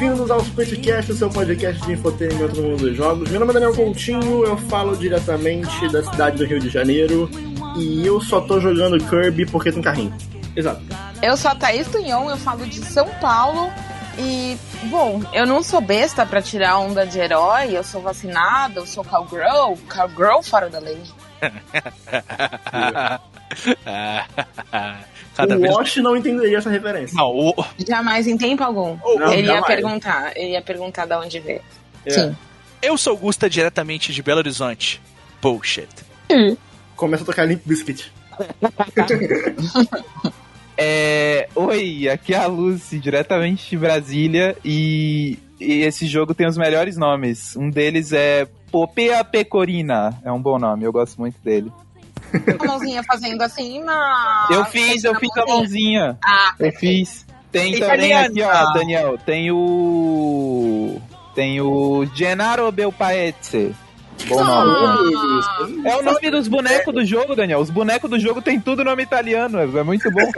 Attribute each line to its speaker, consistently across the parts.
Speaker 1: Bem-vindos ao Splitcast, o seu podcast de infotainment no mundo dos jogos. Meu nome é Daniel Coutinho, eu falo diretamente da cidade do Rio de Janeiro e eu só tô jogando Kirby porque tem carrinho. Exato.
Speaker 2: Eu sou a Thaís Tunhon, eu falo de São Paulo e, bom, eu não sou besta pra tirar onda de herói, eu sou vacinada, eu sou cowgirl, cowgirl fora da lei.
Speaker 1: Cada o vez... Wash não entenderia essa referência.
Speaker 2: Não, o... Jamais em tempo algum. Não, ele jamais. ia perguntar, ele ia perguntar de onde veio. É. Sim.
Speaker 3: Eu sou Gusta diretamente de Belo Horizonte. Bullshit.
Speaker 1: Hum. Começa a tocar Limp Biscuit.
Speaker 4: é, oi, aqui é a Lucy, diretamente de Brasília, e, e esse jogo tem os melhores nomes. Um deles é Popea Pecorina, é um bom nome, eu gosto muito dele.
Speaker 2: A mãozinha fazendo assim, não.
Speaker 4: Eu fiz, eu fiz a mãozinha. Ah, eu fiz. Tem também aqui, ó, Daniel, tem o. Tem o Gennaro Belpaetze. Bom nome. É o nome dos bonecos do jogo, Daniel. Os bonecos do jogo tem tudo nome italiano, é muito bom.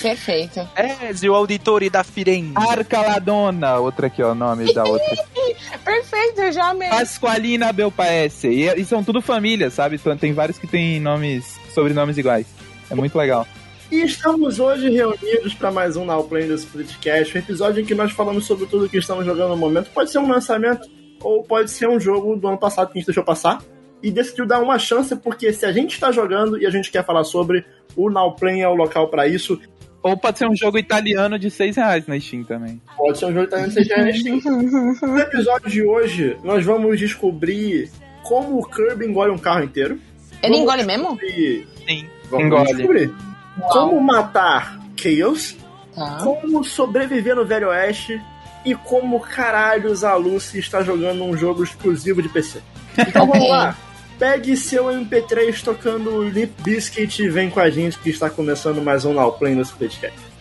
Speaker 2: Perfeito.
Speaker 3: É, o auditori da Firenze.
Speaker 4: Arcaladona, outra aqui, ó, o nome da outra.
Speaker 2: Perfeito, eu já amei.
Speaker 4: Pasqualina Belpaese. E, e são tudo famílias, sabe? Então, tem vários que têm nomes, sobrenomes iguais. É muito legal.
Speaker 1: E estamos hoje reunidos para mais um Now Playing the Splitcast, um episódio em que nós falamos sobre tudo que estamos jogando no momento. Pode ser um lançamento ou pode ser um jogo do ano passado que a gente deixou passar e decidiu dar uma chance, porque se a gente está jogando e a gente quer falar sobre, o Now Playing é o local para isso.
Speaker 4: Ou pode ser um jogo italiano de 6 reais na Steam também.
Speaker 1: Pode ser um jogo italiano de 6 reais na Steam. no episódio de hoje, nós vamos descobrir como o Kirby engole um carro inteiro.
Speaker 2: Ele vamos engole mesmo?
Speaker 3: Sim.
Speaker 1: Vamos engole. descobrir Uau. como matar Chaos, tá. como sobreviver no Velho Oeste e como caralhos a Lucy está jogando um jogo exclusivo de PC. Então vamos lá. Pegue seu MP3 tocando Limp Biscuit e vem com a gente que está começando mais um Now Play nesse podcast.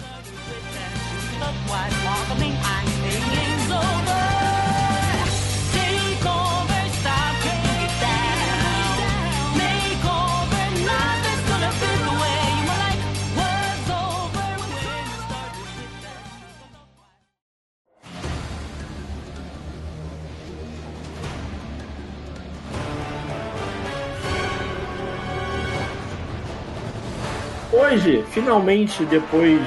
Speaker 1: Hoje, finalmente, depois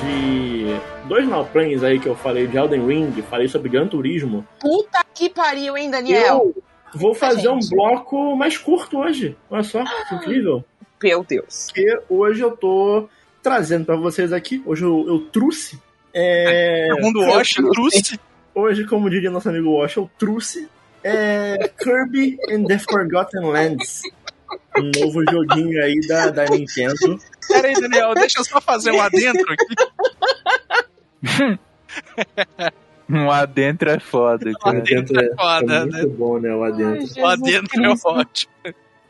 Speaker 1: de dois nowplanes aí que eu falei de Elden Ring, falei sobre Gran Turismo.
Speaker 2: Puta que pariu, hein, Daniel?
Speaker 1: Eu vou fazer um bloco mais curto hoje. Olha só, que incrível.
Speaker 2: Meu Deus.
Speaker 1: Porque hoje eu tô trazendo para vocês aqui, hoje eu, eu trouxe. É,
Speaker 3: mundo Wash, trouxe.
Speaker 1: Hoje, como diria nosso amigo Wash, eu trouxe é, Kirby and the Forgotten Lands. Um novo joguinho aí da, da Nintendo.
Speaker 3: Pera aí, Daniel, deixa eu só fazer um adentro aqui.
Speaker 4: um adentro é foda,
Speaker 3: cara. Um adentro é, é foda, é
Speaker 1: muito né? bom, né? O adentro.
Speaker 3: Ai, o adentro é ótimo.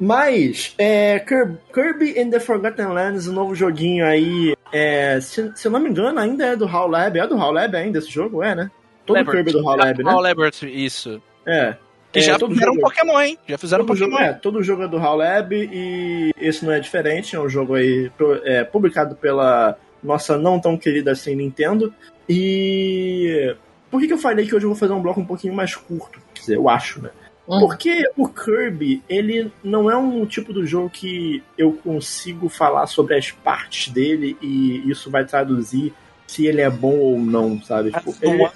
Speaker 1: Mas, é, Kirby and the Forgotten Lands, o um novo joguinho aí, é, se, se, eu não me engano, ainda é do HAL Lab. É do HAL Lab ainda esse jogo? É, né? Todo Labert. Kirby do HAL Lab, né?
Speaker 3: HAL Laboratory, isso.
Speaker 1: É.
Speaker 3: Que é, já fizeram um Pokémon, hein? Já fizeram
Speaker 1: todo
Speaker 3: Pokémon.
Speaker 1: Jogo, é, todo jogo é do HAL Lab e esse não é diferente. É um jogo aí é, publicado pela nossa não tão querida assim Nintendo. E por que, que eu falei que hoje eu vou fazer um bloco um pouquinho mais curto? Quer dizer, eu acho, né? Hum. Porque o Kirby, ele não é um tipo do jogo que eu consigo falar sobre as partes dele e isso vai traduzir se ele é bom ou não, sabe?
Speaker 3: Tipo, ele...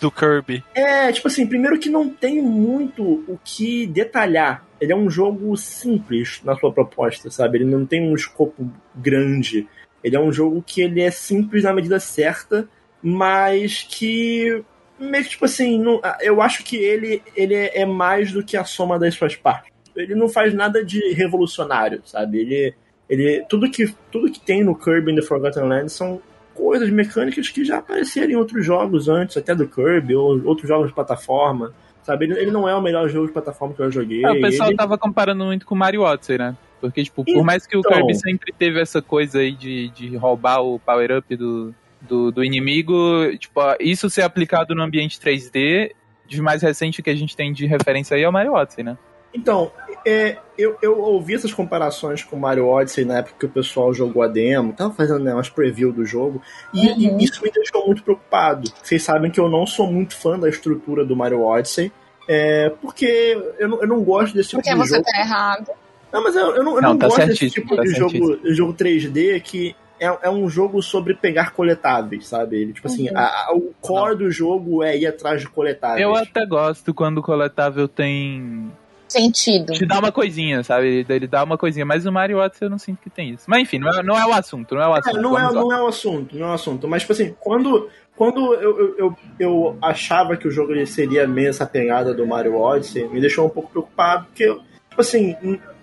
Speaker 3: do Kirby.
Speaker 1: É, tipo assim, primeiro que não tem muito o que detalhar. Ele é um jogo simples na sua proposta, sabe? Ele não tem um escopo grande. Ele é um jogo que ele é simples na medida certa, mas que meio que tipo assim, não, eu acho que ele, ele é mais do que a soma das suas partes. Ele não faz nada de revolucionário, sabe? Ele, ele tudo que tudo que tem no Kirby in the Forgotten Lands são coisas mecânicas que já apareceram em outros jogos antes, até do Kirby, ou outros jogos de plataforma. Sabe, ele, ele não é o melhor jogo de plataforma que eu joguei.
Speaker 4: Ah, o pessoal ele... tava comparando muito com o Mario Odyssey, né? Porque, tipo, por mais que o então... Kirby sempre teve essa coisa aí de, de roubar o power-up do, do, do, inimigo, tipo, isso ser aplicado no ambiente 3D, de mais recente que a gente tem de referência aí é o Mario Odyssey, né?
Speaker 1: Então, é, eu, eu ouvi essas comparações com Mario Odyssey na época que o pessoal jogou a demo, tava fazendo né, umas preview do jogo, e, uhum. e, isso me deixou muito preocupado. Vocês sabem que eu não sou muito fã da estrutura do Mario Odyssey, é, porque eu não, eu não gosto desse tipo
Speaker 2: porque
Speaker 1: de jogo.
Speaker 2: Porque você tá errado.
Speaker 1: Não, mas eu, eu não, eu não, não tá gosto desse tipo tá de jogo, jogo 3D que é, é um jogo sobre pegar coletáveis, sabe? Ele, tipo assim, uhum. assim, a, a, o core do jogo é ir atrás de coletáveis.
Speaker 4: Eu até gosto quando o coletável tem
Speaker 2: sentido.
Speaker 4: Te dá uma coisinha, sabe? Ele dá uma coisinha. Mas o Mario Odyssey eu não sinto que tem isso. Mas enfim, não é, não é o assunto, não é o assunto.
Speaker 1: É, não, é, não é o assunto, não é o assunto. Mas, tipo assim, quando, quando eu, eu, eu, eu achava que o jogo seria meio essa pegada do Mario Odyssey, me deixou um pouco preocupado, porque, tipo assim,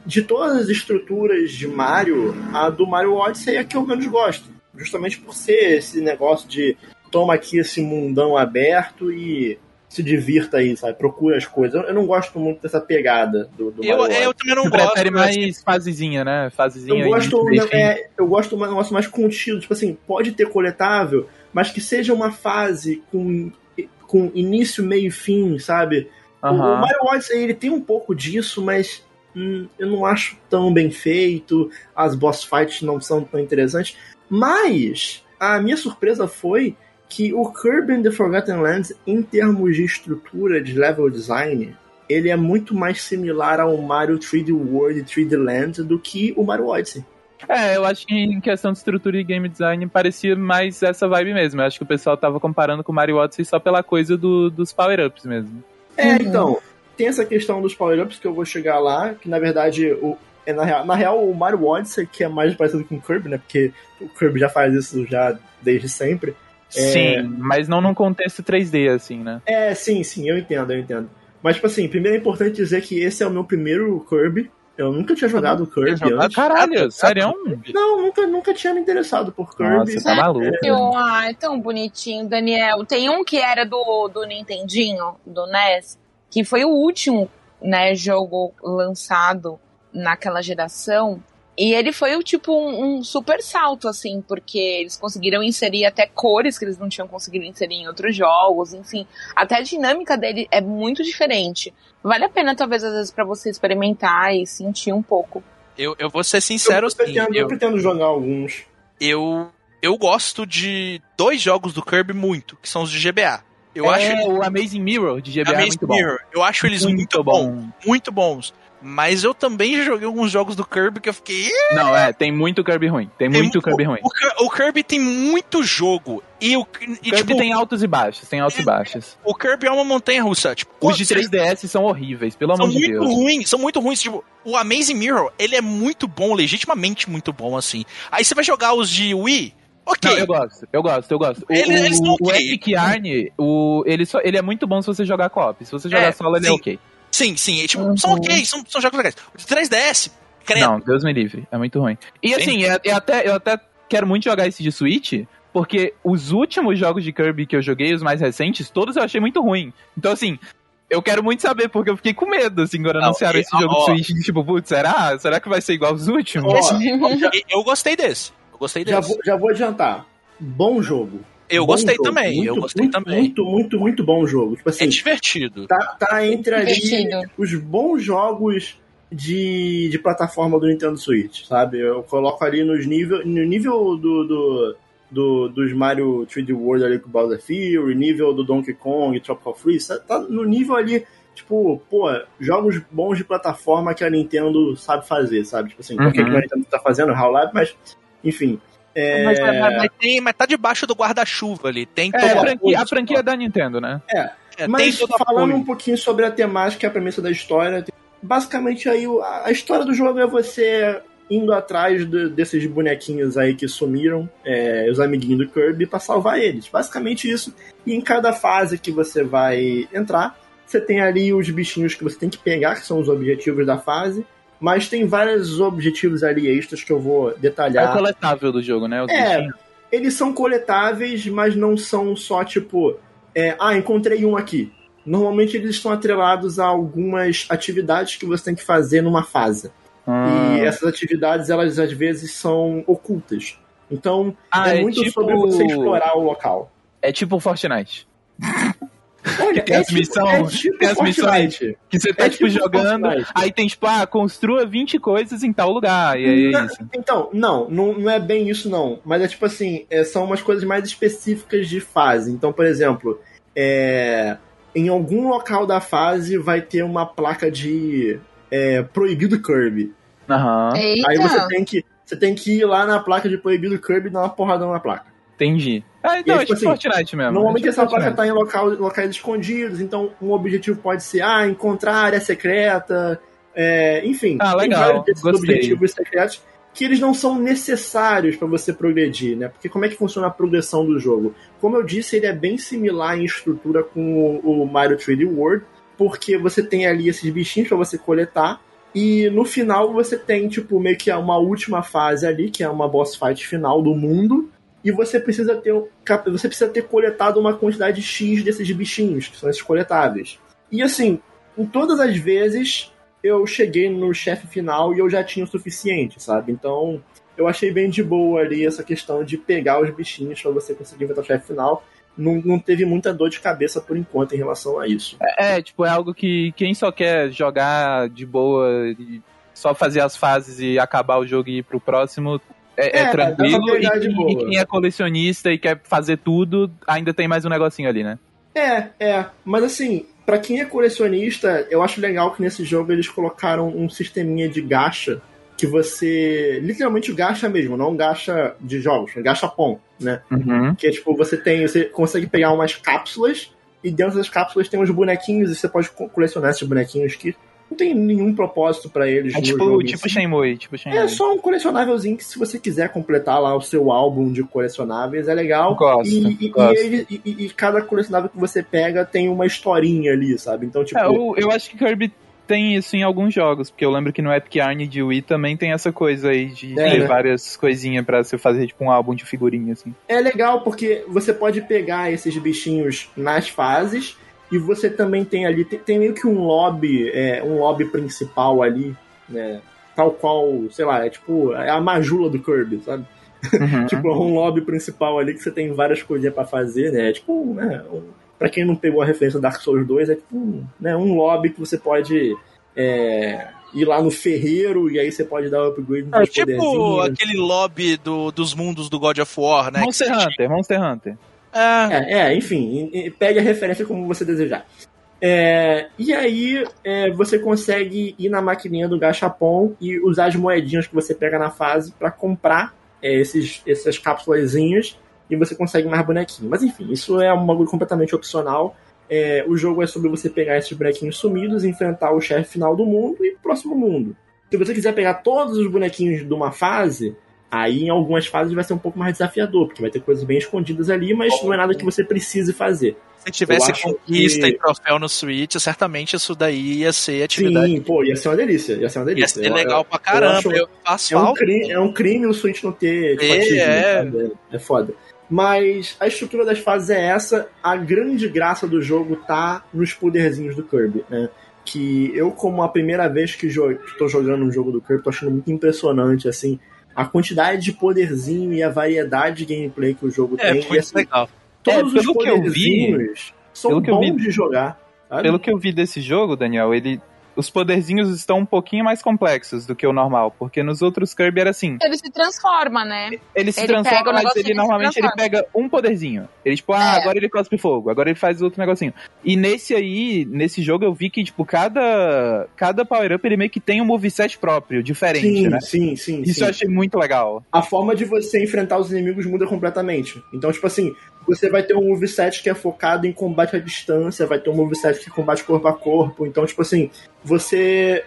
Speaker 1: de todas as estruturas de Mario, a do Mario Odyssey é a que eu menos gosto. Justamente por ser esse negócio de toma aqui esse mundão aberto e se divirta aí, sabe? Procura as coisas. Eu não gosto muito dessa pegada do, do
Speaker 3: eu,
Speaker 1: Mario
Speaker 3: eu também não
Speaker 4: Você
Speaker 3: gosto.
Speaker 4: prefere mais fasezinha, né? Fasezinha.
Speaker 1: Eu gosto, é, eu gosto de um negócio mais contido. Tipo assim, pode ter coletável, mas que seja uma fase com, com início, meio e fim, sabe? Uhum. O, o Mario Odyssey, ele tem um pouco disso, mas hum, eu não acho tão bem feito. As boss fights não são tão interessantes. Mas a minha surpresa foi que o Kirby and the Forgotten Lands, em termos de estrutura, de level design, ele é muito mais similar ao Mario 3D World e 3D Land do que o Mario Odyssey.
Speaker 4: É, eu acho que em questão de estrutura e game design parecia mais essa vibe mesmo. Eu acho que o pessoal tava comparando com o Mario Odyssey só pela coisa do, dos power-ups mesmo.
Speaker 1: É, uhum. então, tem essa questão dos power-ups que eu vou chegar lá, que na verdade o, é na real, na real o Mario Odyssey que é mais parecido com o Kirby, né? Porque o Kirby já faz isso já desde sempre.
Speaker 4: Sim, é... mas não num contexto 3D, assim, né?
Speaker 1: É, sim, sim, eu entendo, eu entendo. Mas, tipo assim, primeiro é importante dizer que esse é o meu primeiro Kirby. Eu nunca tinha jogado Kirby jogado,
Speaker 4: antes. Caralho, sério?
Speaker 1: Não, nunca, nunca tinha me interessado por Kirby.
Speaker 4: Nossa, tá maluco.
Speaker 2: É... Ah, é tão bonitinho, Daniel. Tem um que era do, do Nintendinho, do NES, que foi o último, né, jogo lançado naquela geração e ele foi o tipo um, um, super salto, assim, porque eles conseguiram inserir até cores que eles não tinham conseguido inserir em outros jogos, enfim. Até a dinâmica dele é muito diferente. Vale a pena, talvez, às vezes, para você experimentar e sentir um pouco.
Speaker 3: Eu, eu vou ser sincero,
Speaker 1: eu pretendo,
Speaker 3: sim,
Speaker 1: eu, eu pretendo jogar alguns.
Speaker 3: Eu, eu gosto de dois jogos do Kirby muito, que são os de GBA. Eu
Speaker 4: é,
Speaker 3: acho
Speaker 4: o Amazing Mirror de GBA
Speaker 3: Amazing
Speaker 4: é muito
Speaker 3: Mirror.
Speaker 4: bom.
Speaker 3: Eu acho eles muito, muito bom, bom, muito bons. Mas eu também já joguei alguns jogos do Kirby que eu fiquei.
Speaker 4: Não, é, tem muito Kirby ruim. Tem, tem muito Kirby ruim.
Speaker 3: O, o, Kirby tem muito jogo. E o
Speaker 4: e, Kirby tipo, tem altos e baixos, tem altos é, e baixos.
Speaker 3: O Kirby é uma montanha russa. Tipo,
Speaker 4: Os de 3DS são horríveis, pelo amor de Deus.
Speaker 3: São muito ruins, são muito ruins. Tipo, o Amazing Mirror, ele é muito bom, legitimamente muito bom, assim. Aí você vai jogar os de Wii, Ok.
Speaker 4: Não, eu gosto, eu gosto, eu gosto. O,
Speaker 3: eles, eles
Speaker 4: o,
Speaker 3: okay.
Speaker 4: o Epic Yarn, o, ele, só, ele é muito bom se você jogar co-op. Se você jogar é, solo, ele é sim. é ok.
Speaker 3: Sim, sim. tipo, uhum. São ok, são, são jogos legais. O de 3DS, credo.
Speaker 4: Não, Deus me livre. É muito ruim. E sim. assim, eu, eu, até, eu até quero muito jogar esse de Switch, porque os últimos jogos de Kirby que eu joguei, os mais recentes, todos eu achei muito ruim. Então, assim, eu quero muito saber, porque eu fiquei com medo, assim, quando anunciaram esse jogo ó, de Switch. Tipo, putz, será? Será que vai ser igual aos últimos?
Speaker 3: Ó, eu gostei desse. Eu gostei desse.
Speaker 1: Já vou, já vou adiantar. Bom jogo.
Speaker 3: Eu
Speaker 1: bom
Speaker 3: gostei
Speaker 1: jogo.
Speaker 3: também,
Speaker 1: muito,
Speaker 3: eu gostei
Speaker 1: muito,
Speaker 3: também.
Speaker 1: Muito, muito, muito bom jogo. Tipo assim,
Speaker 3: é divertido.
Speaker 1: Tá, tá entre ali os bons jogos de, de plataforma do Nintendo Switch, sabe? Eu coloco ali nos nível, no nível do, do, do, dos Mario 3D World ali com Bowser Fury, nível do Donkey Kong e Tropical Freeze, tá, tá no nível ali tipo, pô, jogos bons de plataforma que a Nintendo sabe fazer, sabe? Tipo assim, uhum. o que a Nintendo tá fazendo, Half-Life, mas, enfim, é...
Speaker 3: Mas, mas, mas, tem, mas tá debaixo do guarda-chuva ali. Tem
Speaker 4: é, a franquia, a franquia da Nintendo, né?
Speaker 1: É. é mas falando um pouquinho sobre a temática e a premissa da história, basicamente aí a história do jogo é você indo atrás de, desses bonequinhos aí que sumiram, é, os amiguinhos do Kirby, para salvar eles. Basicamente isso. E em cada fase que você vai entrar, você tem ali os bichinhos que você tem que pegar, que são os objetivos da fase. Mas tem vários objetivos ali extras que eu vou detalhar.
Speaker 4: É o coletável do jogo, né?
Speaker 1: Os é, bichinhos. eles são coletáveis, mas não são só tipo, é, ah, encontrei um aqui. Normalmente eles estão atrelados a algumas atividades que você tem que fazer numa fase. Ah. E essas atividades, elas às vezes são ocultas. Então,
Speaker 4: ah,
Speaker 1: é,
Speaker 4: é
Speaker 1: muito
Speaker 4: tipo...
Speaker 1: sobre você explorar o local.
Speaker 4: É tipo Fortnite. Velho, tem é as tipo, missões, é tipo tem as missões que você tá, é tipo, tipo jogando, Fortnite. aí tem, tipo, ah, construa 20 coisas em tal lugar, e aí é isso.
Speaker 1: Então, não, não, não é bem isso não, mas é tipo assim, é, são umas coisas mais específicas de fase. Então, por exemplo, é, em algum local da fase vai ter uma placa de é, proibido Kirby.
Speaker 4: Uhum.
Speaker 1: Aí você tem que você tem que ir lá na placa de proibido Kirby e dar uma porrada na placa.
Speaker 4: Entendi. Ah, então, aí, é tipo, tipo assim, Fortnite mesmo.
Speaker 1: Normalmente
Speaker 4: é
Speaker 1: essa Fortnite. placa tá em local, locais escondidos, então um objetivo pode ser, ah, encontrar área secreta, é, enfim.
Speaker 4: Ah, legal. Tem vários
Speaker 1: objetivos secretos que eles não são necessários para você progredir, né? Porque como é que funciona a progressão do jogo? Como eu disse, ele é bem similar em estrutura com o, o Mario 3D World, porque você tem ali esses bichinhos para você coletar, e no final você tem, tipo, meio que uma última fase ali, que é uma boss fight final do mundo, e você precisa ter você precisa ter coletado uma quantidade X desses bichinhos, que são esses coletáveis. E assim, em todas as vezes eu cheguei no chefe final e eu já tinha o suficiente, sabe? Então, eu achei bem de boa ali essa questão de pegar os bichinhos para você conseguir enfrentar o chefe final. Não, não teve muita dor de cabeça por enquanto em relação a isso.
Speaker 4: É, é tipo, é algo que quem só quer jogar de boa, só fazer as fases e acabar o jogo e ir pro próximo, é, é, é tranquilo. E, e, quem é colecionista e quer fazer tudo, ainda tem mais um negocinho ali, né?
Speaker 1: É, é. Mas assim, para quem é colecionista, eu acho legal que nesse jogo eles colocaram um sisteminha de gacha que você literalmente gacha mesmo, não gacha de jogos, gacha pom, né?
Speaker 4: Uhum.
Speaker 1: Que é tipo, você tem, você consegue pegar umas cápsulas e dentro das cápsulas tem uns bonequinhos e você pode colecionar esses bonequinhos que não tem nenhum propósito para eles.
Speaker 4: É tipo, tipo Shenmue, tipo Shenmue.
Speaker 1: É só um colecionávelzinho que se você quiser completar lá o seu álbum de colecionáveis é legal.
Speaker 4: Gosto,
Speaker 1: e, e,
Speaker 4: gosto.
Speaker 1: E, e, e, cada colecionável que você pega tem uma historinha ali, sabe? Então, tipo.
Speaker 4: É, eu, eu acho que Kirby tem isso em alguns jogos, porque eu lembro que no Epic Yarn de Wii também tem essa coisa aí de é, ter né? várias coisinhas para você fazer tipo um álbum de figurinha assim.
Speaker 1: É legal porque você pode pegar esses bichinhos nas fases e você também tem ali, tem, tem meio que um lobby, é, um lobby principal ali, né? Tal qual, sei lá, é tipo, é a majula do Kirby, sabe? Uhum. tipo, é um lobby principal ali que você tem várias coisinhas para fazer, né? É tipo, né? Um, pra quem não pegou a referência Dark Souls 2, é tipo um, né, um lobby que você pode é, ir lá no ferreiro e aí você pode dar upgrade
Speaker 3: É tipo aquele lobby do, dos mundos do God of War, né?
Speaker 4: Monster Hunter, Monster Hunter.
Speaker 1: É, é, é enfim, pegue a referência como você desejar. É, e aí é, você consegue ir na maquininha do Gachapon e usar as moedinhas que você pega na fase para comprar é, esses, essas cápsulas e você consegue mais bonequinhos. Mas enfim, isso é um bagulho completamente opcional. É, o jogo é sobre você pegar esses bonequinhos sumidos, enfrentar o chefe final do mundo e próximo mundo. Se você quiser pegar todos os bonequinhos de uma fase, Aí em algumas fases vai ser um pouco mais desafiador, porque vai ter coisas bem escondidas ali, mas não é nada que você precise fazer.
Speaker 3: Se tivesse conquista que... e troféu no Switch, certamente isso daí ia ser atividade.
Speaker 1: Sim, pô, ia ser uma delícia. Ia ser uma delícia.
Speaker 3: Ia ser legal eu, pra caramba. Eu, eu faço
Speaker 1: é, um crime, é um crime o Switch não ter
Speaker 3: é, é.
Speaker 1: é foda. Mas a estrutura das fases é essa. A grande graça do jogo tá nos poderzinhos do Kirby, né? Que eu, como a primeira vez que estou jogando um jogo do Kirby, tô achando muito impressionante, assim a quantidade de poderzinho e a variedade de gameplay que o jogo
Speaker 3: é,
Speaker 1: tem.
Speaker 3: Foi
Speaker 1: e, assim,
Speaker 3: legal.
Speaker 1: Todos é, os poderzinhos são bons vi, de jogar.
Speaker 4: Sabe? Pelo que eu vi desse jogo, Daniel, ele os poderzinhos estão um pouquinho mais complexos do que o normal, porque nos outros Kirby era assim.
Speaker 2: Ele se transforma, né?
Speaker 4: Ele se ele transforma, mas ele normalmente ele pega um poderzinho. Ele, tipo, ah, é. agora ele cospe fogo, agora ele faz outro negocinho. E nesse aí, nesse jogo, eu vi que, tipo, cada, cada power-up ele meio que tem um moveset próprio, diferente,
Speaker 1: sim,
Speaker 4: né?
Speaker 1: Sim, sim,
Speaker 4: Isso
Speaker 1: sim.
Speaker 4: eu achei muito legal.
Speaker 1: A forma de você enfrentar os inimigos muda completamente. Então, tipo assim, você vai ter um moveset que é focado em combate à distância, vai ter um moveset que combate corpo a corpo. Então, tipo assim, você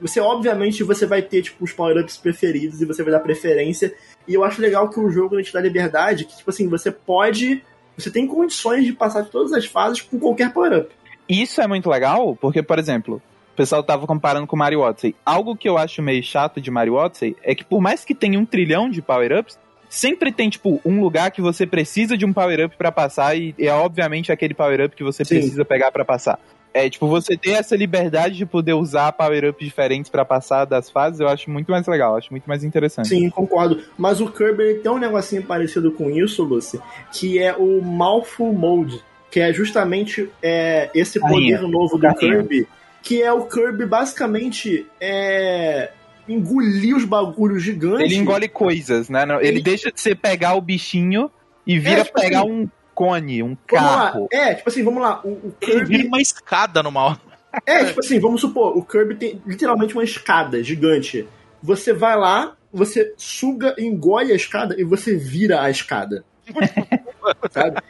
Speaker 1: você obviamente você vai ter tipo os power-ups preferidos e você vai dar preferência. E eu acho legal que o jogo te dá liberdade, que tipo assim, você pode, você tem condições de passar todas as fases com qualquer power-up.
Speaker 4: Isso é muito legal, porque por exemplo, o pessoal tava comparando com Mario Odyssey. Algo que eu acho meio chato de Mario Odyssey é que por mais que tenha um trilhão de power-ups, sempre tem, tipo, um lugar que você precisa de um power-up para passar e é obviamente aquele power-up que você Sim. precisa pegar para passar. É, tipo, você ter essa liberdade de poder usar power-ups diferentes para passar das fases, eu acho muito mais legal, acho muito mais interessante.
Speaker 1: Sim, concordo. Mas o Kirby tem um negocinho parecido com isso, Lucy, que é o Mouthful Mode, que é justamente é, esse poder novo do Kirby, que é o Kirby basicamente é, engolir os bagulhos gigantes.
Speaker 4: Ele engole coisas, né? Ele, ele deixa de você pegar o bichinho e vira é, tipo pegar assim, um cone, um carro.
Speaker 1: É, tipo assim, vamos lá. O, o
Speaker 3: Kirby... Ele vira uma escada no mal.
Speaker 1: É, tipo assim, vamos supor, o Kirby tem literalmente uma escada gigante. Você vai lá, você suga, engole a escada e você vira a escada. Sabe?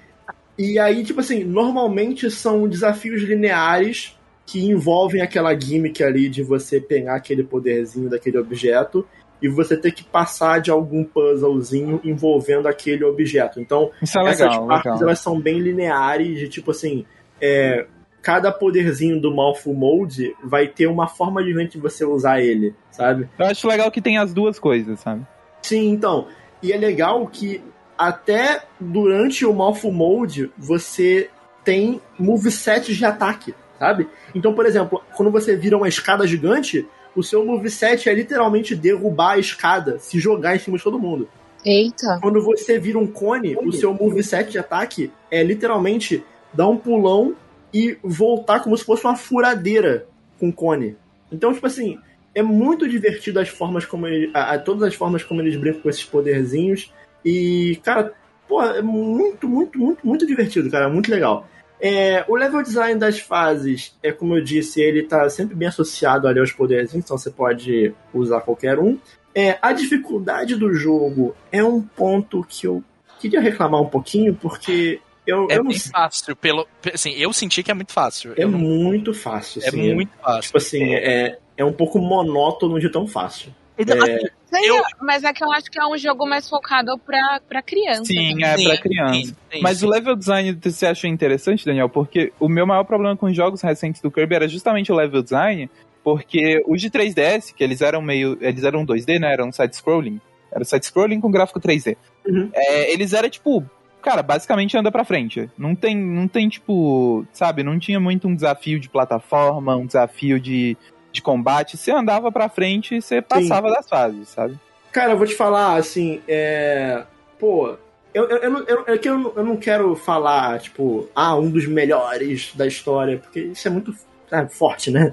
Speaker 1: E aí, tipo assim, normalmente são desafios lineares que envolvem aquela gimmick ali de você pegar aquele poderzinho daquele objeto e você ter que passar de algum puzzlezinho envolvendo aquele objeto. Então,
Speaker 4: é
Speaker 1: essas
Speaker 4: legal,
Speaker 1: partes
Speaker 4: legal.
Speaker 1: elas são bem lineares, de tipo assim, é, cada poderzinho do Malfo Mode vai ter uma forma diferente de você usar ele, sabe?
Speaker 4: Eu acho legal que tem as duas coisas, sabe?
Speaker 1: Sim, então. E é legal que até durante o Malfo Mode você tem movesets de ataque, sabe? Então, por exemplo, quando você vira uma escada gigante, o seu moveset é literalmente derrubar a escada, se jogar em cima de todo mundo.
Speaker 2: Eita.
Speaker 1: Quando você vira um cone, o seu moveset de ataque é literalmente dar um pulão e voltar como se fosse uma furadeira com cone. Então, tipo assim, é muito divertido as formas como ele, a, a, todas as formas como eles brincam com esses poderzinhos. E, cara, pô, é muito, muito, muito, muito divertido, cara. Muito legal. É, o level design das fases, é como eu disse, ele tá sempre bem associado ali aos poderes, então você pode usar qualquer um. É, a dificuldade do jogo é um ponto que eu queria reclamar um pouquinho, porque eu,
Speaker 3: é
Speaker 1: eu
Speaker 3: bem fácil, pelo, assim, eu senti que é muito fácil.
Speaker 1: É
Speaker 3: eu
Speaker 1: muito não... fácil.
Speaker 3: É muito fácil.
Speaker 1: Tipo assim, é, é um pouco monótono de tão fácil.
Speaker 2: É... Eu... Mas é que eu acho que é um jogo mais focado pra, pra criança.
Speaker 4: Sim, também. é sim, pra criança. Sim, sim, mas o level design você acha interessante, Daniel? Porque o meu maior problema com os jogos recentes do Kirby era justamente o level design, porque os de 3DS, que eles eram meio. Eles eram 2D, né? Eram side-scrolling. Era side-scrolling com gráfico 3D.
Speaker 1: Uhum.
Speaker 4: É, eles eram tipo. Cara, basicamente anda pra frente. Não tem, não tem, tipo, sabe, não tinha muito um desafio de plataforma, um desafio de, de combate, você andava pra frente e você passava Sim. das fases, sabe?
Speaker 1: Cara, eu vou te falar, assim, é. Pô, eu, eu, eu, eu, eu, eu, eu não quero falar, tipo, ah, um dos melhores da história, porque isso é muito é, forte, né?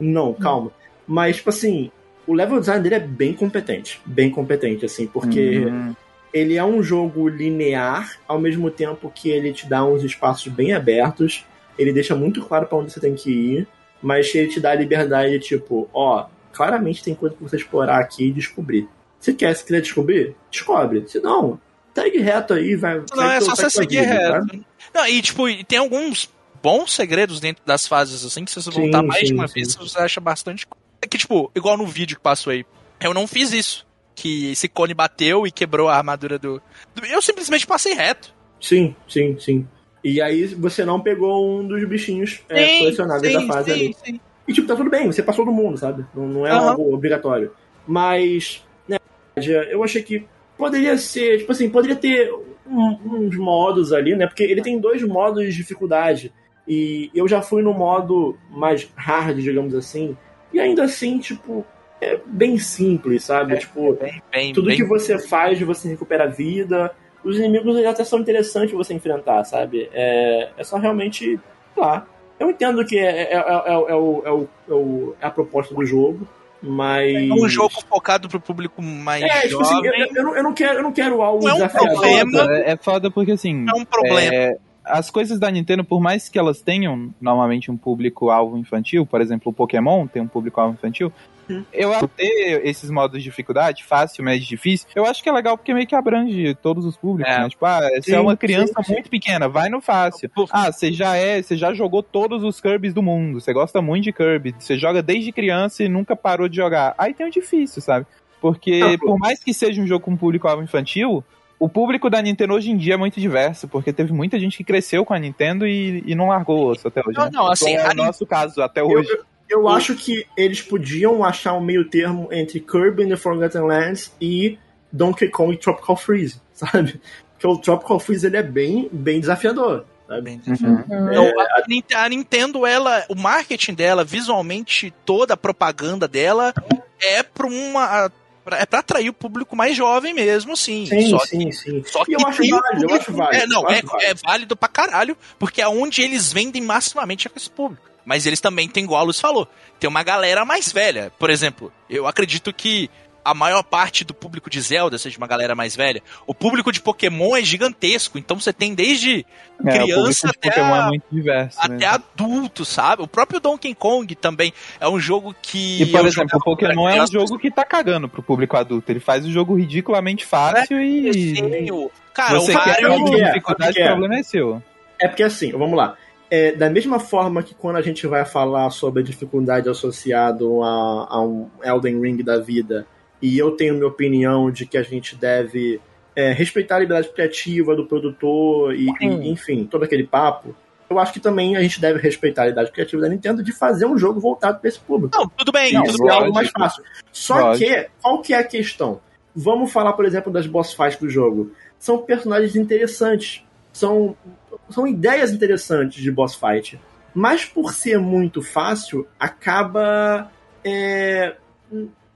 Speaker 1: Não, calma. Mas, tipo assim, o level design dele é bem competente. Bem competente, assim, porque
Speaker 4: uhum.
Speaker 1: ele é um jogo linear, ao mesmo tempo que ele te dá uns espaços bem abertos. Ele deixa muito claro para onde você tem que ir mas ele te dá a liberdade, tipo, ó, claramente tem coisa pra você explorar aqui e descobrir. Se quer, se quiser descobrir, descobre. Se não, segue reto aí, vai.
Speaker 3: Não, é só você seguir vida, reto. Tá? Não, e tipo, tem alguns bons segredos dentro das fases, assim, que se você sim, voltar mais sim, de uma sim. vez, você acha bastante. É que, tipo, igual no vídeo que passou aí. Eu não fiz isso. Que esse cone bateu e quebrou a armadura do. Eu simplesmente passei reto.
Speaker 1: Sim, sim, sim. E aí você não pegou um dos bichinhos é, sim, colecionáveis sim, da fase sim, ali. Sim. E tipo, tá tudo bem, você passou do mundo, sabe? Não, não é uhum. algo obrigatório. Mas, né, eu achei que poderia ser, tipo assim, poderia ter um, uns modos ali, né? Porque ele tem dois modos de dificuldade. E eu já fui no modo mais hard, digamos assim. E ainda assim, tipo, é bem simples, sabe? É, tipo,
Speaker 3: é bem, bem,
Speaker 1: tudo
Speaker 3: bem...
Speaker 1: que você faz, você recupera vida os inimigos até são interessantes você enfrentar, sabe? É, é só realmente. lá. Eu entendo que é, é, é, é, o, é, o, é a proposta do jogo, mas.
Speaker 3: É um jogo focado pro público mais é, tipo
Speaker 1: assim, eu, eu, eu, não quero, eu não quero algo
Speaker 3: não é um problema.
Speaker 4: É, foda porque assim.
Speaker 3: É um problema.
Speaker 4: as coisas da Nintendo, por mais que elas tenham normalmente um público-alvo infantil, por exemplo, o Pokémon tem um público-alvo infantil, eu acho ter esses modos de dificuldade, fácil, médio, difícil, eu acho que é legal porque meio que abrange todos os públicos, é. né? Tipo, ah, você é uma criança sim, sim. muito pequena, vai no fácil. Ah, você já é, você já jogou todos os Kirby's do mundo, você gosta muito de Kirby, você joga desde criança e nunca parou de jogar. Aí tem o difícil, sabe? Porque ah, por mais que seja um jogo com público-alvo infantil, o público da Nintendo hoje em dia é muito diverso, porque teve muita gente que cresceu com a Nintendo e, e não largou o osso até hoje.
Speaker 3: Não,
Speaker 4: né?
Speaker 3: não, assim,
Speaker 4: então, é o nosso caso até hoje.
Speaker 1: Eu, eu acho que eles podiam achar um meio termo entre Kirby and the Forgotten Lands e Donkey Kong e Tropical Freeze, sabe? Porque o Tropical Freeze ele é bem, bem desafiador. Sabe?
Speaker 3: Uhum. É, a, a Nintendo, ela, o marketing dela, visualmente, toda a propaganda dela é para uma é pra atrair o público mais jovem mesmo, sim.
Speaker 1: Sim, só sim, que, sim.
Speaker 3: Só que
Speaker 1: eu acho válido, eu acho válido.
Speaker 3: É, não,
Speaker 1: é,
Speaker 3: válido. é válido pra caralho, porque é onde eles vendem maximamente com esse público. Mas eles também têm, igual a Luz falou, tem uma galera mais velha. Por exemplo, eu acredito que a maior parte do público de Zelda seja uma galera mais velha. O público de Pokémon é gigantesco, então você tem desde é, criança até,
Speaker 4: a, é diverso,
Speaker 3: até
Speaker 4: né?
Speaker 3: adulto, sabe? O próprio Donkey Kong também é um jogo que.
Speaker 4: E, por exemplo, o Pokémon é um jogo que tá cagando pro público adulto. Ele faz o jogo ridiculamente fácil é, e.
Speaker 3: Cara,
Speaker 4: você
Speaker 3: o Mario.
Speaker 4: Quer dificuldade, o problema é seu.
Speaker 1: É porque assim, vamos lá. É, da mesma forma que quando a gente vai falar sobre a dificuldade associada a, a um Elden Ring da vida, e eu tenho minha opinião de que a gente deve é, respeitar a liberdade criativa do produtor e, e, enfim, todo aquele papo. Eu acho que também a gente deve respeitar a liberdade criativa da Nintendo de fazer um jogo voltado para esse público.
Speaker 3: Não, tudo bem,
Speaker 1: Não,
Speaker 3: tudo
Speaker 1: é algo mais fácil. Só que, qual que é a questão? Vamos falar, por exemplo, das boss fights do jogo. São personagens interessantes. São, são ideias interessantes de boss fight. Mas por ser muito fácil, acaba é,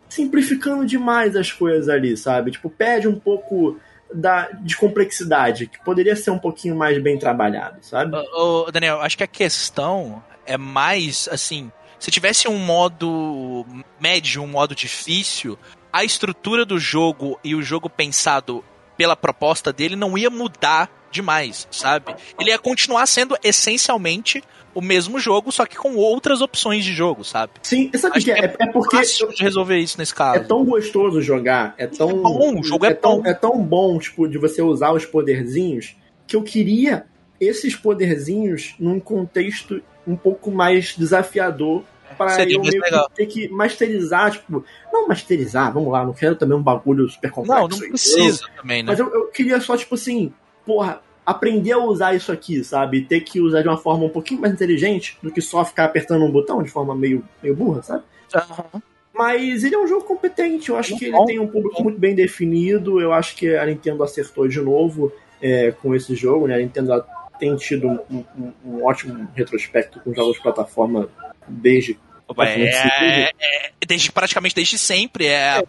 Speaker 1: simplificando demais as coisas ali, sabe? Tipo, perde um pouco da, de complexidade, que poderia ser um pouquinho mais bem trabalhado, sabe?
Speaker 3: Ô, Daniel, acho que a questão é mais assim. Se tivesse um modo médio, um modo difícil, a estrutura do jogo e o jogo pensado pela proposta dele não ia mudar demais, sabe? Ele ia continuar sendo essencialmente o mesmo jogo, só que com outras opções de jogo, sabe?
Speaker 1: Sim, sabe que é, é, é porque
Speaker 3: de resolver isso nesse caso.
Speaker 1: É tão gostoso jogar, é tão
Speaker 3: é bom, o jogo é,
Speaker 1: é
Speaker 3: tão
Speaker 1: é tão bom, tipo, de você usar os poderzinhos, que eu queria esses poderzinhos num contexto um pouco mais desafiador para eu meio que ter que masterizar, tipo, não masterizar, vamos lá, não quero também um bagulho super complexo.
Speaker 3: Não, não precisa eu, também, né?
Speaker 1: Mas eu, eu, queria só, tipo assim, porra, aprender a usar isso aqui, sabe? Ter que usar de uma forma um pouquinho mais inteligente do que só ficar apertando um botão de forma meio, meio burra, sabe?
Speaker 3: Uhum.
Speaker 1: Mas ele é um jogo competente, eu acho que ele tem um público muito bem definido, eu acho que a Nintendo acertou de novo é, com esse jogo, né? A Nintendo tem tido um, um, um ótimo retrospecto com jogos de plataforma desde.
Speaker 3: É, é, desde praticamente desde sempre. É,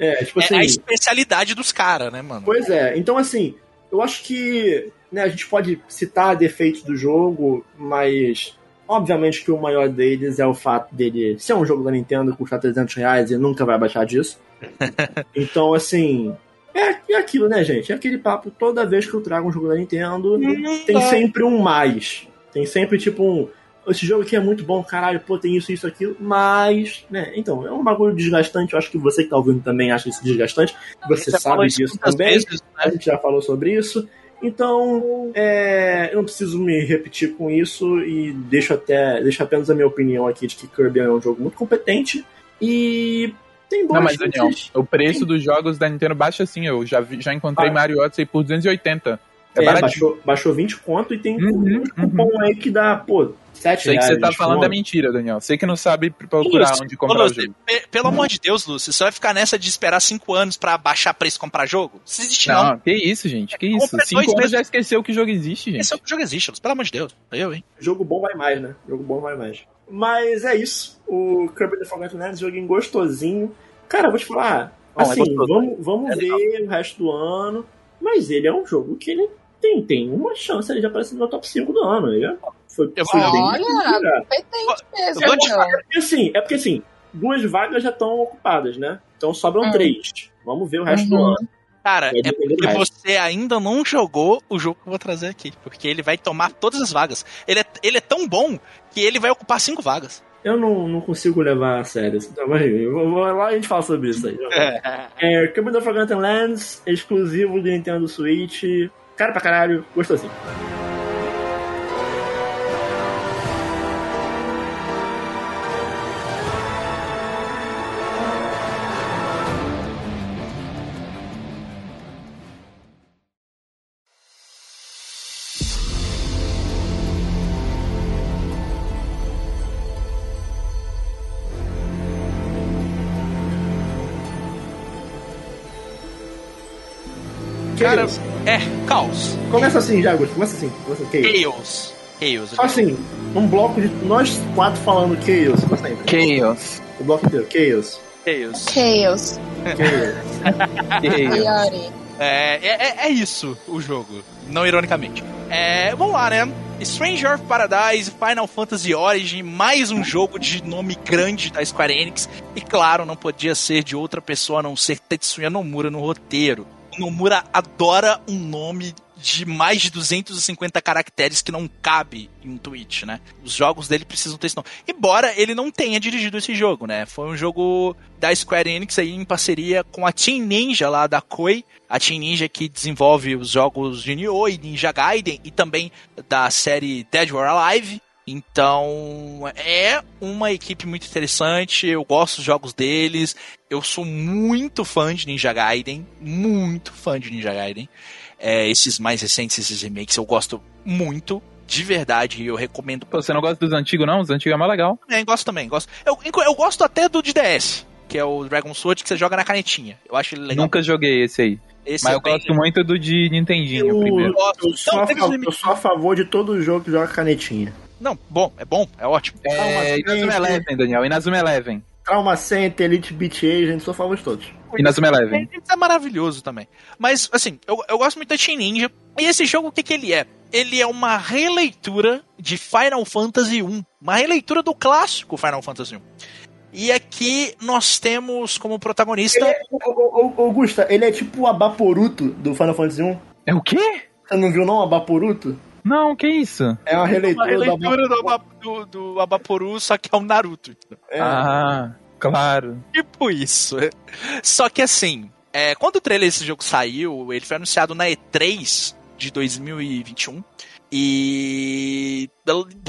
Speaker 3: é, tipo assim, é a especialidade dos caras, né, mano?
Speaker 1: Pois é, então assim, eu acho que né, a gente pode citar defeitos do jogo, mas obviamente que o maior deles é o fato dele ser um jogo da Nintendo, custar 300 reais e nunca vai baixar disso. então, assim, é, é aquilo, né, gente? É aquele papo toda vez que eu trago um jogo da Nintendo, tem sempre um mais. Tem sempre, tipo, um esse jogo aqui é muito bom, caralho, pô, tem isso, isso, aquilo, mas, né, então, é um bagulho desgastante, eu acho que você que tá ouvindo também acha isso desgastante, você sabe disso também, vezes, né? a gente já falou sobre isso, então, é, eu não preciso me repetir com isso e deixo até, deixo apenas a minha opinião aqui de que Kirby é um jogo muito competente e tem
Speaker 4: Não, mas Daniel, o preço tem... dos jogos da Nintendo baixa assim, eu já, vi, já encontrei ah. Mario Odyssey por 280.
Speaker 1: É, é baixou, baixou 20 conto e tem uhum, um cupom uhum. aí que dá, pô, 7
Speaker 4: Sei reais, que você tá falando da mentira, Daniel. Sei que não sabe procurar Lúcio, onde comprar Lúcio, o jogo.
Speaker 3: Pelo amor de Deus, Lúcio, você vai ficar nessa de esperar 5 anos pra baixar preço e comprar jogo? Isso existe não. Não,
Speaker 4: que isso, gente, que isso. 5 anos já esqueceu que o jogo existe, gente.
Speaker 3: Esqueceu que o jogo existe, Lúcio, pelo amor de Deus. Eu, hein.
Speaker 1: Jogo bom vai mais, né? Jogo bom vai mais. Mas é isso. O Kirby The Forgotten Lands, joguinho gostosinho. Cara, eu vou te falar, assim, é vamos, vamos é ver o resto do ano. Mas ele é um jogo que ele tem, tem uma chance de aparecer no top 5 do ano. Ele foi,
Speaker 2: eu foi Olha, competente mesmo. É,
Speaker 1: porque, assim, é porque assim, duas vagas já estão ocupadas, né? Então sobram hum. três. Vamos ver o resto uhum. do ano.
Speaker 3: Cara, é porque você ainda não jogou o jogo que eu vou trazer aqui. Porque ele vai tomar todas as vagas. Ele é, ele é tão bom que ele vai ocupar cinco vagas.
Speaker 1: Eu não, não consigo levar a sério. Então, mas, lá a gente fala sobre isso aí. É, é Kirby of Forgotten Lands, exclusivo do Nintendo Switch. Cara pra caralho, gostosinho.
Speaker 3: Cara, é, caos.
Speaker 1: Começa assim já, Augusto. Começa assim. Começa
Speaker 3: Chaos. Chaos.
Speaker 1: Assim, um bloco de nós quatro falando Chaos.
Speaker 4: Chaos.
Speaker 1: O bloco inteiro, Chaos.
Speaker 2: Chaos. Chaos.
Speaker 3: Chaos. É, é, é isso o jogo, não ironicamente. É, vamos lá, né? Stranger of Paradise, Final Fantasy Origin, mais um jogo de nome grande da Square Enix. E claro, não podia ser de outra pessoa a não ser Tetsuya Nomura no roteiro. Nomura adora um nome de mais de 250 caracteres que não cabe em um tweet, né? Os jogos dele precisam ter esse nome. Embora ele não tenha dirigido esse jogo, né? Foi um jogo da Square Enix aí em parceria com a Team Ninja lá da Koei, a Team Ninja que desenvolve os jogos de Nioh e Ninja Gaiden e também da série Dead or Alive. Então, é uma equipe muito interessante. Eu gosto dos jogos deles. Eu sou muito fã de Ninja Gaiden. Muito fã de Ninja Gaiden. É, esses mais recentes, esses remakes, eu gosto muito. De verdade, eu recomendo.
Speaker 4: Pô, você não gosta dos antigos, não? Os antigos é mais legal.
Speaker 3: É, eu gosto também. Gosto. Eu, eu gosto até do de DS, que é o Dragon Sword, que você joga na canetinha. Eu acho ele legal.
Speaker 4: Nunca joguei esse aí. Esse Mas eu gosto muito do de Nintendinho eu, primeiro.
Speaker 1: Eu, eu, sou não, eu, sou a favor de todo jogo que joga canetinha.
Speaker 3: Não, bom, é bom, é ótimo.
Speaker 4: É, Inazuma Eleven, Daniel, Inazuma Eleven.
Speaker 1: Trauma Center, Elite Beat Agent, sou favor de todos.
Speaker 4: Inazuma Eleven.
Speaker 3: É maravilhoso também. Mas, assim, eu, eu gosto muito da Team Ninja. E esse jogo, o que, que ele é? Ele é uma releitura de Final Fantasy 1. Uma releitura do clássico Final Fantasy 1. E aqui nós temos como protagonista.
Speaker 1: Ele é, Augusta, ele é tipo o Abaporuto do Final Fantasy 1.
Speaker 4: É o quê?
Speaker 1: Você não viu não, Abaporuto?
Speaker 4: Não, que isso?
Speaker 3: É uma releitura, uma releitura do, Ab do, do, Abaporu, só que é o Naruto.
Speaker 4: É. Ah, claro.
Speaker 3: Tipo isso. Só que assim, é, quando o trailer desse jogo saiu, ele foi anunciado na E3 de 2021. E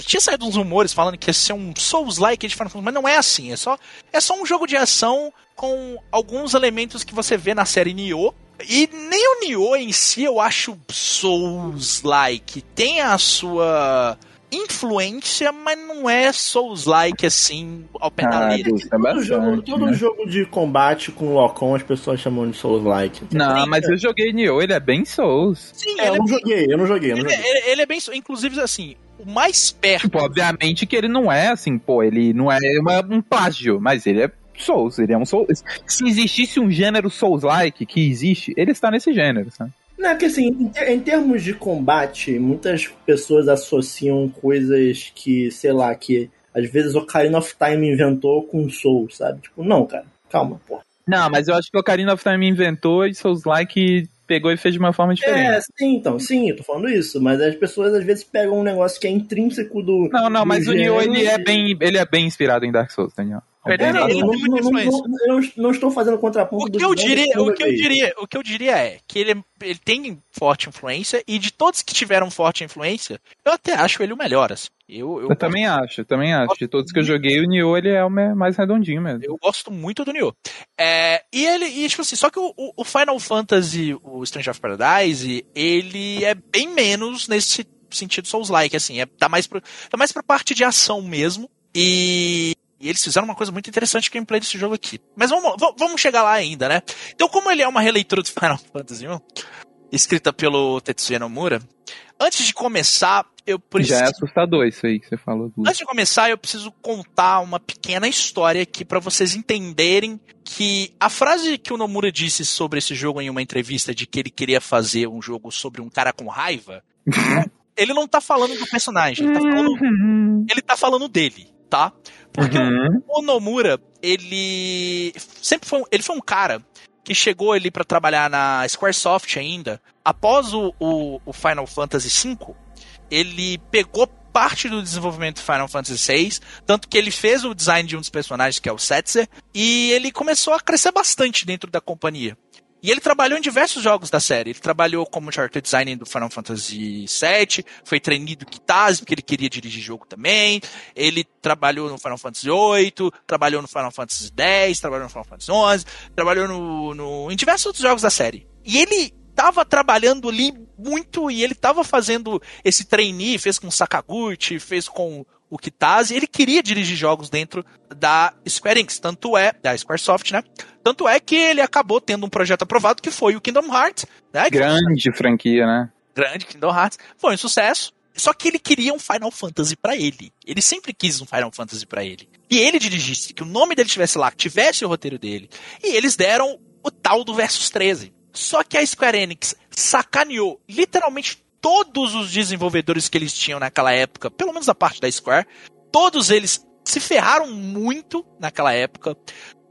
Speaker 3: tinha saído uns rumores falando que ia ser um Souls-like de Final Fantasy, mas não é assim. É só, é só um jogo de ação com alguns elementos que você vê na série Nioh. E nem o Nioh em si eu acho Souls-like. Tem a sua influência, mas não é Souls-like assim ao pé da
Speaker 1: letra. Ah, todo, jogo, todo né? jogo de combate com Locom as pessoas chamam de Souls-like.
Speaker 4: Não, mas eu joguei Nioh, ele é bem Souls.
Speaker 1: Sim, é, eu, não é joguei, eu não joguei, eu não
Speaker 3: joguei. Ele, ele, é bem Inclusive, assim, o mais perto.
Speaker 4: Tipo, obviamente que ele não é assim, pô, ele não é uma, um plágio, mas ele é Souls, ele é um Souls. Se existisse um gênero Souls-like que existe, ele está nesse gênero, sabe?
Speaker 1: Não, é que assim, em, termos de combate, muitas pessoas associam coisas que, sei lá, que às vezes o Ocarina of Time inventou com Soul, sabe? Tipo, não, cara, calma, pô.
Speaker 4: Não, mas eu acho que o Ocarina of Time inventou e Souls-like pegou e fez de uma forma diferente. É,
Speaker 1: sim, então, sim, eu tô falando isso, mas as pessoas às vezes pegam um negócio que é intrínseco do.
Speaker 4: Não, não, mas o Nioh ele é bem, ele é bem inspirado em Dark Souls, Daniel.
Speaker 1: Ele, ele, ele não, não, não, não, estou fazendo contraponto
Speaker 3: o que eu diria o que eu diria o que eu diria é que ele, ele tem forte influência e de todos que tiveram forte influência eu até acho ele o melhor assim.
Speaker 4: eu, eu, eu também acho eu também acho. De todos que eu joguei o Nioh ele é o mais redondinho mesmo.
Speaker 3: Eu gosto muito do Nioh. É, e ele e tipo assim só que o, o Final Fantasy o Strange of Paradise ele é bem menos nesse sentido Souls-like assim. É tá mais pro, tá mais pra parte de ação mesmo. E e eles fizeram uma coisa muito interessante que o gameplay desse jogo aqui. Mas vamos, vamos chegar lá ainda, né? Então, como ele é uma releitura do Final Fantasy 1, escrita pelo Tetsuya Nomura, antes de começar, eu preciso.
Speaker 4: Já é assustador isso aí que você falou.
Speaker 3: Antes de começar, eu preciso contar uma pequena história aqui para vocês entenderem que a frase que o Nomura disse sobre esse jogo em uma entrevista de que ele queria fazer um jogo sobre um cara com raiva. ele não tá falando do personagem, ele tá falando, uhum. ele tá falando dele tá? Porque uhum. o Nomura, ele sempre foi, ele foi um cara que chegou ali para trabalhar na Squaresoft ainda. Após o, o, o, Final Fantasy V, ele pegou parte do desenvolvimento do Final Fantasy VI, tanto que ele fez o design de um dos personagens, que é o Setzer, e ele começou a crescer bastante dentro da companhia. E ele trabalhou em diversos jogos da série. Ele trabalhou como character designer do Final Fantasy VII, foi treinado do Kitase, porque ele queria dirigir jogo também. Ele trabalhou no Final Fantasy VIII, trabalhou no Final Fantasy X, trabalhou no Final Fantasy XI, trabalhou no, no, em diversos outros jogos da série. E ele estava trabalhando ali muito e ele estava fazendo esse trainee, fez com Sakaguchi, fez com o Kitase, ele queria dirigir jogos dentro da Square Enix, tanto é, da Squaresoft, né? Tanto é que ele acabou tendo um projeto aprovado que foi o Kingdom Hearts, né?
Speaker 4: Grande franquia, né?
Speaker 3: Grande Kingdom Hearts. Foi um sucesso. Só que ele queria um Final Fantasy para ele. Ele sempre quis um Final Fantasy para ele. E ele dirigisse, que o nome dele estivesse lá, que tivesse o roteiro dele. E eles deram o tal do Versus 13. Só que a Square Enix sacaneou literalmente todos os desenvolvedores que eles tinham naquela época, pelo menos a parte da Square, todos eles se ferraram muito naquela época.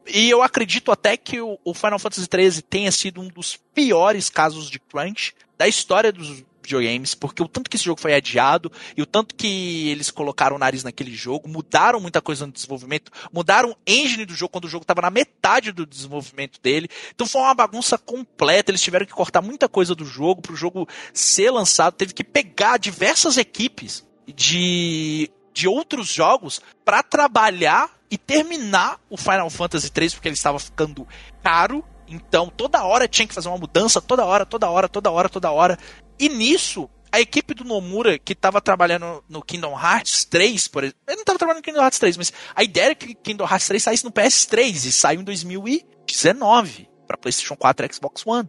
Speaker 3: E eu acredito até que o, Final Fantasy XIII tenha sido um dos piores casos de crunch da história dos videogames, porque o tanto que esse jogo foi adiado e o tanto que eles colocaram o nariz naquele jogo, mudaram muita coisa no desenvolvimento, mudaram o engine do jogo quando o jogo estava na metade do desenvolvimento dele. Então foi uma bagunça completa, eles tiveram que cortar muita coisa do jogo para o jogo ser lançado, teve que pegar diversas equipes de de outros jogos para trabalhar e terminar o Final Fantasy 3 porque ele estava ficando caro. Então toda hora tinha que fazer uma mudança, toda hora, toda hora, toda hora, toda hora. E nisso, a equipe do Nomura, que estava trabalhando no Kingdom Hearts 3, por exemplo. Ele não estava trabalhando no Kingdom Hearts 3, mas a ideia era que Kingdom Hearts 3 saísse no PS3 e saiu em 2019 para PlayStation 4 e Xbox One.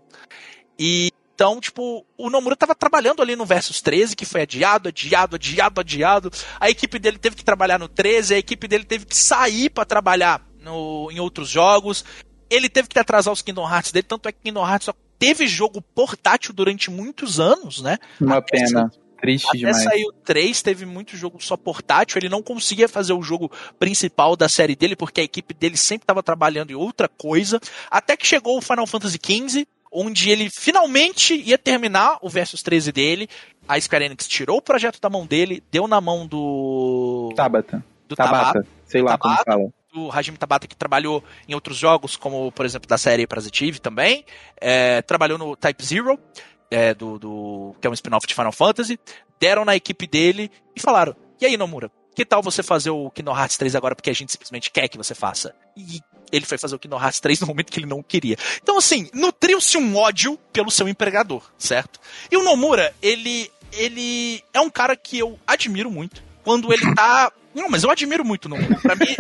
Speaker 3: E então, tipo, o Nomura tava trabalhando ali no Versus 13, que foi adiado, adiado, adiado, adiado. A equipe dele teve que trabalhar no 13, a equipe dele teve que sair para trabalhar no, em outros jogos. Ele teve que atrasar os Kingdom Hearts dele, tanto é que Kingdom Hearts só teve jogo portátil durante muitos anos, né?
Speaker 4: Uma Até pena. Triste Até demais.
Speaker 3: saiu 3, teve muito jogo só portátil. Ele não conseguia fazer o jogo principal da série dele, porque a equipe dele sempre estava trabalhando em outra coisa. Até que chegou o Final Fantasy XV, onde ele finalmente ia terminar o Versus 13 dele. A Square Enix tirou o projeto da mão dele, deu na mão do.
Speaker 4: Tabata. Do Tabata. Tabata. Sei lá Tabata, como fala.
Speaker 3: Do Hajime Tabata, que trabalhou em outros jogos, como, por exemplo, da série Parasitive também. É, trabalhou no Type Zero, é, do, do, que é um spin-off de Final Fantasy. Deram na equipe dele e falaram: E aí, Nomura? Que tal você fazer o Kingdom Hearts 3 agora porque a gente simplesmente quer que você faça? E ele foi fazer o Kingdom Hearts 3 no momento que ele não queria. Então, assim, nutriu-se um ódio pelo seu empregador, certo? E o Nomura, ele, ele é um cara que eu admiro muito. Quando ele tá. Não, mas eu admiro muito o Nomura. Pra mim.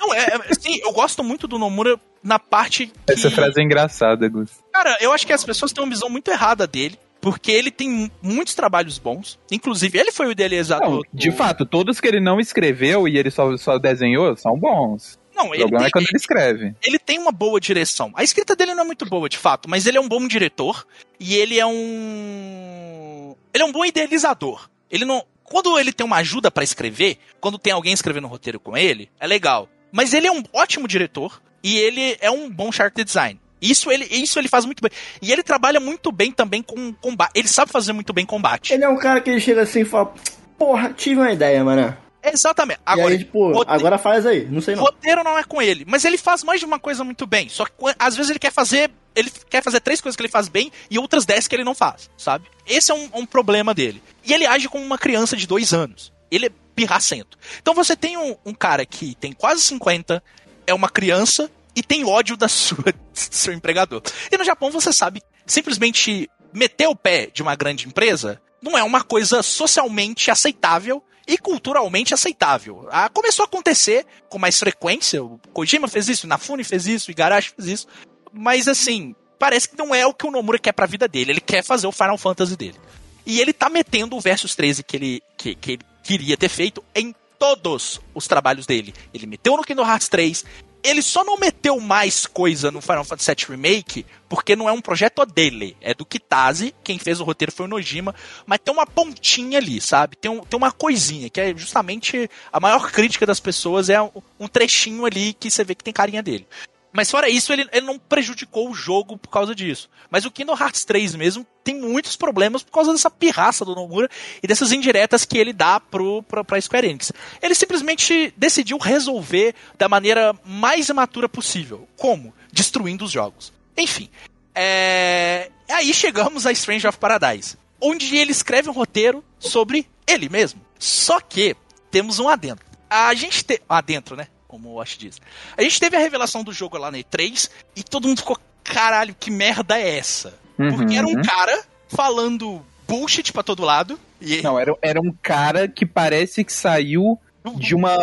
Speaker 3: Não, é, é. Sim, eu gosto muito do Nomura na parte. Que...
Speaker 4: Essa frase é engraçada, Gus.
Speaker 3: Cara, eu acho que as pessoas têm uma visão muito errada dele porque ele tem muitos trabalhos bons. Inclusive, ele foi o idealizador. Não,
Speaker 4: de fato, todos que ele não escreveu e ele só, só desenhou são bons. Não, o problema tem, é quando ele escreve.
Speaker 3: Ele tem uma boa direção. A escrita dele não é muito boa, de fato, mas ele é um bom diretor e ele é um. Ele é um bom idealizador. Ele não. Quando ele tem uma ajuda para escrever, quando tem alguém escrevendo um roteiro com ele, é legal. Mas ele é um ótimo diretor e ele é um bom chart design. Isso ele, isso ele faz muito bem. E ele trabalha muito bem também com combate. Ele sabe fazer muito bem combate.
Speaker 1: Ele é um cara que ele chega assim e fala: Porra, tive uma ideia, mano.
Speaker 3: Exatamente. Agora,
Speaker 1: aí, tipo, roteiro, agora faz aí, não sei não.
Speaker 3: Roteiro não é com ele, mas ele faz mais de uma coisa muito bem. Só que às vezes ele quer fazer. Ele quer fazer três coisas que ele faz bem e outras dez que ele não faz, sabe? Esse é um, um problema dele. E ele age como uma criança de dois anos. Ele é pirracento. Então você tem um, um cara que tem quase 50, é uma criança e tem ódio da sua do seu empregador. E no Japão você sabe, simplesmente meter o pé de uma grande empresa não é uma coisa socialmente aceitável e culturalmente aceitável. Ah, começou a acontecer com mais frequência. O Kojima fez isso, Nafune fez isso, Igarashi fez isso. Mas assim, parece que não é o que o Nomura quer pra vida dele. Ele quer fazer o Final Fantasy dele. E ele tá metendo o Versus 13 que ele, que, que ele queria ter feito em todos os trabalhos dele. Ele meteu no Kingdom Hearts 3, ele só não meteu mais coisa no Final Fantasy VII Remake porque não é um projeto dele. É do Kitase, quem fez o roteiro foi o Nojima, mas tem uma pontinha ali, sabe? Tem, um, tem uma coisinha, que é justamente a maior crítica das pessoas é um trechinho ali que você vê que tem carinha dele. Mas fora isso, ele, ele não prejudicou o jogo por causa disso. Mas o Kingdom Hearts 3 mesmo tem muitos problemas por causa dessa pirraça do Nomura e dessas indiretas que ele dá pro, pro, pra Square Enix. Ele simplesmente decidiu resolver da maneira mais imatura possível. Como? Destruindo os jogos. Enfim. É... Aí chegamos a Strange of Paradise. Onde ele escreve um roteiro sobre ele mesmo. Só que temos um adentro. A gente tem. Adentro, né? Como o Ash diz. A gente teve a revelação do jogo lá na E3 e todo mundo ficou, caralho, que merda é essa? Uhum. Porque era um cara falando bullshit pra todo lado.
Speaker 4: E... Não, era, era um cara que parece que saiu de uma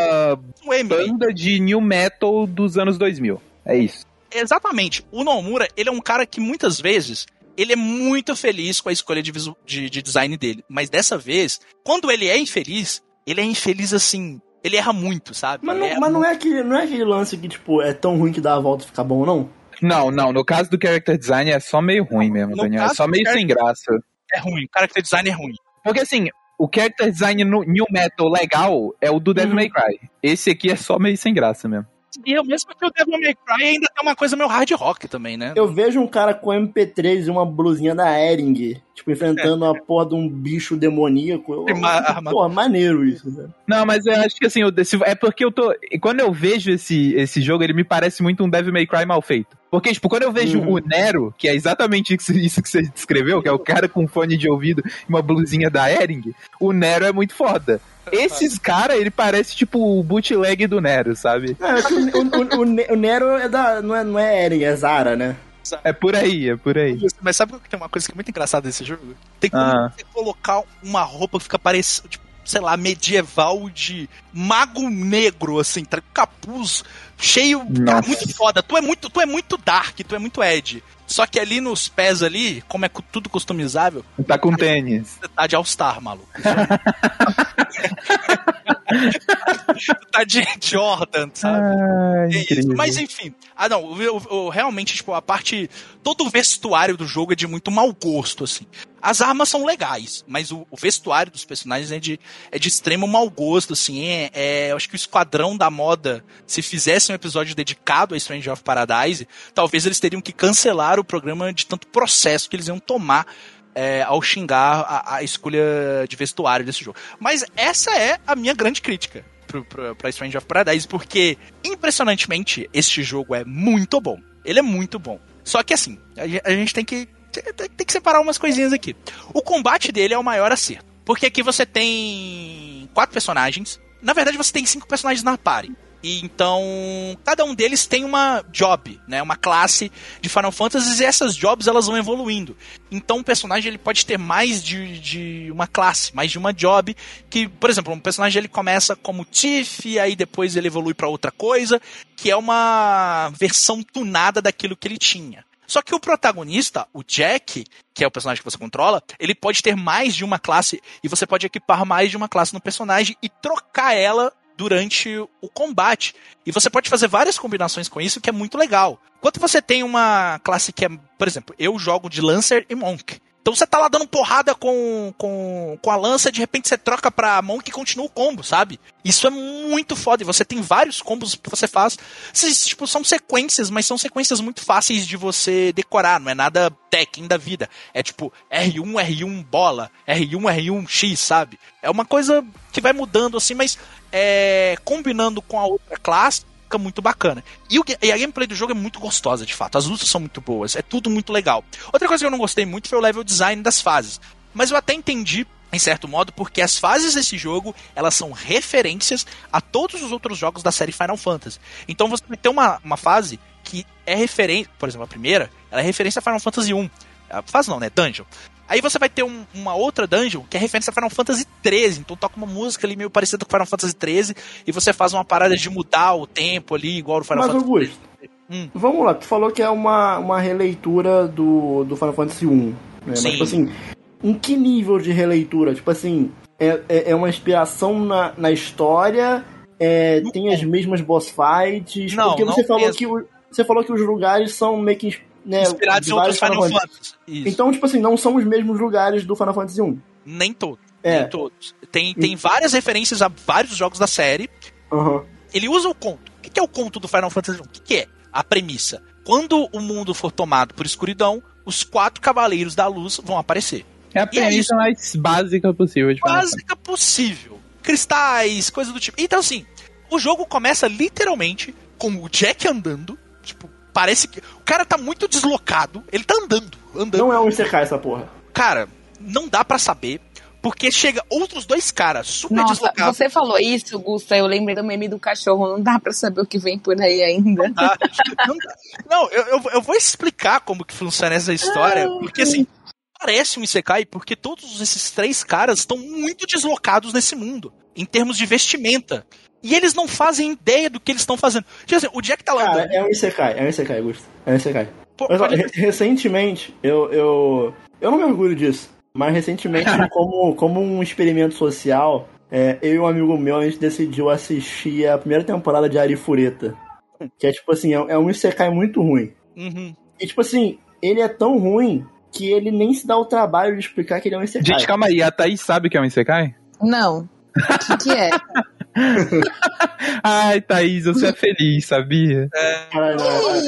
Speaker 4: banda de new metal dos anos 2000. É isso.
Speaker 3: Exatamente. O Nomura, ele é um cara que muitas vezes ele é muito feliz com a escolha de, de, de design dele. Mas dessa vez, quando ele é infeliz, ele é infeliz assim. Ele erra muito, sabe?
Speaker 1: Mas, não, mas não, é aquele, não é aquele lance que, tipo, é tão ruim que dá a volta e fica bom, não?
Speaker 4: Não, não. No caso do character design é só meio ruim mesmo, no Daniel. É só meio sem graça.
Speaker 3: É ruim. O character design é ruim.
Speaker 4: Porque assim, o character design no New Metal legal é o do Devil uhum. May Cry. Esse aqui é só meio sem graça mesmo.
Speaker 3: E eu mesmo que o Devil May Cry ainda tem uma coisa meio hard rock também, né?
Speaker 1: Eu vejo um cara com MP3 e uma blusinha da Ering, tipo, enfrentando é. a porra de um bicho demoníaco. Eu, Pô, maneiro isso, né?
Speaker 4: Não, mas eu acho que assim, eu, é porque eu tô. Quando eu vejo esse, esse jogo, ele me parece muito um Devil May Cry mal feito. Porque, tipo, quando eu vejo uhum. o Nero, que é exatamente isso que você descreveu, que é o cara com fone de ouvido e uma blusinha da Ering, o Nero é muito foda. Esses caras, ele parece tipo o bootleg do Nero, sabe?
Speaker 1: É, o, o, o, o, Nero é da, não, é, não é Eren, é Zara, né?
Speaker 4: É por aí, é por aí.
Speaker 3: Mas sabe que tem uma coisa que é muito engraçada nesse jogo? Tem como ah. você colocar uma roupa que fica parecendo, tipo, sei lá, medieval de mago negro, assim, tá? capuz cheio, cara, muito foda. Tu é muito, tu é muito dark, tu é muito Ed. Só que ali nos pés ali, como é tudo customizável.
Speaker 4: Tá com tênis.
Speaker 3: Tá de All-Star, maluco. tá de Jordan, sabe? Ah, é Mas enfim. Ah, não. Eu, eu, realmente, tipo, a parte. Todo o vestuário do jogo é de muito mau gosto, assim. As armas são legais, mas o, o vestuário dos personagens é de, é de extremo mau gosto, assim. É, é, eu acho que o Esquadrão da Moda, se fizesse um episódio dedicado a Strange of Paradise, talvez eles teriam que cancelar o programa de tanto processo que eles iam tomar é, ao xingar a, a, escolha de vestuário desse jogo. Mas essa é a minha grande crítica para Strange of Paradise, porque impressionantemente este jogo é muito bom. Ele é muito bom. Só que assim, a, a gente tem que tem que separar umas coisinhas aqui. O combate dele é o maior acerto. Porque aqui você tem quatro personagens. Na verdade, você tem cinco personagens na party. E então, cada um deles tem uma job, né? Uma classe de Final Fantasy e essas jobs elas vão evoluindo. Então, um personagem ele pode ter mais de, de uma classe, mais de uma job. Que, por exemplo, um personagem ele começa como Tiff, aí depois ele evolui para outra coisa, que é uma versão tunada daquilo que ele tinha. Só que o protagonista, o Jack, que é o personagem que você controla, ele pode ter mais de uma classe e você pode equipar mais de uma classe no personagem e trocar ela durante o combate. E você pode fazer várias combinações com isso, que é muito legal. Quando você tem uma classe que é, por exemplo, eu jogo de Lancer e Monk. Então você tá lá dando porrada com, com, com a lança, de repente você troca pra Monk e continua o combo, sabe? Isso é muito foda. E você tem vários combos que você faz. Esses, tipo, são sequências, mas são sequências muito fáceis de você decorar. Não é nada Tekken da vida. É tipo R1, R1 bola, R1, R1 X, sabe? É uma coisa que vai mudando assim, mas é, combinando com a outra classe, fica muito bacana. E, o, e, a gameplay do jogo é muito gostosa, de fato. As lutas são muito boas, é tudo muito legal. Outra coisa que eu não gostei muito foi o level design das fases. Mas eu até entendi, em certo modo, porque as fases desse jogo, elas são referências a todos os outros jogos da série Final Fantasy. Então você vai ter uma, uma fase que é referência, por exemplo, a primeira, ela é referência a Final Fantasy 1. A fase não, né? Dungeon. Aí você vai ter um, uma outra dungeon que é referência a Final Fantasy XIII. Então toca uma música ali meio parecida com Final Fantasy XIII e você faz uma parada de mudar o tempo ali, igual o Final
Speaker 1: Mas,
Speaker 3: Fantasy
Speaker 1: Augusto, hum. vamos lá, tu falou que é uma, uma releitura do, do Final Fantasy I. Né? Mas, tipo assim, em que nível de releitura? Tipo assim, é, é, é uma inspiração na, na história? É, tem as mesmas boss fights? Não, porque você falou que você falou que os lugares são meio que né,
Speaker 3: inspirados em outros Final, Final Fantasy.
Speaker 1: Então, tipo assim, não são os mesmos lugares do Final Fantasy 1.
Speaker 3: Nem todos. É. Nem todos. Tem, tem e... várias referências a vários jogos da série.
Speaker 1: Uhum.
Speaker 3: Ele usa o conto. O que é o conto do Final Fantasy 1? O que é? A premissa. Quando o mundo for tomado por escuridão, os quatro cavaleiros da luz vão aparecer.
Speaker 4: É a premissa é mais básica possível. De
Speaker 3: básica possível. Cristais, coisa do tipo. Então, assim, o jogo começa literalmente com o Jack andando, tipo, parece que. O cara tá muito deslocado, ele tá andando, andando.
Speaker 1: Não é um Isekai essa porra.
Speaker 3: Cara, não dá para saber. Porque chega outros dois caras super Nossa, deslocados.
Speaker 2: Você falou isso, Gusta, eu lembrei do meme do cachorro. Não dá pra saber o que vem por aí ainda. Não, dá,
Speaker 3: não, dá. não eu, eu, eu, vou explicar como que funciona essa história. Porque assim, parece um Isekai porque todos esses três caras estão muito deslocados nesse mundo. Em termos de vestimenta. E eles não fazem ideia do que eles estão fazendo. Tipo assim, o Jack tá lá
Speaker 1: Cara. É um Isekai, é um Isekai, Augusto. É um Isekai. recentemente, eu, eu. Eu não me orgulho disso. Mas recentemente, como, como um experimento social, é, eu e um amigo meu, a gente decidiu assistir a primeira temporada de Arifureta. Que é tipo assim, é, é um Isekai muito ruim.
Speaker 3: Uhum.
Speaker 1: E tipo assim, ele é tão ruim que ele nem se dá o trabalho de explicar que ele é um Isekai.
Speaker 4: Gente, calma aí, a Thaís sabe que é um Isekai?
Speaker 2: Não. O que, que é?
Speaker 4: Ai, Thaís, você é feliz, sabia? É.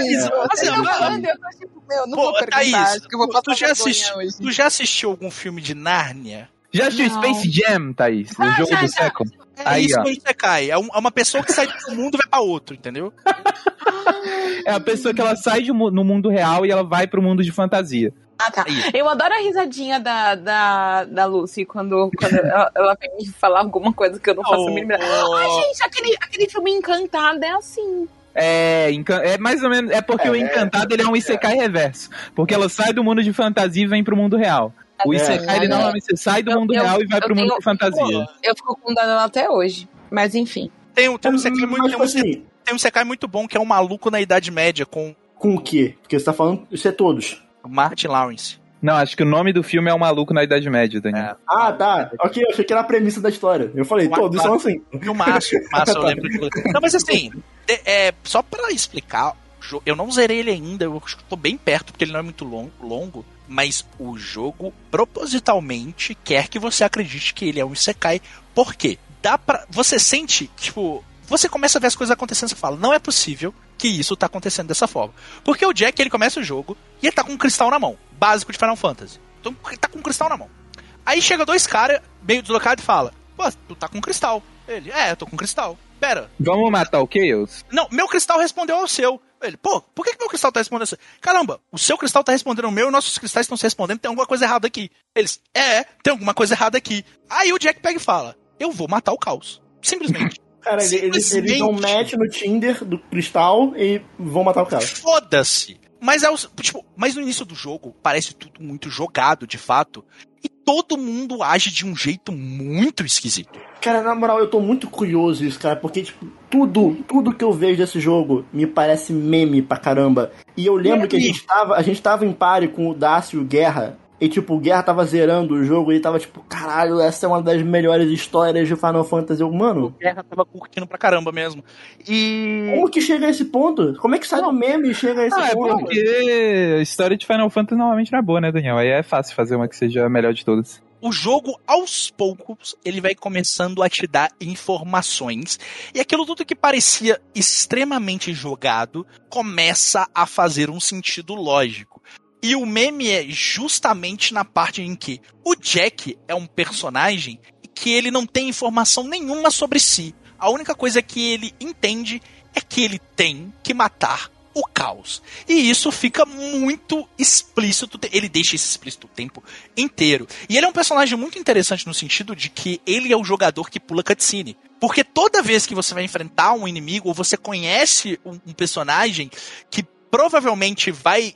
Speaker 2: Isso, você falando, eu tô tipo, meu, não Pô, vou perguntar, Thaís, eu vou tu já, assisti, hoje.
Speaker 3: tu já assistiu algum filme de Nárnia?
Speaker 4: Já assistiu Space Jam, Thaís? Ah, o jogo já, do século?
Speaker 3: É Aí, isso ó. quando você cai. É, é uma pessoa que sai de um mundo e vai pra outro, entendeu?
Speaker 4: é a pessoa que ela sai de, no mundo real e ela vai pro mundo de fantasia.
Speaker 2: Ah, tá. Eu adoro a risadinha da, da, da Lucy quando, quando ela, ela vem me falar alguma coisa que eu não faço oh, mínima. Oh. Ai, gente, aquele, aquele filme Encantado é assim.
Speaker 4: É, é mais ou menos. É porque é, o Encantado ele é um Isekai reverso. Porque ela sai do mundo de fantasia e vem pro mundo real. O Isekai, ele normalmente você sai do mundo eu, real e vai pro tenho, mundo de fantasia.
Speaker 2: Eu fico com dano até hoje. Mas enfim.
Speaker 3: Tem, um, tem um Isekai muito, tem um, assim, tem um Isekai muito bom que é um maluco na Idade Média com.
Speaker 1: Com o quê? Porque você tá falando. Isso é todos.
Speaker 3: Martin Lawrence.
Speaker 4: Não, acho que o nome do filme é O Maluco na Idade Média, Daniel. É.
Speaker 1: Ah, tá. Ok, eu achei que era a premissa da história. Eu falei, todos são assim.
Speaker 3: O Márcio, o Márcio, eu lembro. Não, mas assim, é, é, só pra explicar, eu não zerei ele ainda, eu tô bem perto, porque ele não é muito longo, longo mas o jogo propositalmente quer que você acredite que ele é um Isekai. Por quê? Dá pra. Você sente, tipo, você começa a ver as coisas acontecendo e fala, não é possível que isso tá acontecendo dessa forma. Porque o Jack, ele começa o jogo e ele tá com um cristal na mão, básico de Final Fantasy. Então ele tá com um cristal na mão. Aí chega dois caras, meio deslocados, e fala: Pô, tu tá com um cristal. Ele, é, eu tô com um cristal. Pera.
Speaker 4: Vamos matar o Chaos?
Speaker 3: Não, meu cristal respondeu ao seu. Ele, pô, por que, que meu cristal tá respondendo assim? Caramba, o seu cristal tá respondendo ao meu e nossos cristais estão se respondendo, tem alguma coisa errada aqui. Eles, é, tem alguma coisa errada aqui. Aí o Jack pega e fala: Eu vou matar o caos. Simplesmente.
Speaker 1: Cara, eles, eles dão match no Tinder do Cristal e vão matar o cara.
Speaker 3: Foda-se! Mas, é o, tipo, mas no início do jogo parece tudo muito jogado, de fato. E todo mundo age de um jeito muito esquisito.
Speaker 1: Cara, na moral, eu tô muito curioso isso, cara, porque, tipo, tudo, tudo que eu vejo desse jogo me parece meme pra caramba. E eu lembro que a gente tava, a gente tava em pare com o Dácio Guerra, e, tipo, o Guerra tava zerando o jogo e tava, tipo, caralho, essa é uma das melhores histórias de Final Fantasy. Mano.
Speaker 3: O Guerra tava curtindo pra caramba mesmo. E.
Speaker 1: Como que chega a esse ponto? Como é que sai do meme e chega a esse
Speaker 4: ah, é ponto? É porque a história de Final Fantasy normalmente não é boa, né, Daniel? Aí é fácil fazer uma que seja a melhor de todas
Speaker 3: o jogo, aos poucos, ele vai começando a te dar informações. E aquilo tudo que parecia extremamente jogado começa a fazer um sentido lógico. E o meme é justamente na parte em que o Jack é um personagem que ele não tem informação nenhuma sobre si. A única coisa que ele entende é que ele tem que matar o caos. E isso fica muito explícito, ele deixa isso explícito o tempo inteiro. E ele é um personagem muito interessante no sentido de que ele é o jogador que pula cutscene. Porque toda vez que você vai enfrentar um inimigo, ou você conhece um, um personagem que provavelmente vai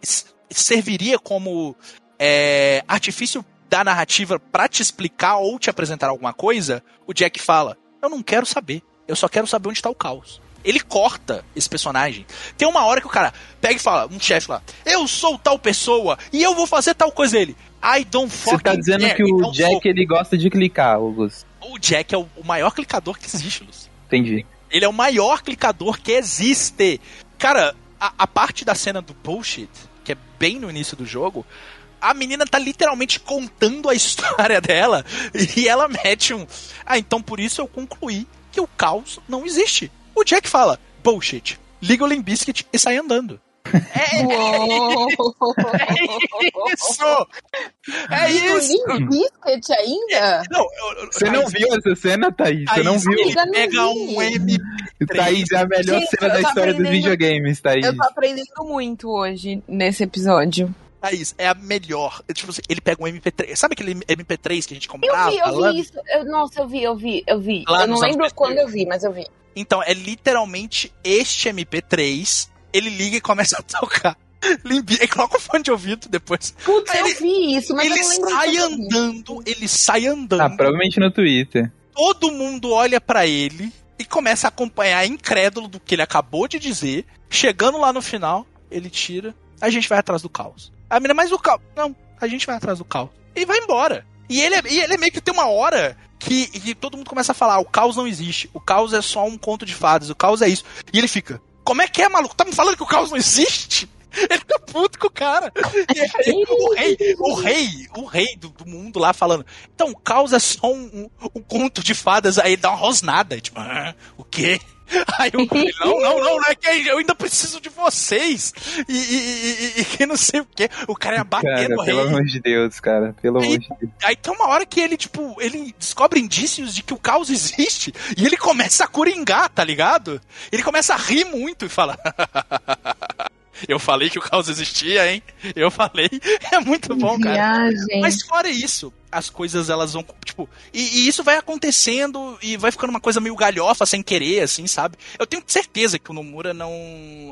Speaker 3: serviria como é, artifício da narrativa para te explicar ou te apresentar alguma coisa, o Jack fala: Eu não quero saber. Eu só quero saber onde está o caos. Ele corta esse personagem. Tem uma hora que o cara pega e fala, um chefe lá, eu sou tal pessoa e eu vou fazer tal coisa dele. I don't fucking
Speaker 4: Você tá dizendo care, que o Jack ele gosta de clicar, Luz.
Speaker 3: O Jack é o, o maior clicador que existe, Luz.
Speaker 4: Entendi.
Speaker 3: Ele é o maior clicador que existe. Cara, a, a parte da cena do bullshit que é bem no início do jogo, a menina tá literalmente contando a história dela e ela mete um. Ah, então por isso eu concluí que o caos não existe. O Jack fala, bullshit, liga o Limbiskit e sai andando. É, é, isso! É isso!
Speaker 2: Limbiskit ainda?
Speaker 4: Não, eu, Você não viu essa cena, Thaís? Você não viu?
Speaker 3: Ele pega um M.
Speaker 4: Thaís é a melhor Gente, cena da história dos videogames, Thaís.
Speaker 2: Eu tô aprendendo muito hoje nesse episódio.
Speaker 3: Thaís, é a melhor. Tipo assim, ele pega um MP3. Sabe aquele MP3 que a gente comprava?
Speaker 2: Eu vi, eu vi isso. Eu, nossa, eu vi, eu vi, eu vi. Lá eu não lembro quando eu vi, mas eu vi.
Speaker 3: Então, é literalmente este MP3. Ele liga e começa a tocar. Limbi, e coloca o fone de ouvido depois.
Speaker 2: Putz, eu vi isso, mas
Speaker 3: ele
Speaker 2: eu não
Speaker 3: sai andando, ele sai andando. Ah,
Speaker 4: provavelmente no Twitter.
Speaker 3: Todo mundo olha para ele e começa a acompanhar incrédulo do que ele acabou de dizer. Chegando lá no final, ele tira a gente vai atrás do caos. A menina, mas o caos. Não, a gente vai atrás do caos. E vai embora. E ele, é, e ele é meio que tem uma hora que, que todo mundo começa a falar: o caos não existe, o caos é só um conto de fadas, o caos é isso. E ele fica: como é que é, maluco? Tá me falando que o caos não existe? Ele tá puto com o cara. Aí, o rei, o rei, o rei do, do, mundo lá falando. Então, o caos é só um, um, um conto de fadas. Aí ele dá uma rosnada. Tipo, ah, o quê? Aí eu, não, não, não, não é que eu ainda preciso de vocês. E, e, e, e que não sei o que. O cara ia bater no
Speaker 4: rei. Pelo amor de Deus, cara. Pelo amor de Deus.
Speaker 3: Aí tem uma hora que ele, tipo, ele descobre indícios de que o caos existe. E ele começa a coringar, tá ligado? Ele começa a rir muito e fala. Eu falei que o caos existia, hein? Eu falei. É muito bom, cara. Viagem. Mas fora isso, as coisas elas vão, tipo, e, e, isso vai acontecendo e vai ficando uma coisa meio galhofa sem querer, assim, sabe? Eu tenho certeza que o Nomura não.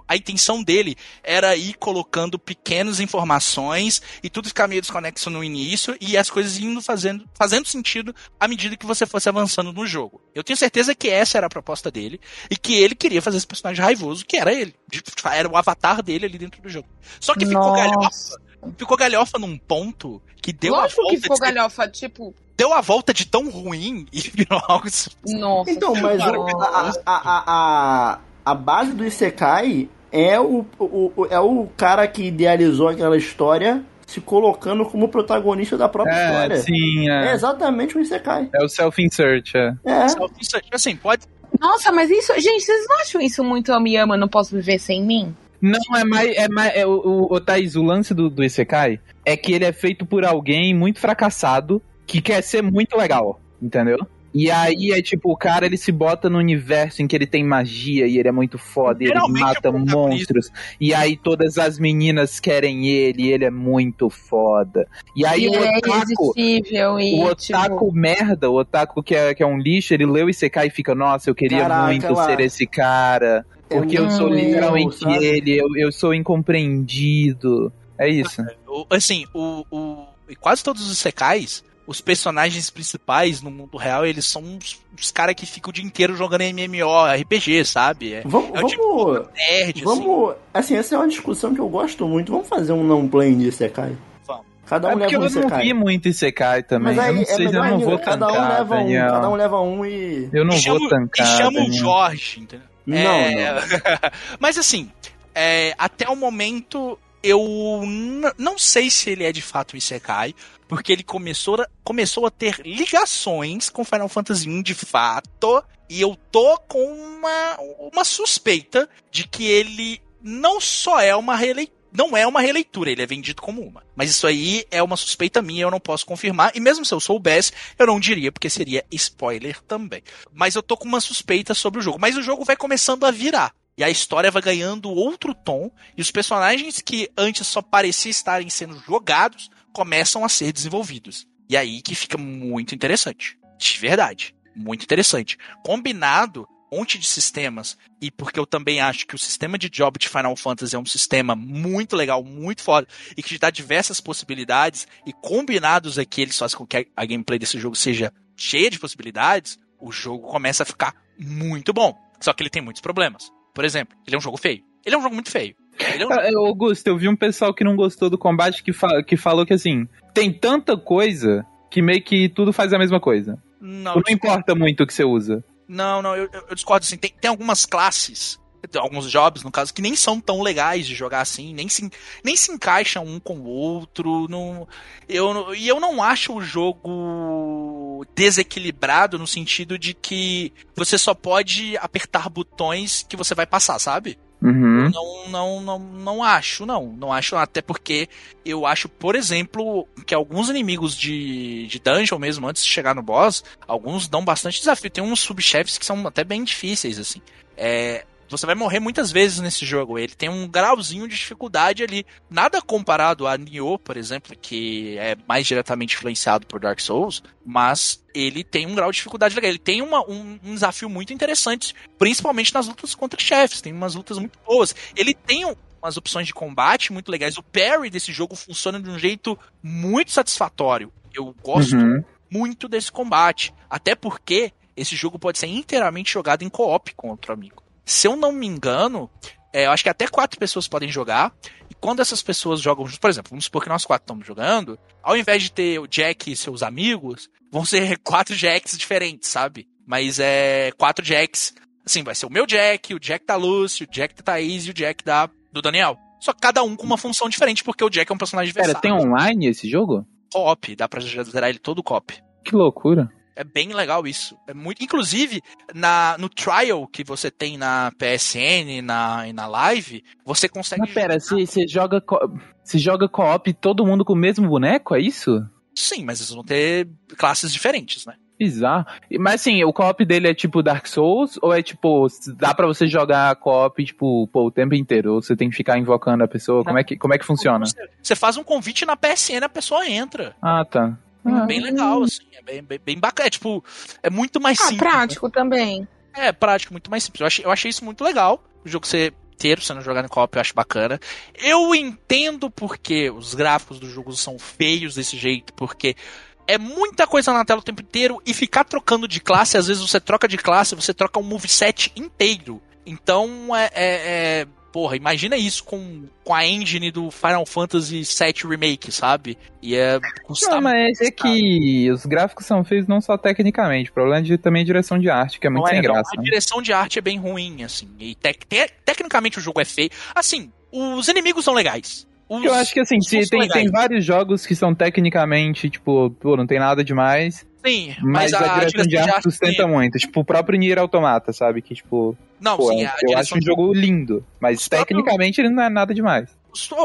Speaker 3: A intenção dele era ir colocando pequenas informações e tudo ficar meio desconexo no início e as coisas indo fazendo, fazendo sentido à medida que você fosse avançando no jogo. Eu tenho certeza que essa era a proposta dele e que ele queria fazer esse personagem raivoso, que era ele. Era o avatar dele ali dentro do jogo. Só que ficou Nossa. galhofa ficou galhofa num ponto que deu
Speaker 2: Lógico
Speaker 3: a volta.
Speaker 2: que ficou de... galhofa, tipo.
Speaker 3: Deu a volta de tão ruim e virou algo.
Speaker 1: Nossa. Então, mas o, a, a, a, a, base do Isekai é o, o, é o cara que idealizou aquela história se colocando como protagonista da própria é, história.
Speaker 4: Sim, é.
Speaker 1: é exatamente o Isekai.
Speaker 4: É o self-insert, é.
Speaker 1: é.
Speaker 3: Self-insert. Assim, pode.
Speaker 2: Nossa, mas isso. Gente, vocês não acham isso muito Amiyama, não posso viver sem mim?
Speaker 4: Não, é mais. É mais é, o, o, o Thaís, o lance do, do Isekai é que ele é feito por alguém muito fracassado que quer ser muito legal, entendeu? E aí é tipo, o cara ele se bota no universo em que ele tem magia e ele é muito foda, e ele mata monstros. E aí todas as meninas querem ele, e ele é muito foda. E aí e o
Speaker 2: é
Speaker 4: otaku,
Speaker 2: e,
Speaker 4: o otaku
Speaker 2: tipo...
Speaker 4: merda, o otaku que é, que é um lixo, ele leu Isekai e fica, nossa, eu queria Caraca, muito lá. ser esse cara. Porque eu sou literalmente ele, eu, eu sou incompreendido. É isso.
Speaker 3: Assim, o, o, quase todos os secais, os personagens principais no mundo real, eles são os, os caras que ficam o dia inteiro jogando MMO, RPG, sabe? É,
Speaker 1: vamos, é tipo vamos, nerd, vamos, assim. assim. essa é uma discussão que eu gosto muito. Vamos fazer um não play de Sekai?
Speaker 4: Cada um é leva um Isekai. Eu não vi muito Isekai também. Mas aí, eu não é sei, é eu não vou cada tancar, um leva Daniel.
Speaker 1: um, Cada um leva um e...
Speaker 4: Eu não e vou chamo, tancar,
Speaker 3: E chama o Jorge, entendeu?
Speaker 1: Não, é... não.
Speaker 3: Mas assim, é, até o momento eu não sei se ele é de fato um Isekai, porque ele começou a, começou a ter ligações com Final Fantasy I de fato, e eu tô com uma, uma suspeita de que ele não só é uma releitura não é uma releitura, ele é vendido como uma. Mas isso aí é uma suspeita minha, eu não posso confirmar. E mesmo se eu soubesse, eu não diria, porque seria spoiler também. Mas eu tô com uma suspeita sobre o jogo. Mas o jogo vai começando a virar. E a história vai ganhando outro tom. E os personagens que antes só pareciam estarem sendo jogados começam a ser desenvolvidos. E aí que fica muito interessante. De verdade. Muito interessante. Combinado monte de sistemas, e porque eu também acho que o sistema de job de Final Fantasy é um sistema muito legal, muito foda, e que te dá diversas possibilidades, e combinados aqui eles fazem com que a gameplay desse jogo seja cheia de possibilidades, o jogo começa a ficar muito bom. Só que ele tem muitos problemas. Por exemplo, ele é um jogo feio. Ele é um jogo muito feio. É um...
Speaker 4: Ah, Augusto, eu vi um pessoal que não gostou do combate que, fa que falou que assim, tem tanta coisa que meio que tudo faz a mesma coisa. Não, não importa muito o que você usa.
Speaker 3: Não, não, eu, eu discordo assim. Tem, tem algumas classes, alguns jobs, no caso, que nem são tão legais de jogar assim, nem se, nem se encaixam um com o outro. Não, eu, e eu não acho o jogo desequilibrado no sentido de que você só pode apertar botões que você vai passar, sabe?
Speaker 4: Uhum.
Speaker 3: Não, não, não, não acho, não. Não acho, até porque eu acho, por exemplo, que alguns inimigos de, de dungeon mesmo, antes de chegar no boss, alguns dão bastante desafio. Tem uns subchefes que são até bem difíceis, assim. É, você vai morrer muitas vezes nesse jogo. Ele tem um grauzinho de dificuldade ali. Nada comparado a Nioh, por exemplo, que é mais diretamente influenciado por Dark Souls, mas ele tem um grau de dificuldade legal. Ele tem uma, um, um, desafio muito interessante, principalmente nas lutas contra chefes. Tem umas lutas muito boas. Ele tem um, umas opções de combate muito legais. O parry desse jogo funciona de um jeito muito satisfatório. Eu gosto uhum. muito desse combate. Até porque esse jogo pode ser inteiramente jogado em co-op com outro amigo. Se eu não me engano, É, eu acho que até quatro pessoas podem jogar. E quando essas pessoas jogam juntos, por exemplo, vamos supor que nós quatro estamos jogando, ao invés de ter o Jack e seus amigos, vão ser quatro Jacks diferentes, sabe? Mas é quatro Jacks. Assim, vai ser o meu Jack, o Jack da Lucy, o Jack da Thaís e o Jack da, do Daniel. Só cada um com uma função diferente, porque o Jack é um personagem
Speaker 4: versátil. Pera, tem online esse jogo?
Speaker 3: Co-op, dá pra zerar ele todo co-op.
Speaker 4: Que loucura.
Speaker 3: É bem legal isso. É muito, inclusive na no trial que você tem na PSN na e na live, você consegue.
Speaker 4: Mas pera, você, joga você joga co-op todo mundo com o mesmo boneco, é isso?
Speaker 3: Sim, mas eles vão ter classes diferentes, né?
Speaker 4: Bizarro. Mas assim, o co-op dele é tipo Dark Souls ou é tipo, dá para você jogar co-op tipo, pô, o tempo inteiro? Ou você tem que ficar invocando a pessoa? Como é que, como é que funciona?
Speaker 3: Você faz um convite na PSN, a pessoa entra.
Speaker 4: Ah, tá.
Speaker 3: É bem legal, assim. É bem, bem, bem bacana. É, tipo, é muito mais ah, simples.
Speaker 2: prático né? também.
Speaker 3: É, prático, muito mais simples. Eu achei, eu achei isso muito legal. O jogo ser inteiro sendo jogado em co-op eu acho bacana. Eu entendo porque os gráficos do jogo são feios desse jeito, porque é muita coisa na tela o tempo inteiro e ficar trocando de classe, às vezes você troca de classe, você troca um moveset inteiro. Então é, é, é porra, imagina isso com, com a engine do Final Fantasy VII Remake, sabe? E é
Speaker 4: Não, mas é que os gráficos são feitos não só tecnicamente, o problema é de, também a direção de arte, que é muito não sem é, graça.
Speaker 3: Não, a né? direção de arte é bem ruim, assim. E tec te tecnicamente o jogo é feio. Assim, os inimigos são legais. Os,
Speaker 4: eu acho que assim, tem, tem vários jogos que são tecnicamente, tipo, pô, não tem nada demais.
Speaker 3: Sim,
Speaker 4: mas, mas a, a, direção, de arte sustenta muito. Tipo, o próprio Nier Automata, sabe? Que, tipo.
Speaker 3: Não, pô, sim,
Speaker 4: eu acho um jogo lindo. Mas tecnicamente ele não é nada demais.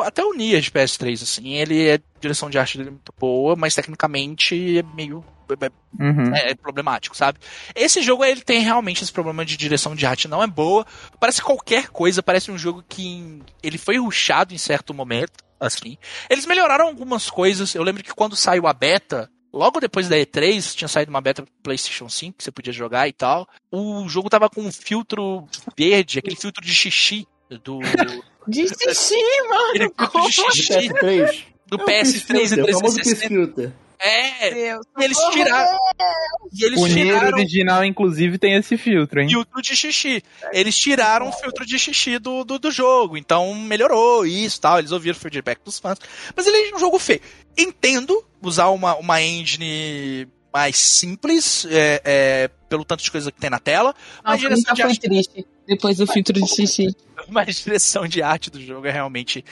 Speaker 3: Até o Nier de PS3, assim, ele é. A direção de arte dele é muito boa, mas tecnicamente é meio. É, uhum. é, é, problemático, sabe? Esse jogo ele tem realmente esse problema de direção de arte não é boa. Parece qualquer coisa, parece um jogo que ele foi ruxado em certo momento, assim. Eles melhoraram algumas coisas. Eu lembro que quando saiu a beta, Logo depois da E3, tinha saído uma beta PlayStation 5 que você podia jogar e tal. O jogo tava com um filtro verde, aquele filtro de xixi do.
Speaker 2: De xixi, mano! Aquele filtro de xixi.
Speaker 3: Do PS3 e 360. É, Deus, e eles tiraram.
Speaker 4: E eles o tiraram, original, inclusive, tem esse filtro, hein?
Speaker 3: Filtro de xixi. Eles tiraram o filtro de xixi do, do, do jogo. Então melhorou isso tal. Eles ouviram o feedback dos fãs. Mas ele é um jogo feio. Entendo usar uma, uma engine mais simples, é, é, pelo tanto de coisa que tem na tela.
Speaker 2: Nossa, a direção de foi arte... triste depois do filtro de xixi.
Speaker 3: Mas a direção de arte do jogo é realmente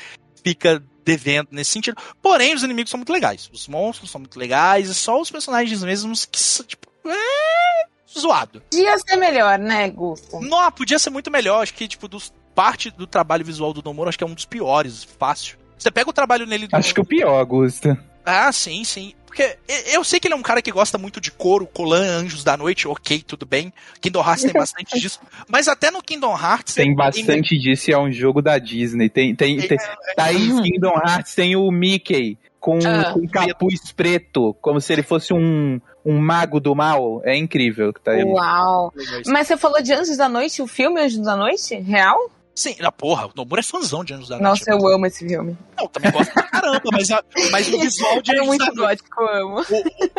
Speaker 3: fica devendo nesse sentido. Porém, os inimigos são muito legais. Os monstros são muito legais, e só os personagens mesmos que são, tipo, é zoado.
Speaker 2: Podia ser melhor, né, Gusto?
Speaker 3: Não, podia ser muito melhor. Acho que, tipo, dos, parte do trabalho visual do Nomura, acho que é um dos piores, fácil. Você pega o trabalho nele...
Speaker 4: Do... Acho que o pior, Gusto.
Speaker 3: Ah, sim, sim. Porque eu sei que ele é um cara que gosta muito de couro, Colan, Anjos da Noite, ok, tudo bem. Kingdom Hearts tem bastante disso. Mas até no Kingdom Hearts.
Speaker 4: Tem bastante tem... disso e é um jogo da Disney. Tem, tem, é, tem, é, tá aí em Kingdom Hearts tem o Mickey com, ah, com capuz preto, como se ele fosse um, um mago do mal. É incrível que tá aí.
Speaker 2: Uau! Mas você falou de Anjos da Noite, o filme Anjos da Noite? Real?
Speaker 3: Sim, na porra, o Nomura é fãzão de Anjos da
Speaker 2: Noite. Nossa, eu amo esse filme.
Speaker 3: Não, também gosto pra caramba, mas, a, mas o visual de
Speaker 2: é
Speaker 3: Anjos
Speaker 2: é muito da gótico, Noite. Eu amo.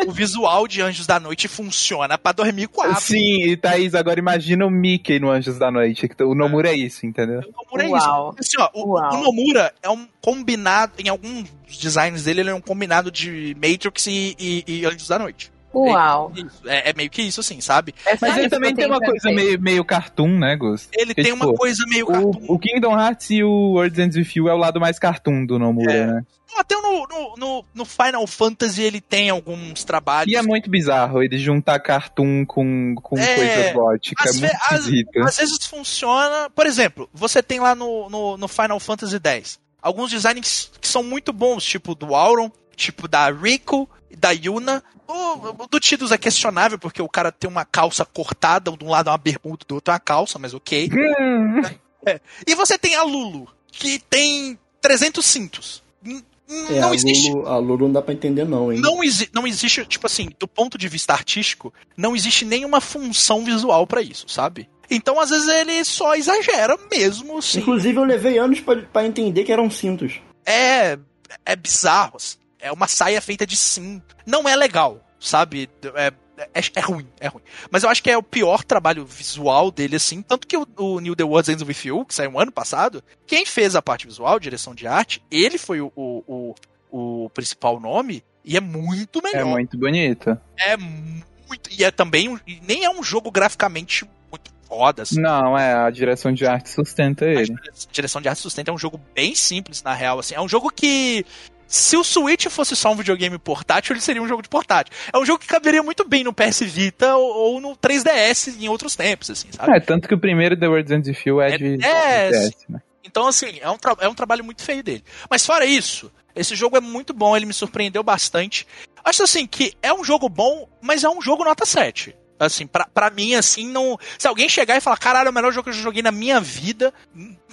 Speaker 3: O, o, visual de Anjos da Noite funciona pra 2004.
Speaker 4: Sim, e Thaís, agora imagina o Mickey no Anjos da Noite. O Nomura é, é isso, entendeu?
Speaker 3: O Nomura é Uau. isso. Assim, ó, o, o, Nomura é um combinado, em alguns designs dele, ele é um combinado de Matrix e, e, e Anjos da Noite.
Speaker 2: Uau!
Speaker 3: É, é, meio que isso, assim, sabe?
Speaker 4: É Mas ele também tem uma coisa meio, meio cartoon, né, Gus?
Speaker 3: Ele Porque, tem tipo, uma coisa meio cartoon.
Speaker 4: O, Kingdom Hearts e o World's End With You é o lado mais cartoon do Nomura, é. né?
Speaker 3: Até no, no, no, no, Final Fantasy ele tem alguns trabalhos.
Speaker 4: E é muito bizarro ele juntar cartoon com, com é, coisa gótica. É muito esquisito.
Speaker 3: Às, às, vezes funciona. Por exemplo, você tem lá no, no, no Final Fantasy X alguns designs que são muito bons, tipo do Auron, tipo da Rico, da Yuna. O, do Tidus é questionável, porque o cara tem uma calça cortada, de um lado é uma bermuda, do outro é uma calça, mas ok. é. E você tem a Lulu, que tem 300 cintos.
Speaker 1: É, não a existe. Lulu, a Lulu não dá pra entender, não, hein?
Speaker 3: Não, exi não existe, tipo assim, do ponto de vista artístico, não existe nenhuma função visual para isso, sabe? Então, às vezes, ele só exagera mesmo, sim.
Speaker 1: Inclusive, eu levei anos para entender que eram cintos.
Speaker 3: É. É bizarro. Assim é uma saia feita de cinto. Não é legal, sabe? É, é, é, ruim, é ruim. Mas eu acho que é o pior trabalho visual dele, assim. Tanto que o, o New The World Ends With You, que saiu um ano passado, quem fez a parte visual, direção de arte, ele foi o, o, o, o principal nome. E é muito melhor. É
Speaker 4: muito bonito.
Speaker 3: É muito. E é também. Nem é um jogo graficamente muito foda. Assim.
Speaker 4: Não, é, a direção de arte sustenta ele.
Speaker 3: A direção de arte sustenta é um jogo bem simples, na real, assim. É um jogo que se o Switch fosse só um videogame portátil, ele seria um jogo de portátil. É um jogo que caberia muito bem no PS Vita ou, ou no 3DS em outros tempos, assim, sabe?
Speaker 4: É, tanto que o primeiro The World Ends With You é, é de é, DS, né?
Speaker 3: Então, assim, é um, é um trabalho muito feio dele. Mas fora isso, esse jogo é muito bom, ele me surpreendeu bastante. Acho assim que é um jogo bom, mas é um jogo nota 7. Assim, pra, pra mim, assim, não. Se alguém chegar e falar, caralho, é o melhor jogo que eu já joguei na minha vida,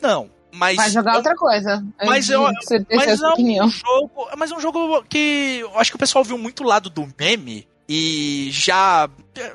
Speaker 3: não. Mas
Speaker 2: Vai jogar
Speaker 3: eu,
Speaker 2: outra coisa.
Speaker 3: Mas, eu, mas é um jogo. Mas é um jogo que eu acho que o pessoal viu muito o lado do meme e já.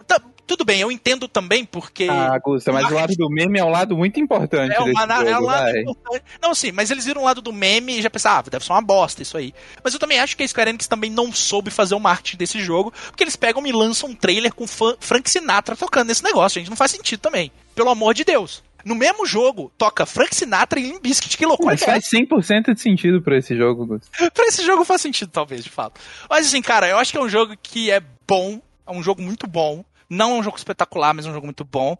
Speaker 3: Tá, tudo bem, eu entendo também, porque.
Speaker 4: Ah, Gusta, mas o lado do meme é um lado muito importante. É, uma, jogo, é um lado
Speaker 3: importante. Não, sim, mas eles viram o lado do meme e já pensaram, ah, deve ser uma bosta isso aí. Mas eu também acho que a Square Enix também não soube fazer o marketing desse jogo, porque eles pegam e lançam um trailer com Frank Sinatra tocando nesse negócio, gente. Não faz sentido também. Pelo amor de Deus. No mesmo jogo, toca Frank Sinatra e Limp Bizkit. Que loucura
Speaker 4: Mas é faz 100% de sentido pra esse jogo, Gus.
Speaker 3: pra esse jogo faz sentido, talvez, de fato. Mas assim, cara, eu acho que é um jogo que é bom. É um jogo muito bom. Não é um jogo espetacular, mas é um jogo muito bom.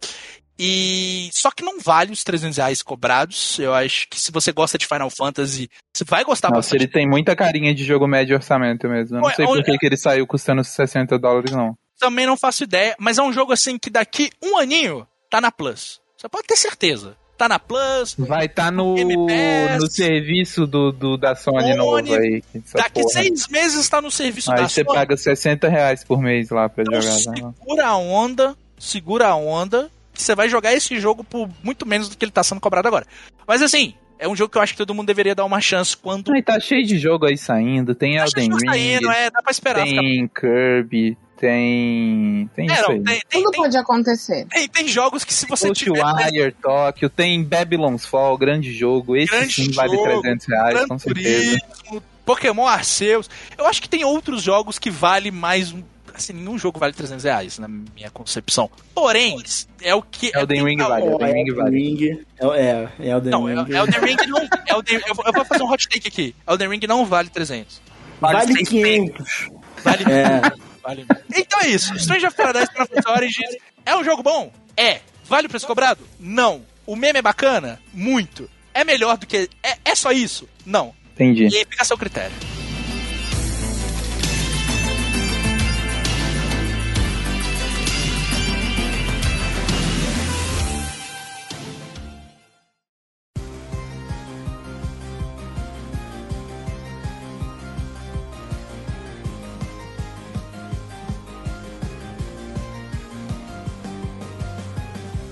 Speaker 3: E só que não vale os 300 reais cobrados. Eu acho que se você gosta de Final Fantasy, você vai gostar
Speaker 4: Nossa,
Speaker 3: bastante.
Speaker 4: ele tem muita carinha de jogo médio orçamento mesmo. Eu não sei por que, que ele saiu custando 60 dólares, não.
Speaker 3: Também não faço ideia, mas é um jogo assim que daqui um aninho tá na Plus. Você pode ter certeza tá na Plus.
Speaker 4: Vai estar tá no, no serviço do, do da Sony, Sony novo aí.
Speaker 3: Daqui porra. seis meses tá no serviço
Speaker 4: aí
Speaker 3: da
Speaker 4: Sony. Aí você paga 60 reais por mês lá pra então, jogar.
Speaker 3: Né? Segura a onda, segura a onda, que você vai jogar esse jogo por muito menos do que ele tá sendo cobrado agora. Mas assim, é um jogo que eu acho que todo mundo deveria dar uma chance quando.
Speaker 4: Aí tá cheio de jogo aí saindo. Tem tá Elden Ring. Saindo,
Speaker 3: é, dá pra esperar.
Speaker 4: Tem. Kirby, tem. Tem é, isso aí. Tem,
Speaker 2: tem, Tudo tem, pode acontecer.
Speaker 3: Tem, tem jogos que se você
Speaker 4: Ghostwire, tiver... Tokyo, tem Babylon's Fall, grande jogo. Esse grande sim jogo, vale 300 reais, Gran com certeza. Turismo,
Speaker 3: Pokémon Arceus. Eu acho que tem outros jogos que vale mais assim, nenhum jogo vale 300 reais, na minha concepção. Porém, é o que.
Speaker 4: Elden Ring vale, Elden Ring vale.
Speaker 1: É, é, Elden
Speaker 3: não, Ring. Elden Ring não. Elden, eu, eu vou fazer um hot take aqui. Elden Ring não vale 300.
Speaker 1: Vale, vale 500.
Speaker 3: Vale. É. Vale então é isso. Stranger of Paradise Prophet Origins é um jogo bom? É. Vale o preço cobrado? Não. O meme é bacana? Muito. É melhor do que. É, é só isso? Não.
Speaker 4: Entendi.
Speaker 3: E aí fica a seu critério.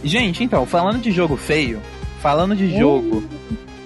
Speaker 4: Gente, então, falando de jogo feio, falando de jogo uh.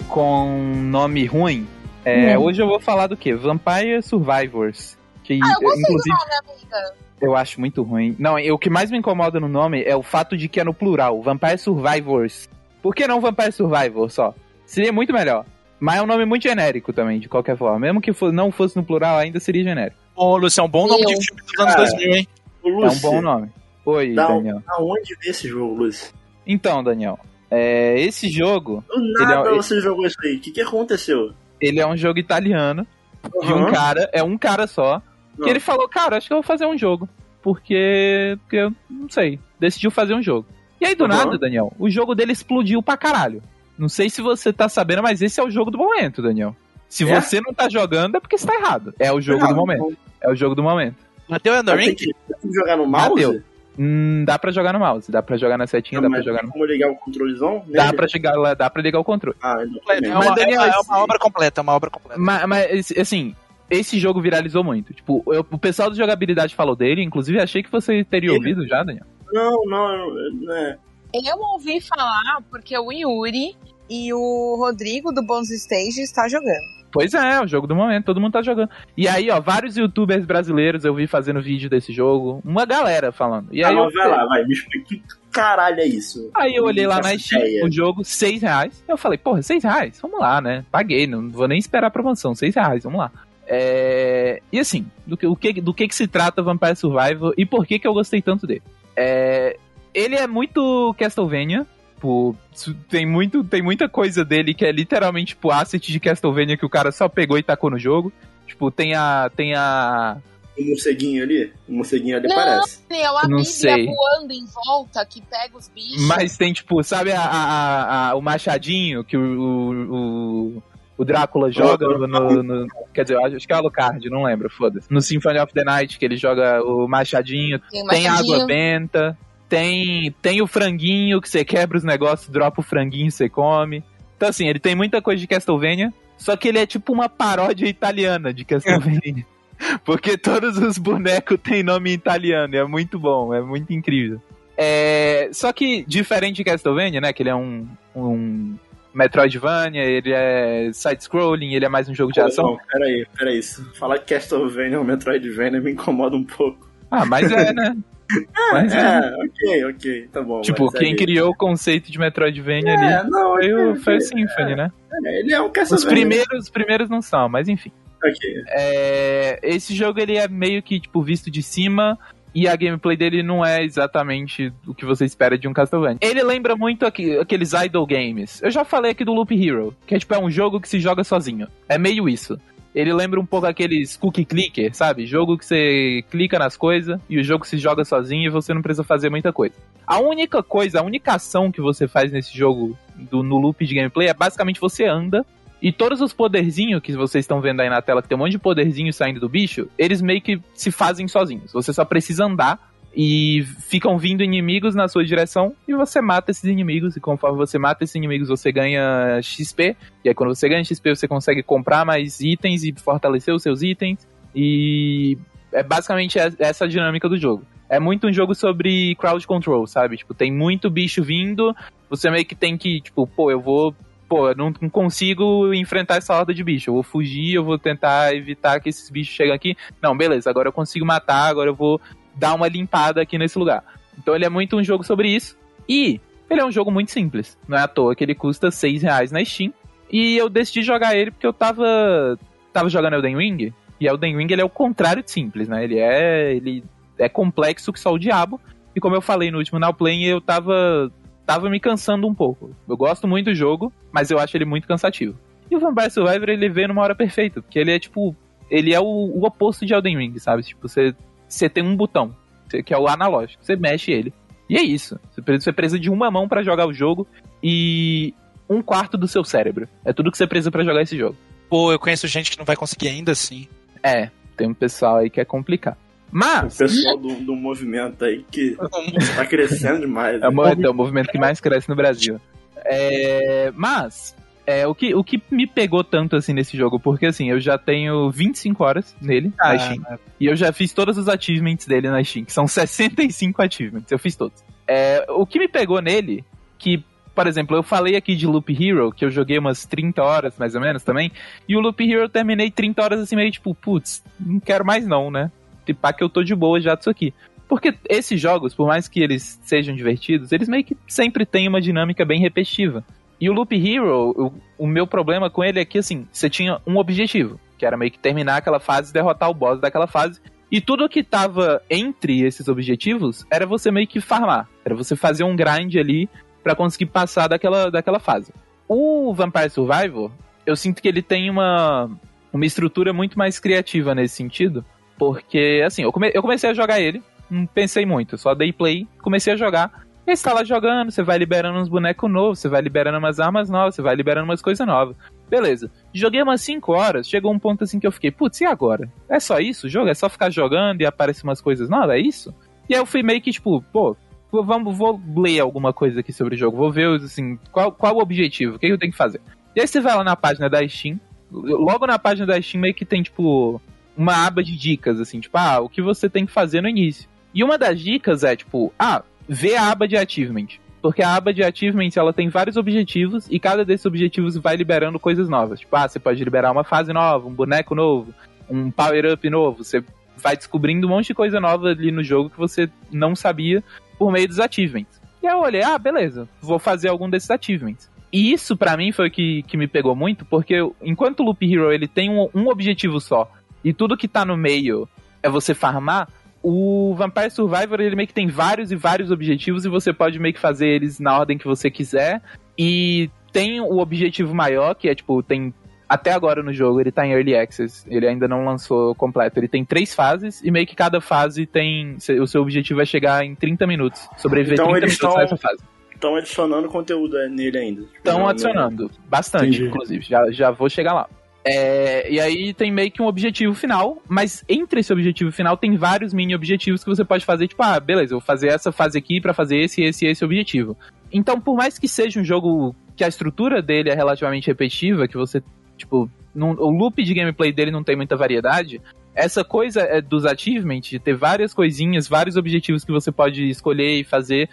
Speaker 4: com nome ruim, é, uh. hoje eu vou falar do que? Vampire Survivors. Que,
Speaker 2: ah, eu gostei inclusive, do nome, amiga.
Speaker 4: Eu acho muito ruim. Não, o que mais me incomoda no nome é o fato de que é no plural, Vampire Survivors. Por que não Vampire Survivor só? Seria muito melhor. Mas é um nome muito genérico também, de qualquer forma. Mesmo que não fosse no plural, ainda seria genérico.
Speaker 3: Ô, Lúcio, é um bom nome eu. de filme dos anos 2000, hein?
Speaker 4: é um bom nome. Oi,
Speaker 1: da,
Speaker 4: Daniel.
Speaker 1: Aonde vê esse jogo, Luiz?
Speaker 4: Então, Daniel, é, esse jogo.
Speaker 1: Do nada é, você jogou isso aí. O que, que aconteceu?
Speaker 4: Ele é um jogo italiano. Uhum. De um cara, é um cara só. Que ele falou, cara, acho que eu vou fazer um jogo. Porque. Porque eu não sei. Decidiu fazer um jogo. E aí, do uhum. nada, Daniel, o jogo dele explodiu pra caralho. Não sei se você tá sabendo, mas esse é o jogo do momento, Daniel. Se é? você não tá jogando, é porque você tá errado. É o jogo não, do momento. Não. É o jogo do momento.
Speaker 3: Bateu Ring?
Speaker 1: Tem que jogar no mouse? Bateu.
Speaker 4: Hum, dá pra jogar no mouse, dá pra jogar na setinha, não, dá pra jogar no.
Speaker 1: Como ligar o controlezão?
Speaker 4: Dá pra, chegar, dá pra ligar o controle.
Speaker 3: Ah, é, é, uma, Daniel, é, uma obra completa, é uma obra completa.
Speaker 4: Mas, mas, assim, esse jogo viralizou muito. Tipo, eu, o pessoal de jogabilidade falou dele, inclusive achei que você teria Ele... ouvido já, Daniel.
Speaker 1: Não, não, não é.
Speaker 2: Eu ouvi falar porque o Yuri e o Rodrigo do Bons Stage está jogando.
Speaker 4: Pois é, é o jogo do momento, todo mundo tá jogando. E aí, ó, vários youtubers brasileiros eu vi fazendo vídeo desse jogo, uma galera falando. E aí
Speaker 1: ah,
Speaker 4: eu,
Speaker 1: vai lá, vai, me explica que caralho é isso.
Speaker 4: Aí eu olhei lá na Steam, o jogo, 6 reais. Eu falei, porra, 6 reais? Vamos lá, né? Paguei, não vou nem esperar a promoção, 6 reais, vamos lá. É... E assim, do que, o que, do que, que se trata Vampire Survivor e por que, que eu gostei tanto dele? É... Ele é muito Castlevania, tipo, tem, muito, tem muita coisa dele que é literalmente tipo asset de Castlevania que o cara só pegou e tacou no jogo. Tipo, tem a. Tem a.
Speaker 1: O morceguinho ali? O morceguinho ali não, parece.
Speaker 2: Tem a não sei. voando em volta que pega os bichos.
Speaker 4: Mas tem, tipo, sabe a, a, a o machadinho que o, o, o Drácula joga no, no, no, Quer dizer, acho que é o Alucard, não lembro, foda-se. No Symphony of the Night, que ele joga o machadinho. Tem, tem água benta. Tem, tem o franguinho, que você quebra os negócios, dropa o franguinho e você come. Então, assim, ele tem muita coisa de Castlevania, só que ele é tipo uma paródia italiana de Castlevania. Porque todos os bonecos têm nome italiano, e é muito bom, é muito incrível. É, só que, diferente de Castlevania, né, que ele é um, um Metroidvania, ele é side-scrolling, ele é mais um jogo de ação. Não,
Speaker 1: peraí, peraí. Falar que Castlevania é um Metroidvania me incomoda um pouco.
Speaker 4: Ah, mas é, né?
Speaker 1: Mas, é, é, ok, ok, tá bom.
Speaker 4: Tipo, quem aí... criou o conceito de Metroidvania é, ali não, foi, o, foi o Symphony, né?
Speaker 1: É, ele é um
Speaker 4: Os primeiros, os primeiros não são, mas enfim.
Speaker 1: Okay.
Speaker 4: É, esse jogo ele é meio que tipo visto de cima e a gameplay dele não é exatamente o que você espera de um Castlevania. Ele lembra muito aqu aqueles idle games. Eu já falei aqui do Loop Hero, que é tipo é um jogo que se joga sozinho. É meio isso. Ele lembra um pouco aqueles cookie clicker, sabe? Jogo que você clica nas coisas e o jogo se joga sozinho e você não precisa fazer muita coisa. A única coisa, a única ação que você faz nesse jogo do, no loop de gameplay é basicamente você anda e todos os poderzinhos que vocês estão vendo aí na tela, que tem um monte de poderzinho saindo do bicho, eles meio que se fazem sozinhos. Você só precisa andar e ficam vindo inimigos na sua direção e você mata esses inimigos e conforme você mata esses inimigos você ganha XP e aí quando você ganha XP você consegue comprar mais itens e fortalecer os seus itens e é basicamente essa a dinâmica do jogo. É muito um jogo sobre crowd control, sabe? Tipo, tem muito bicho vindo, você meio que tem que, tipo, pô, eu vou pô, eu não consigo enfrentar essa horda de bicho. Eu vou fugir, eu vou tentar evitar que esses bichos cheguem aqui. Não, beleza, agora eu consigo matar, agora eu vou dar uma limpada aqui nesse lugar. Então ele é muito um jogo sobre isso. E ele é um jogo muito simples. Não é à toa que ele custa 6 reais na Steam. E eu decidi jogar ele porque eu tava, tava jogando Elden Ring. E Elden Ring ele é o contrário de simples, né? Ele é, ele é complexo que só o diabo. E como eu falei no último Now Playing, eu tava, tava me cansando um pouco. Eu gosto muito do jogo, mas eu acho ele muito cansativo. E o Vampire Survivor ele veio numa hora perfeita, porque ele é tipo. Ele é o, o oposto de Elden Ring, sabe? Tipo, você você tem um botão, que é o analógico. Você mexe ele. E é isso. Você precisa de uma mão para jogar o jogo e um quarto do seu cérebro. É tudo que você precisa para jogar esse jogo.
Speaker 3: Pô, eu conheço gente que não vai conseguir ainda assim.
Speaker 4: É, tem um pessoal aí que é complicado. Mas.
Speaker 1: O pessoal do, do movimento aí que tá crescendo demais.
Speaker 4: É, o, é o movimento que mais cresce no Brasil. É, mas, é, o, que, o que me pegou tanto assim nesse jogo, porque assim, eu já tenho 25 horas nele ah, na Steam. E eu já fiz todos os achievements dele na Steam, que são 65 achievements, eu fiz todos. É, o que me pegou nele, que, por exemplo, eu falei aqui de Loop Hero, que eu joguei umas 30 horas mais ou menos também, e o Loop Hero eu terminei 30 horas assim, meio tipo, putz, não quero mais não, né? Tipo, que eu tô de boa já disso aqui. Porque esses jogos, por mais que eles sejam divertidos, eles meio que sempre têm uma dinâmica bem repetitiva. E o Loop Hero, o, o meu problema com ele é que, assim, você tinha um objetivo, que era meio que terminar aquela fase derrotar o boss daquela fase. E tudo que tava entre esses objetivos era você meio que farmar. Era você fazer um grind ali para conseguir passar daquela, daquela fase. O Vampire Survivor, eu sinto que ele tem uma, uma estrutura muito mais criativa nesse sentido. Porque, assim, eu, come, eu comecei a jogar ele, não pensei muito, só dei play, comecei a jogar. E você tá lá jogando, você vai liberando uns bonecos novos, você vai liberando umas armas novas, você vai liberando umas coisas novas. Beleza. Joguei umas 5 horas, chegou um ponto assim que eu fiquei, putz, e agora? É só isso o jogo? É só ficar jogando e aparecem umas coisas novas? É isso? E aí eu fui meio que tipo, pô, vamos, vou ler alguma coisa aqui sobre o jogo, vou ver, assim, qual, qual o objetivo, o que eu tenho que fazer. E aí você vai lá na página da Steam, logo na página da Steam meio que tem, tipo, uma aba de dicas, assim, tipo, ah, o que você tem que fazer no início. E uma das dicas é, tipo, ah, vê a aba de achievement. Porque a aba de achievement ela tem vários objetivos e cada desses objetivos vai liberando coisas novas. Tipo, ah, você pode liberar uma fase nova, um boneco novo, um power-up novo. Você vai descobrindo um monte de coisa nova ali no jogo que você não sabia por meio dos achievements. E aí eu olhei, ah, beleza, vou fazer algum desses achievements. E isso para mim foi o que, que me pegou muito, porque enquanto o Loop Hero ele tem um, um objetivo só, e tudo que tá no meio é você farmar, o Vampire Survivor ele meio que tem vários e vários objetivos e você pode meio que fazer eles na ordem que você quiser. E tem o objetivo maior, que é tipo, tem. Até agora no jogo ele tá em Early Access, ele ainda não lançou completo. Ele tem três fases e meio que cada fase tem. O seu objetivo é chegar em 30 minutos. Sobreviver então, 30 minutos tão, nessa fase.
Speaker 1: Estão adicionando conteúdo nele ainda.
Speaker 4: Estão adicionando. Bastante, Entendi. inclusive. Já, já vou chegar lá. É, e aí tem meio que um objetivo final, mas entre esse objetivo final tem vários mini objetivos que você pode fazer, tipo, ah, beleza, eu vou fazer essa fase aqui para fazer esse, esse esse objetivo. Então, por mais que seja um jogo que a estrutura dele é relativamente repetitiva, que você, tipo, não, o loop de gameplay dele não tem muita variedade, essa coisa é dos achievements, de ter várias coisinhas, vários objetivos que você pode escolher e fazer,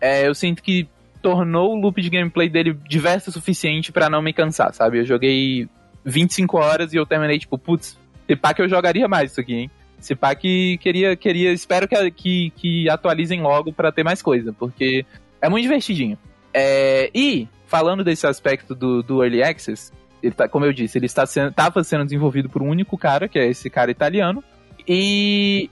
Speaker 4: é, eu sinto que tornou o loop de gameplay dele diverso o suficiente para não me cansar, sabe? Eu joguei 25 horas e eu terminei, tipo, putz, se pá que eu jogaria mais isso aqui, hein? Se pá que queria, queria espero que, que, que atualizem logo para ter mais coisa, porque é muito divertidinho. É, e, falando desse aspecto do, do Early Access, ele tá, como eu disse, ele está sendo, estava sendo desenvolvido por um único cara, que é esse cara italiano, e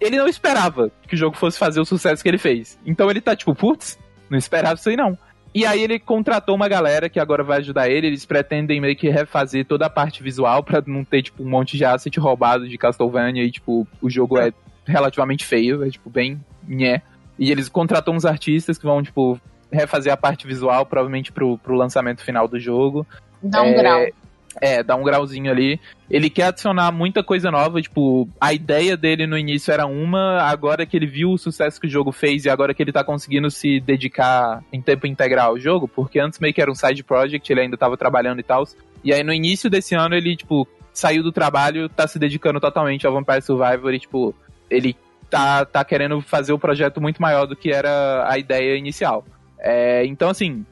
Speaker 4: ele não esperava que o jogo fosse fazer o sucesso que ele fez. Então ele tá tipo, putz, não esperava isso aí não. E aí ele contratou uma galera que agora vai ajudar ele. Eles pretendem meio que refazer toda a parte visual para não ter, tipo, um monte de asset roubado de Castlevania e, tipo, o jogo é relativamente feio, é, tipo, bem nhé. E eles contratam uns artistas que vão, tipo, refazer a parte visual, provavelmente pro, pro lançamento final do jogo.
Speaker 2: Dá um é, grau.
Speaker 4: É, dá um grauzinho ali. Ele quer adicionar muita coisa nova, tipo, a ideia dele no início era uma, agora que ele viu o sucesso que o jogo fez e agora que ele tá conseguindo se dedicar em tempo integral ao jogo, porque antes meio que era um side project, ele ainda tava trabalhando e tal. E aí no início desse ano ele, tipo, saiu do trabalho, tá se dedicando totalmente ao Vampire Survivor e, tipo, ele tá, tá querendo fazer o projeto muito maior do que era a ideia inicial. É, então, assim,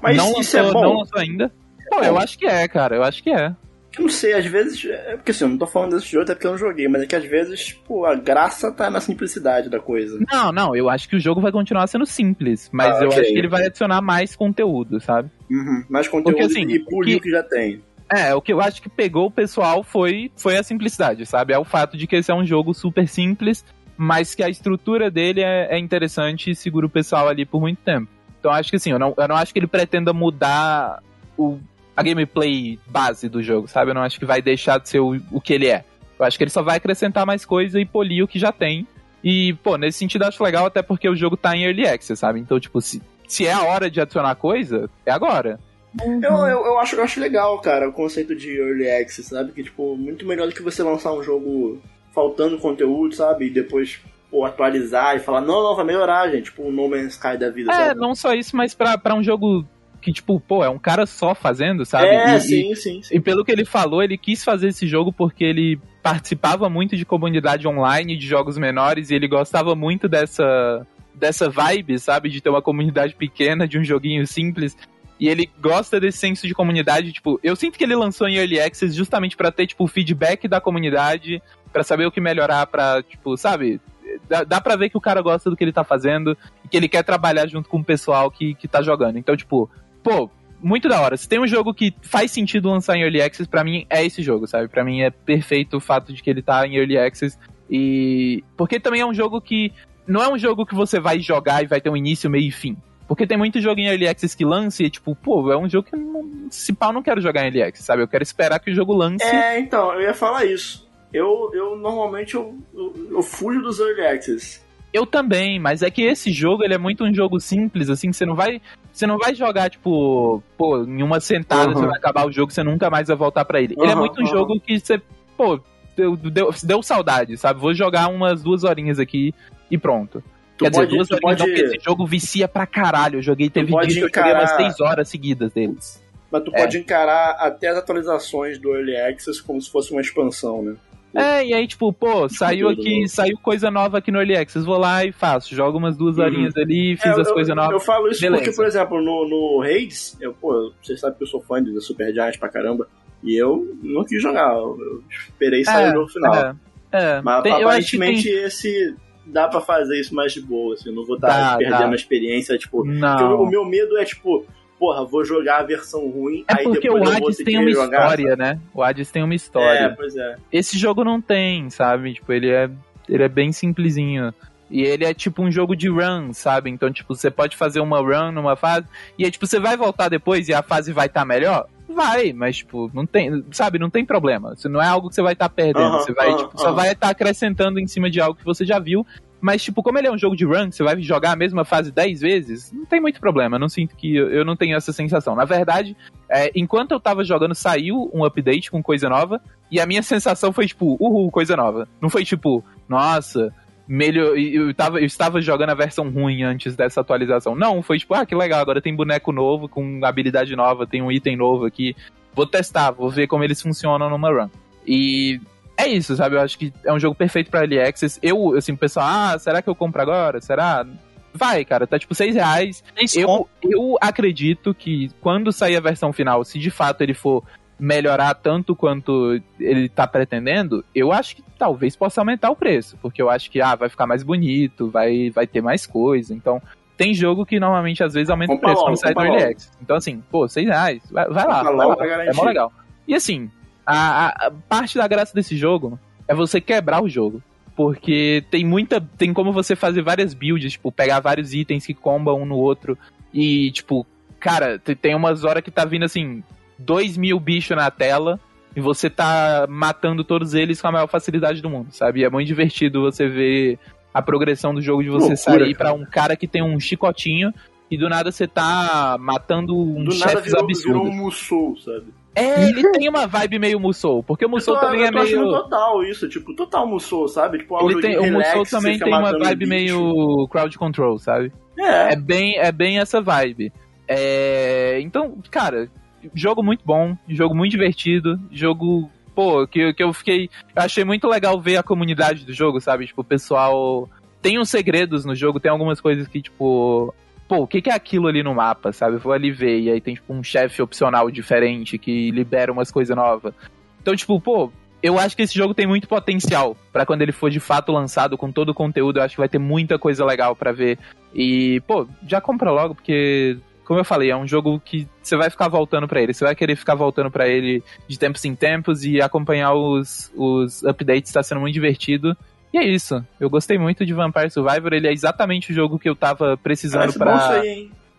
Speaker 1: Mas não, lançou, é
Speaker 4: não lançou ainda. Pô, eu acho que é, cara. Eu acho que é.
Speaker 1: Eu não sei, às vezes. É porque assim, eu não tô falando desse jogo até porque eu não joguei, mas é que às vezes, pô, a graça tá na simplicidade da coisa.
Speaker 4: Não, não, eu acho que o jogo vai continuar sendo simples, mas ah, eu okay. acho que ele vai adicionar mais conteúdo, sabe?
Speaker 1: Uhum, mais conteúdo porque, assim, e o que já tem.
Speaker 4: É, o que eu acho que pegou o pessoal foi, foi a simplicidade, sabe? É o fato de que esse é um jogo super simples, mas que a estrutura dele é, é interessante e segura o pessoal ali por muito tempo. Então acho que assim, eu não, eu não acho que ele pretenda mudar o a gameplay base do jogo, sabe? Eu não acho que vai deixar de ser o, o que ele é. Eu acho que ele só vai acrescentar mais coisa e polir o que já tem. E, pô, nesse sentido eu acho legal até porque o jogo tá em Early Access, sabe? Então, tipo, se, se é a hora de adicionar coisa, é agora.
Speaker 1: Uhum. Eu, eu, eu, acho, eu acho legal, cara, o conceito de Early Access, sabe? Que, tipo, muito melhor do que você lançar um jogo faltando conteúdo, sabe? E depois pô, atualizar e falar, não, não, vai melhorar, gente. Tipo, um No Man's Sky da vida,
Speaker 4: É, sabe? não só isso, mas pra, pra um jogo que, tipo, pô, é um cara só fazendo, sabe?
Speaker 1: É,
Speaker 4: e,
Speaker 1: sim,
Speaker 4: e,
Speaker 1: sim, sim.
Speaker 4: E pelo que ele falou, ele quis fazer esse jogo porque ele participava muito de comunidade online, de jogos menores, e ele gostava muito dessa, dessa vibe, sabe? De ter uma comunidade pequena, de um joguinho simples. E ele gosta desse senso de comunidade, tipo, eu sinto que ele lançou em Early Access justamente para ter, tipo, o feedback da comunidade, para saber o que melhorar, pra, tipo, sabe? Dá, dá pra ver que o cara gosta do que ele tá fazendo e que ele quer trabalhar junto com o pessoal que, que tá jogando. Então, tipo, pô, muito da hora. Se tem um jogo que faz sentido lançar em Early Access, pra mim é esse jogo, sabe? Pra mim é perfeito o fato de que ele tá em Early Access. E. Porque também é um jogo que. Não é um jogo que você vai jogar e vai ter um início, meio e fim. Porque tem muito jogo em Early Access que lance e, tipo, pô, é um jogo que, não, se pau, não quero jogar em Early Access, sabe? Eu quero esperar que o jogo lance.
Speaker 1: É, então, eu ia falar isso. Eu, eu normalmente, eu, eu, eu fujo dos Early Access.
Speaker 4: Eu também, mas é que esse jogo, ele é muito um jogo simples, assim, que você não vai, você não vai jogar, tipo, pô, em uma sentada uhum. você vai acabar o jogo, você nunca mais vai voltar para ele. Uhum, ele é muito um uhum. jogo que você, pô, deu, deu, deu saudade, sabe? Vou jogar umas duas horinhas aqui e pronto. Tu Quer pode, dizer, duas horinhas pode... não, esse jogo vicia pra caralho. Eu joguei, teve dia que encarar... eu joguei umas seis horas seguidas deles.
Speaker 1: Mas tu é. pode encarar até as atualizações do Early Access como se fosse uma expansão, né?
Speaker 4: É, e aí, tipo, pô, saiu aqui, saiu coisa nova aqui no Early Access, vou lá e faço, jogo umas duas uhum. horinhas ali, fiz é, as coisas novas.
Speaker 1: Eu falo isso Beleza. porque, por exemplo, no, no Hades, eu, pô, vocês sabem que eu sou fã de Super Giants pra caramba, e eu não quis jogar, eu esperei sair é, no final. É, é. Mas tem, aparentemente tem... esse dá pra fazer isso mais de boa, assim, eu não vou estar perdendo dá. a experiência, tipo, o meu medo é, tipo, porra, vou jogar a versão ruim.
Speaker 4: É porque o Hades tem uma jogar, história, né? O Hades tem uma história.
Speaker 1: É, pois é.
Speaker 4: Esse jogo não tem, sabe? Tipo, ele é, ele é bem simplesinho. E ele é tipo um jogo de run, sabe? Então, tipo, você pode fazer uma run numa fase e é tipo, você vai voltar depois e a fase vai estar tá melhor? Vai, mas, tipo, não tem, sabe, não tem problema. Isso não é algo que você vai estar tá perdendo. você vai, tipo, só vai estar tá acrescentando em cima de algo que você já viu. Mas, tipo, como ele é um jogo de run, você vai jogar a mesma fase 10 vezes, não tem muito problema. Eu não sinto que. Eu, não tenho essa sensação. Na verdade, é, enquanto eu tava jogando, saiu um update com coisa nova. E a minha sensação foi, tipo, uhul, coisa nova. Não foi tipo, nossa, melhor. Eu, tava, eu estava jogando a versão ruim antes dessa atualização. Não, foi tipo, ah, que legal, agora tem boneco novo, com habilidade nova, tem um item novo aqui. Vou testar, vou ver como eles funcionam numa run. E é isso, sabe? Eu acho que é um jogo perfeito pra Early Access. Eu, assim, o pessoal, ah, será que eu compro agora? Será? Vai, cara, tá tipo 6 reais. Eu, eu acredito que quando sair a versão final, se de fato ele for melhorar tanto quanto ele tá pretendendo, eu acho que talvez possa aumentar o preço, porque eu acho que ah, vai ficar mais bonito, vai, vai ter mais coisa. Então, tem jogo que normalmente às vezes aumenta o preço quando sai do Early Access. Então, assim, pô, 6 reais, vai, vai lá, vai lá. é mó legal. E assim, a, a, parte da graça desse jogo é você quebrar o jogo. Porque tem muita. Tem como você fazer várias builds, tipo, pegar vários itens que combam um no outro. E, tipo, cara, tem umas horas que tá vindo assim, dois mil bichos na tela. E você tá matando todos eles com a maior facilidade do mundo, sabe? E é muito divertido você ver a progressão do jogo de você Loucura, sair para um cara que tem um chicotinho e do nada você tá matando um chefe absurdo. Virou
Speaker 1: um Musou, sabe?
Speaker 4: É, ele tem uma vibe meio Musou, porque o Musou também é meio.
Speaker 1: total isso, tipo, total Musou, sabe? Tipo,
Speaker 4: ele tem, o Musou também tem uma vibe meio crowd control, sabe? É. É bem, é bem essa vibe. É... Então, cara, jogo muito bom, jogo muito divertido, jogo. Pô, que, que eu fiquei. Eu achei muito legal ver a comunidade do jogo, sabe? Tipo, o pessoal. Tem uns segredos no jogo, tem algumas coisas que, tipo pô, o que, que é aquilo ali no mapa, sabe? Eu vou ali ver, e aí tem, tipo, um chefe opcional diferente que libera umas coisas novas. Então, tipo, pô, eu acho que esse jogo tem muito potencial para quando ele for de fato lançado com todo o conteúdo, eu acho que vai ter muita coisa legal para ver. E, pô, já compra logo, porque, como eu falei, é um jogo que você vai ficar voltando para ele. Você vai querer ficar voltando para ele de tempos em tempos e acompanhar os, os updates, tá sendo muito divertido. E é isso. Eu gostei muito de Vampire Survivor. Ele é exatamente o jogo que eu tava precisando para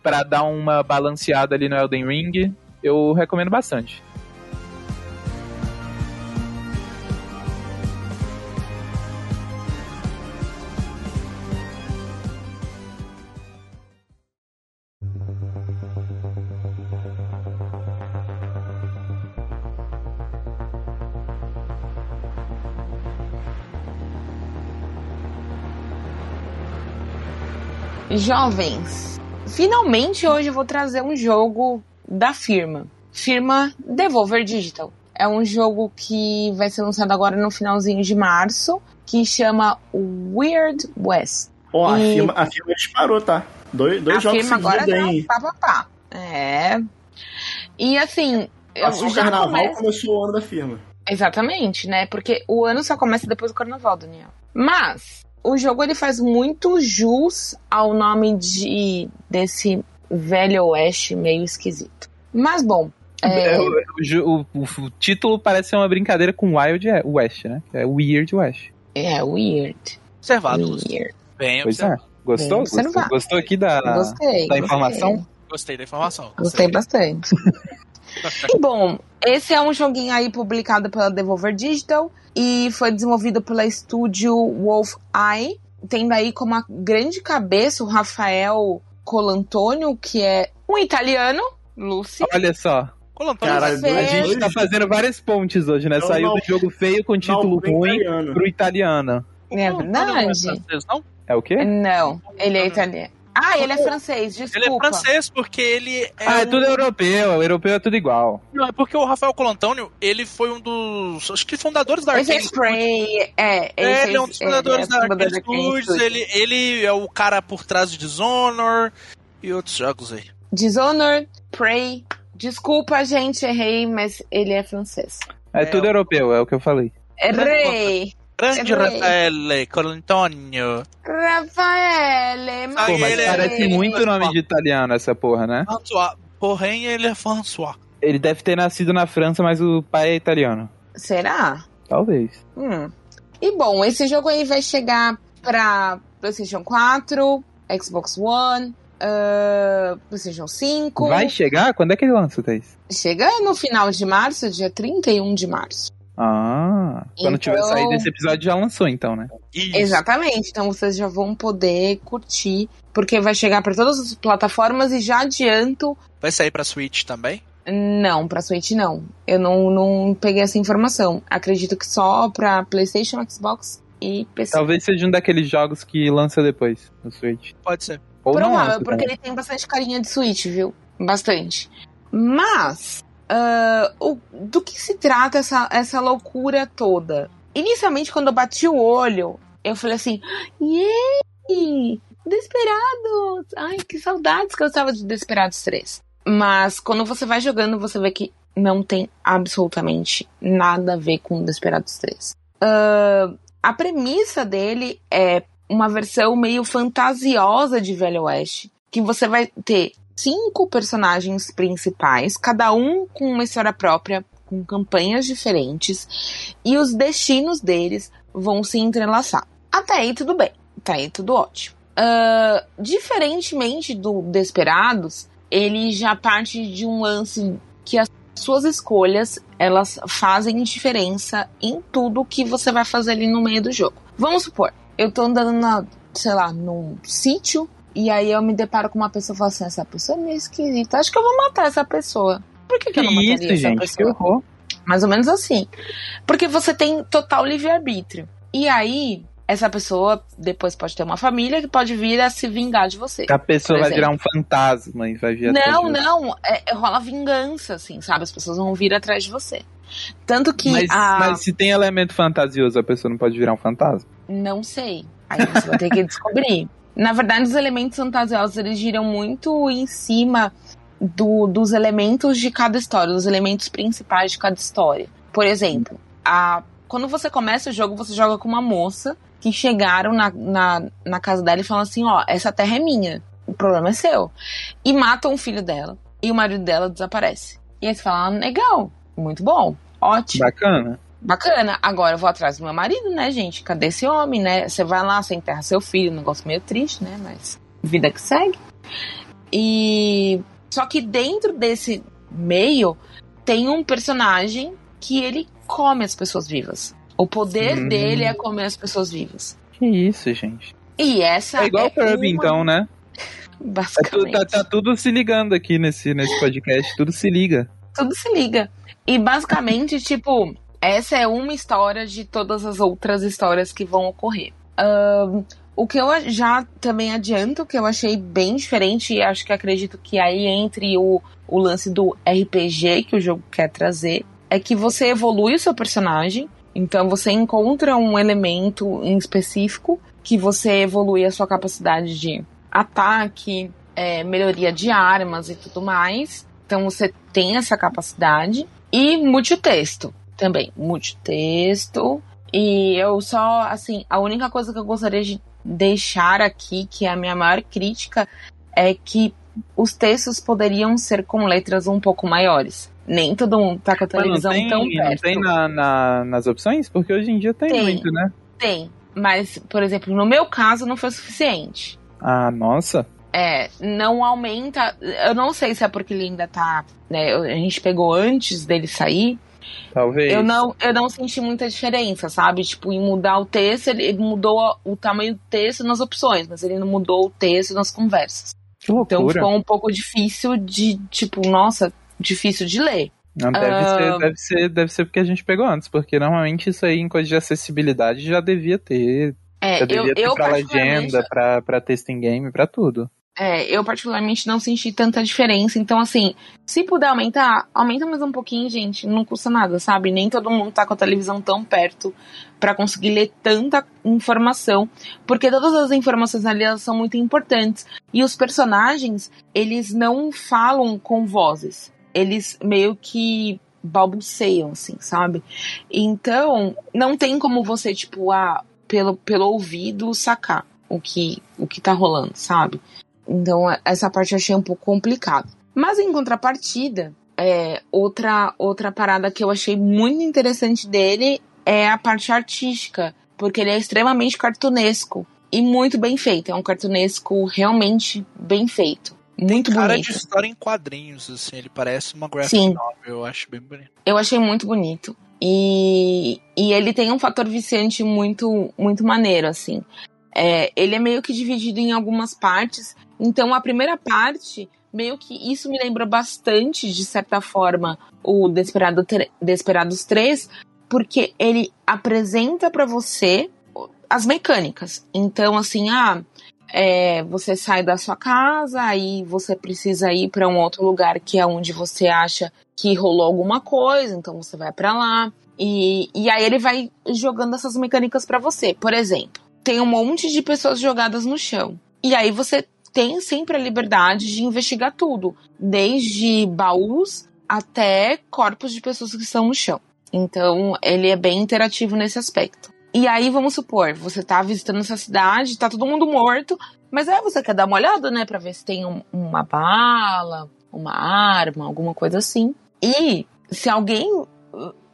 Speaker 4: para dar uma balanceada ali no Elden Ring. Eu recomendo bastante.
Speaker 2: Jovens, finalmente hoje eu vou trazer um jogo da firma. Firma Devolver Digital. É um jogo que vai ser lançado agora no finalzinho de março, que chama Weird West.
Speaker 1: Ó, oh, a, firma, a firma disparou, tá? Dois, dois
Speaker 2: a
Speaker 1: jogos
Speaker 2: firma agora tá, pá, pá, pá. É. E assim.
Speaker 1: Passou o carnaval, começou o ano da firma.
Speaker 2: Exatamente, né? Porque o ano só começa depois do carnaval, Daniel. Mas, o jogo ele faz muito jus ao nome de desse velho oeste meio esquisito. Mas bom. É...
Speaker 4: é o, o, o, título parece ser uma brincadeira com Wild West, né? É Weird West.
Speaker 2: É, Weird.
Speaker 3: Observado.
Speaker 2: Weird.
Speaker 4: Bem pois é. Gostou? Bem gostou? Gostou aqui da,
Speaker 2: gostei,
Speaker 4: da informação?
Speaker 2: Gostei.
Speaker 3: gostei da informação.
Speaker 2: Gostei, gostei bastante. bom, esse é um joguinho aí publicado pela Devolver Digital e foi desenvolvido pela estúdio Wolf Eye, tendo aí como a grande cabeça o Rafael Colantônio, que é um italiano, Lucy.
Speaker 4: Olha só.
Speaker 3: Colantônio
Speaker 4: Cara, a gente tá fazendo várias pontes hoje, né? Saiu do jogo feio com título ruim italiano. pro italiano.
Speaker 2: É verdade.
Speaker 3: Não,
Speaker 4: é o quê?
Speaker 2: Não, ele é italiano. Ah, ele é francês, desculpa.
Speaker 3: Ele é francês porque ele é.
Speaker 4: Ah, é tudo europeu. Europeu é tudo igual.
Speaker 3: Não, é porque o Rafael Colantônio, ele foi um dos. Acho que fundadores da Arkane.
Speaker 2: Esse Spray, é. Ele,
Speaker 3: é, ele é um dos fundadores é, da Arkane Studios. Ele, ele é o cara por trás de Dishonor e outros jogos aí.
Speaker 2: Dishonor, Prey. Desculpa, gente, errei, mas ele é francês.
Speaker 4: É, é tudo europeu, é o que eu falei.
Speaker 2: Errei.
Speaker 3: Grande Raffaele Colantonio.
Speaker 2: Raffaele,
Speaker 4: mas, Pô, mas parece muito nome de italiano essa porra, né?
Speaker 3: Porém, ele é François.
Speaker 4: Ele deve ter nascido na França, mas o pai é italiano.
Speaker 2: Será?
Speaker 4: Talvez.
Speaker 2: Hum. E bom, esse jogo aí vai chegar pra PlayStation 4, Xbox One, uh, PlayStation 5.
Speaker 4: Vai chegar? Quando é que ele lança, Thaís?
Speaker 2: Chega no final de março, dia 31 de março.
Speaker 4: Ah, quando então... tiver saído esse episódio já lançou, então, né?
Speaker 2: Isso. Exatamente, então vocês já vão poder curtir, porque vai chegar para todas as plataformas e já adianto.
Speaker 3: Vai sair para Switch também?
Speaker 2: Não, pra Switch não. Eu não, não peguei essa informação. Acredito que só pra PlayStation, Xbox e PC.
Speaker 4: Talvez seja um daqueles jogos que lança depois no Switch.
Speaker 3: Pode ser.
Speaker 2: Ou Provável, porque ele tem bastante carinha de Switch, viu? Bastante. Mas, uh, o, do que se trata essa, essa loucura toda? Inicialmente, quando eu bati o olho, eu falei assim: Yay! Desperados! Ai, que saudades que eu estava de Desperados 3. Mas quando você vai jogando, você vê que não tem absolutamente nada a ver com Desperados 3. Uh, a premissa dele é uma versão meio fantasiosa de Velho Oeste, que você vai ter cinco personagens principais, cada um com uma história própria, com campanhas diferentes, e os destinos deles vão se entrelaçar. Até aí tudo bem, até aí tudo ótimo. Uh, diferentemente do Desperados, ele já parte de um lance que as suas escolhas elas fazem diferença em tudo que você vai fazer ali no meio do jogo. Vamos supor, eu tô andando na, sei lá, num sítio e aí eu me deparo com uma pessoa e falo assim, essa pessoa é meio esquisita, acho que eu vou matar essa pessoa. Por que, que, que eu não mataria isso, essa gente, pessoa? Que horror. Mais ou menos assim. Porque você tem total livre-arbítrio. E aí, essa pessoa depois pode ter uma família que pode vir a se vingar de você.
Speaker 4: A pessoa vai virar um fantasma e vai vir
Speaker 2: Não, não, é, é, rola vingança, assim, sabe? As pessoas vão vir atrás de você. Tanto que.
Speaker 4: Mas,
Speaker 2: a...
Speaker 4: mas se tem elemento fantasioso, a pessoa não pode virar um fantasma?
Speaker 2: Não sei. Aí você vai ter que descobrir. Na verdade, os elementos fantasiosos eles giram muito em cima do, dos elementos de cada história, dos elementos principais de cada história. Por exemplo, a, quando você começa o jogo, você joga com uma moça que chegaram na, na, na casa dela e falam assim: ó, essa terra é minha, o problema é seu. E matam o filho dela. E o marido dela desaparece. E aí você fala: ah, legal, muito bom, ótimo.
Speaker 4: Bacana.
Speaker 2: Bacana. Agora eu vou atrás do meu marido, né, gente? Cadê esse homem, né? Você vai lá, você enterra seu filho, um negócio meio triste, né? Mas vida que segue. E. Só que dentro desse meio tem um personagem que ele come as pessoas vivas. O poder hum. dele é comer as pessoas vivas.
Speaker 4: Que isso, gente.
Speaker 2: E essa
Speaker 4: é igual é o Kirby, uma... então, né?
Speaker 2: Basicamente.
Speaker 4: É, tá, tá, tudo se ligando aqui nesse, nesse podcast, tudo se liga.
Speaker 2: Tudo se liga. E basicamente, tipo, essa é uma história de todas as outras histórias que vão ocorrer. Um, o que eu já também adianto, que eu achei bem diferente, e acho que acredito que aí entre o, o lance do RPG que o jogo quer trazer, é que você evolui o seu personagem, então você encontra um elemento em específico que você evolui a sua capacidade de ataque, é, melhoria de armas e tudo mais. Então você tem essa capacidade. E multitexto também. Multitexto. E eu só, assim, a única coisa que eu gostaria de deixar aqui, que é a minha maior crítica, é que os textos poderiam ser com letras um pouco maiores nem todo mundo tá com a televisão tem, tão perto.
Speaker 4: Tem na, na, nas opções? Porque hoje em dia tem, tem, muito, né?
Speaker 2: Tem. Mas, por exemplo, no meu caso não foi suficiente.
Speaker 4: Ah, nossa.
Speaker 2: É, não aumenta. Eu não sei se é porque ele ainda tá. Né, a gente pegou antes dele sair.
Speaker 4: Talvez.
Speaker 2: Eu não, eu não senti muita diferença, sabe? Tipo, em mudar o texto, ele mudou o tamanho do texto nas opções, mas ele não mudou o texto nas conversas.
Speaker 4: Que loucura.
Speaker 2: Então ficou um pouco difícil de, tipo, nossa, difícil de ler.
Speaker 4: Não, deve, uh... ser, deve, ser, deve ser porque a gente pegou antes, porque normalmente isso aí em coisa de acessibilidade já devia ter.
Speaker 2: É,
Speaker 4: já devia
Speaker 2: eu,
Speaker 4: ter
Speaker 2: eu
Speaker 4: pra legenda, pra, pra texto em game, pra tudo.
Speaker 2: É, eu particularmente não senti tanta diferença. Então, assim, se puder aumentar, aumenta mais um pouquinho, gente. Não custa nada, sabe? Nem todo mundo tá com a televisão tão perto para conseguir ler tanta informação. Porque todas as informações ali são muito importantes. E os personagens, eles não falam com vozes eles meio que balbuceiam, assim, sabe? Então, não tem como você, tipo, ah, pelo, pelo ouvido sacar o que, o que tá rolando, sabe? Então, essa parte eu achei um pouco complicado. Mas em contrapartida, é, outra, outra parada que eu achei muito interessante dele é a parte artística, porque ele é extremamente cartunesco e muito bem feito. É um cartunesco realmente bem feito. Muito
Speaker 3: cara
Speaker 2: bonito.
Speaker 3: de história em quadrinhos, assim, ele parece uma graphic
Speaker 2: Sim.
Speaker 3: novel, eu acho bem bonito.
Speaker 2: Eu achei muito bonito. E, e ele tem um fator viciante muito, muito maneiro, assim. É, ele é meio que dividido em algumas partes. Então, a primeira parte, meio que isso me lembra bastante, de certa forma, o Desperado, Desperados 3, porque ele apresenta para você as mecânicas. Então, assim, ah, é, você sai da sua casa, aí você precisa ir para um outro lugar que é onde você acha que rolou alguma coisa, então você vai para lá. E, e aí ele vai jogando essas mecânicas para você. Por exemplo, tem um monte de pessoas jogadas no chão. E aí você tem sempre a liberdade de investigar tudo, desde baús até corpos de pessoas que estão no chão. Então, ele é bem interativo nesse aspecto. E aí, vamos supor, você tá visitando essa cidade, tá todo mundo morto, mas aí você quer dar uma olhada, né, pra ver se tem um, uma bala, uma arma, alguma coisa assim. E se alguém,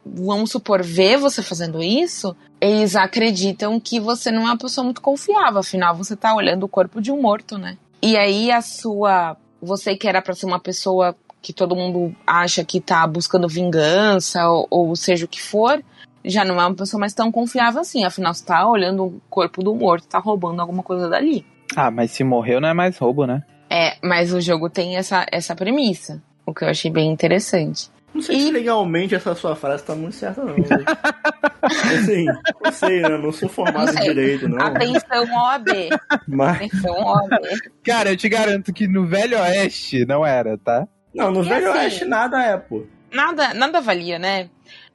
Speaker 2: vamos supor, vê você fazendo isso, eles acreditam que você não é uma pessoa muito confiável, afinal você tá olhando o corpo de um morto, né? E aí a sua. Você que era pra ser uma pessoa que todo mundo acha que tá buscando vingança, ou, ou seja o que for, já não é uma pessoa mais tão confiável assim. Afinal, você tá olhando o corpo do morto, tá roubando alguma coisa dali.
Speaker 4: Ah, mas se morreu não é mais roubo, né?
Speaker 2: É, mas o jogo tem essa, essa premissa, o que eu achei bem interessante.
Speaker 1: Não sei e... se legalmente essa sua frase tá muito certa, não. assim, não sei, né? Não sou formado não em direito, não.
Speaker 2: Atenção, OAB.
Speaker 4: Mas... Atenção, OAB. Cara, eu te garanto que no Velho Oeste não era, tá?
Speaker 1: Não, no e Velho assim, Oeste nada é, pô.
Speaker 2: Nada, nada valia, né?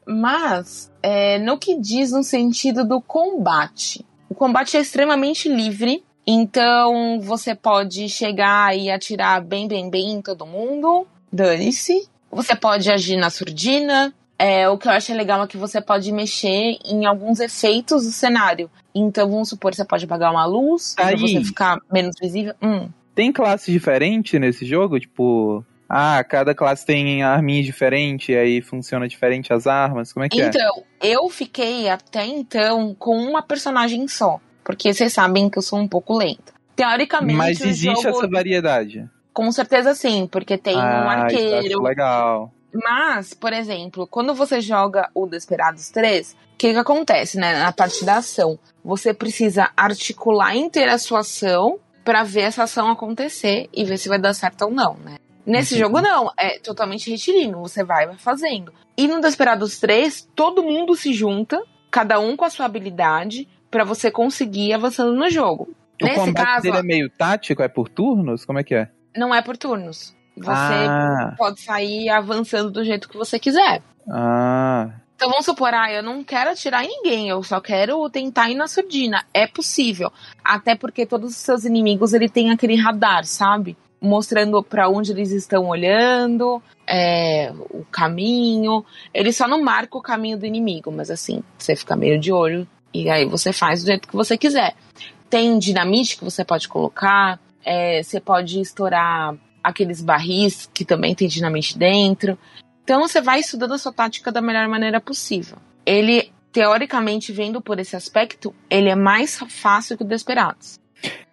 Speaker 2: Mas, é, no que diz no sentido do combate. O combate é extremamente livre, então você pode chegar e atirar bem, bem, bem em todo mundo. Dane-se. Você pode agir na surdina. É, o que eu acho legal é que você pode mexer em alguns efeitos do cenário. Então, vamos supor, você pode apagar uma luz pra você ficar menos visível. Hum.
Speaker 4: Tem classe diferente nesse jogo? Tipo, ah, cada classe tem arminha diferente, aí funciona diferente as armas? Como é que
Speaker 2: então, é? Então, eu fiquei até então com uma personagem só. Porque vocês sabem que eu sou um pouco lenta. Teoricamente.
Speaker 4: Mas existe jogo... essa variedade?
Speaker 2: Com certeza sim, porque tem ah, um arqueiro.
Speaker 4: legal.
Speaker 2: Mas, por exemplo, quando você joga o Desperados 3, o que, que acontece, né? Na parte da ação, você precisa articular inteira a sua ação para ver essa ação acontecer e ver se vai dar certo ou não, né? Nesse uhum. jogo, não. É totalmente retilíneo. Você vai, vai fazendo. E no Desperados 3, todo mundo se junta, cada um com a sua habilidade, para você conseguir ir avançando no jogo.
Speaker 4: O Nesse combate caso, dele é meio tático? É por turnos? Como é que é?
Speaker 2: Não é por turnos. Você ah. pode sair avançando do jeito que você quiser.
Speaker 4: Ah.
Speaker 2: Então vamos supor, ah, eu não quero atirar em ninguém, eu só quero tentar ir na surdina. É possível. Até porque todos os seus inimigos ele tem aquele radar, sabe? Mostrando para onde eles estão olhando, é, o caminho. Ele só não marca o caminho do inimigo, mas assim, você fica meio de olho e aí você faz do jeito que você quiser. Tem dinamite que você pode colocar, é, você pode estourar aqueles barris que também tem dinamite dentro. Então você vai estudando a sua tática da melhor maneira possível. Ele, teoricamente, vendo por esse aspecto, ele é mais fácil que o Desperados.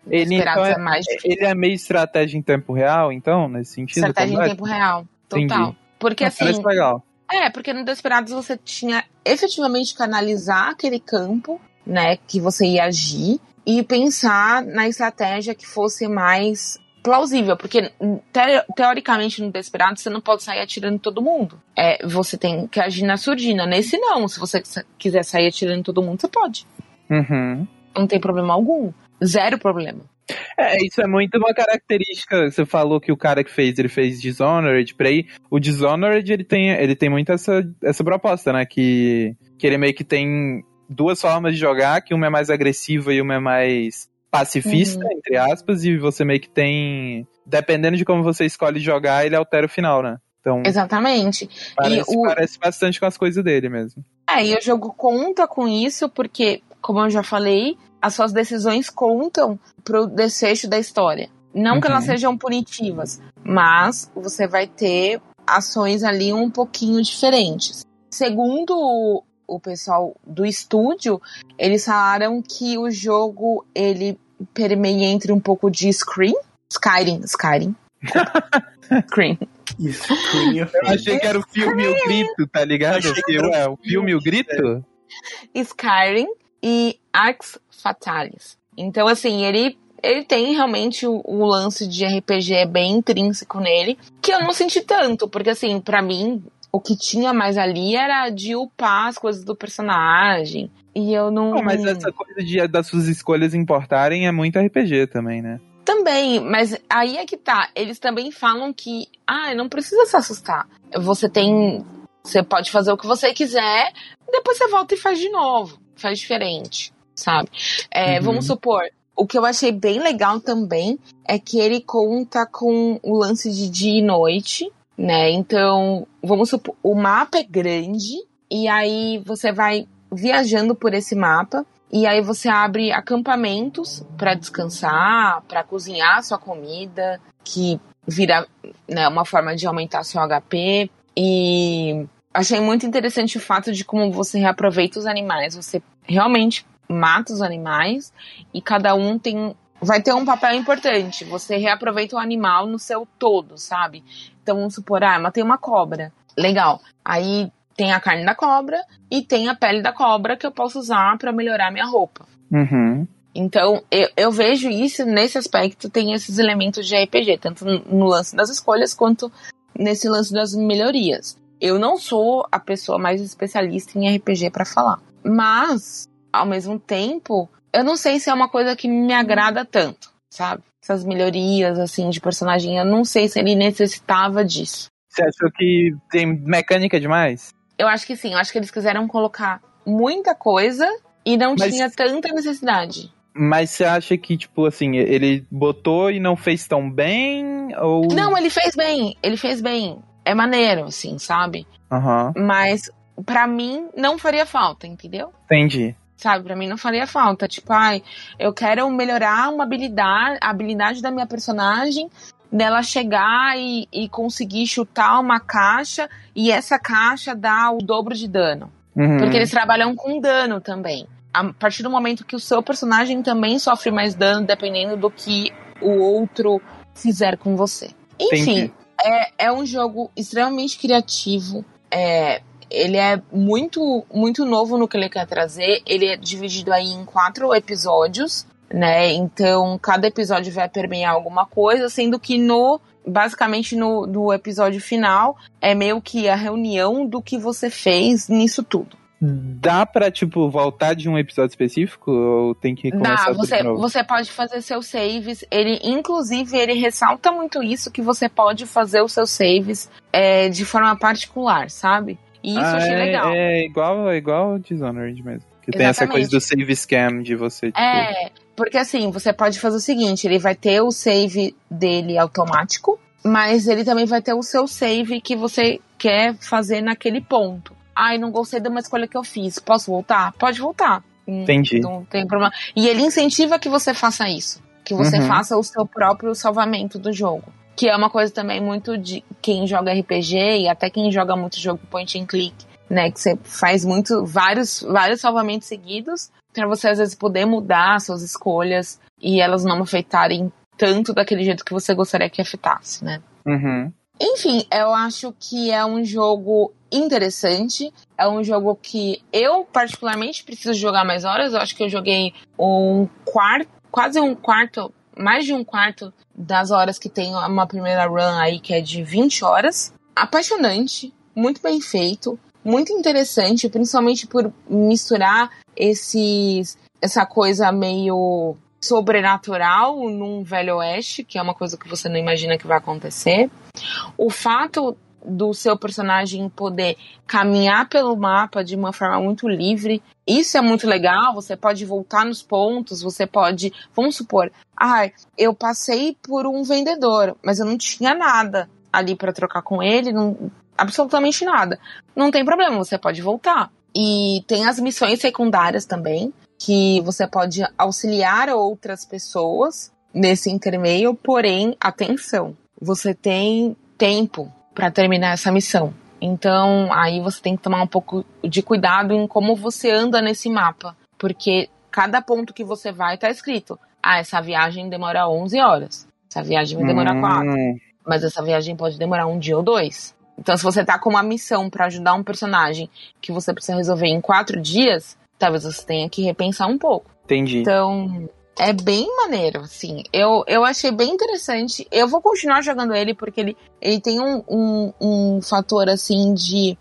Speaker 4: Ele, então, é, é mais ele é meio estratégia em tempo real, então, nesse sentido?
Speaker 2: Estratégia em tempo real, total. Entendi. Porque Mas assim.
Speaker 4: legal.
Speaker 2: É, porque no Desperados você tinha efetivamente que analisar aquele campo, né, que você ia agir e pensar na estratégia que fosse mais plausível, porque te, teoricamente no Desperado você não pode sair atirando todo mundo. É, você tem que agir na surdina. Nesse não, se você quiser sair atirando todo mundo, você pode.
Speaker 4: Uhum.
Speaker 2: Não tem problema algum. Zero problema.
Speaker 4: É, isso é muito uma característica. Você falou que o cara que fez, ele fez Dishonored pra aí. O Dishonored, ele tem, ele tem muito essa, essa proposta, né? Que, que ele meio que tem duas formas de jogar, que uma é mais agressiva e uma é mais pacifista, uhum. entre aspas, e você meio que tem. Dependendo de como você escolhe jogar, ele altera o final, né? Então,
Speaker 2: Exatamente.
Speaker 4: Parece, e o... parece bastante com as coisas dele mesmo.
Speaker 2: É, e o jogo conta com isso, porque, como eu já falei, as suas decisões contam pro desfecho da história. Não uhum. que elas uhum. sejam punitivas, mas você vai ter ações ali um pouquinho diferentes. Segundo o pessoal do estúdio, eles falaram que o jogo ele permeia entre um pouco de Scream, Skyrim, Skyrim.
Speaker 4: Scream. Scream. Eu achei que era o filme O Grito, tá ligado? É, o filme O Grito?
Speaker 2: Skyrim e Arx Fatalis. Então, assim, ele ele tem realmente o, o, lance de RPG bem intrínseco nele, que eu não senti tanto, porque assim, para mim, o que tinha mais ali era de upar as coisas do personagem. E eu não.
Speaker 4: não mas essa coisa de, das suas escolhas importarem é muito RPG também, né?
Speaker 2: Também, mas aí é que tá. Eles também falam que, ah, não precisa se assustar. Você tem. Você pode fazer o que você quiser, depois você volta e faz de novo. Faz diferente, sabe? É, uhum. Vamos supor, o que eu achei bem legal também é que ele conta com o lance de dia e noite, né? Então, vamos supor, o mapa é grande e aí você vai viajando por esse mapa e aí você abre acampamentos para descansar, para cozinhar sua comida, que vira né, uma forma de aumentar seu HP. E achei muito interessante o fato de como você reaproveita os animais. Você realmente mata os animais e cada um tem vai ter um papel importante. Você reaproveita o animal no seu todo, sabe? Então vamos supor, ah, matei uma cobra. Legal. Aí tem a carne da cobra e tem a pele da cobra que eu posso usar para melhorar minha roupa.
Speaker 4: Uhum.
Speaker 2: Então, eu, eu, vejo isso nesse aspecto, tem esses elementos de RPG, tanto no lance das escolhas quanto nesse lance das melhorias. Eu não sou a pessoa mais especialista em RPG para falar, mas ao mesmo tempo, eu não sei se é uma coisa que me agrada tanto, sabe? Essas melhorias, assim, de personagem, eu não sei se ele necessitava disso.
Speaker 4: Você achou que tem mecânica demais?
Speaker 2: Eu acho que sim, eu acho que eles quiseram colocar muita coisa e não Mas... tinha tanta necessidade.
Speaker 4: Mas você acha que, tipo, assim, ele botou e não fez tão bem? Ou...
Speaker 2: Não, ele fez bem, ele fez bem. É maneiro, assim, sabe?
Speaker 4: Uhum.
Speaker 2: Mas, para mim, não faria falta, entendeu?
Speaker 4: Entendi
Speaker 2: sabe? Para mim não faria falta. Tipo, ai, eu quero melhorar uma habilidade, a habilidade da minha personagem, dela chegar e, e conseguir chutar uma caixa e essa caixa dá o dobro de dano. Uhum. Porque eles trabalham com dano também. A partir do momento que o seu personagem também sofre mais dano, dependendo do que o outro fizer com você. Enfim, é, é um jogo extremamente criativo. É, ele é muito, muito novo no que ele quer trazer. Ele é dividido aí em quatro episódios, né? Então, cada episódio vai permear alguma coisa, sendo que no basicamente no, no episódio final é meio que a reunião do que você fez nisso tudo.
Speaker 4: Dá pra, tipo, voltar de um episódio específico ou tem que começar
Speaker 2: Dá, você, você pode fazer seus saves. Ele, inclusive, ele ressalta muito isso, que você pode fazer os seus saves é, de forma particular, sabe? E isso ah, achei
Speaker 4: é,
Speaker 2: legal.
Speaker 4: É igual, é igual Dishonored mesmo. Que Exatamente. tem essa coisa do save scam de você. Tipo...
Speaker 2: É, porque assim, você pode fazer o seguinte: ele vai ter o save dele automático, mas ele também vai ter o seu save que você quer fazer naquele ponto. Ai, não gostei de uma escolha que eu fiz. Posso voltar? Pode voltar.
Speaker 4: Hum, Entendi.
Speaker 2: Não tem problema. E ele incentiva que você faça isso. Que você uhum. faça o seu próprio salvamento do jogo. Que é uma coisa também muito de quem joga RPG e até quem joga muito jogo point and click, né? Que você faz muito, vários, vários salvamentos seguidos para você às vezes poder mudar suas escolhas e elas não afetarem tanto daquele jeito que você gostaria que afetasse, né?
Speaker 4: Uhum.
Speaker 2: Enfim, eu acho que é um jogo interessante. É um jogo que eu, particularmente, preciso jogar mais horas. Eu acho que eu joguei um quarto, quase um quarto, mais de um quarto das horas que tem uma primeira run aí, que é de 20 horas. Apaixonante, muito bem feito, muito interessante, principalmente por misturar esses, essa coisa meio sobrenatural num velho oeste, que é uma coisa que você não imagina que vai acontecer. O fato do seu personagem poder caminhar pelo mapa de uma forma muito livre. Isso é muito legal. Você pode voltar nos pontos, você pode. Vamos supor, ah, eu passei por um vendedor, mas eu não tinha nada ali para trocar com ele, não, absolutamente nada. Não tem problema, você pode voltar. E tem as missões secundárias também, que você pode auxiliar outras pessoas nesse intermeio, porém, atenção, você tem tempo para terminar essa missão. Então, aí você tem que tomar um pouco de cuidado em como você anda nesse mapa, porque cada ponto que você vai tá escrito: "Ah, essa viagem demora 11 horas. Essa viagem vai demorar hum. 4. Mas essa viagem pode demorar um dia ou dois. Então, se você tá com uma missão para ajudar um personagem que você precisa resolver em quatro dias, talvez você tenha que repensar um pouco.
Speaker 4: Entendi.
Speaker 2: Então, é bem maneiro, assim. Eu, eu achei bem interessante. Eu vou continuar jogando ele porque ele, ele tem um, um, um fator, assim, de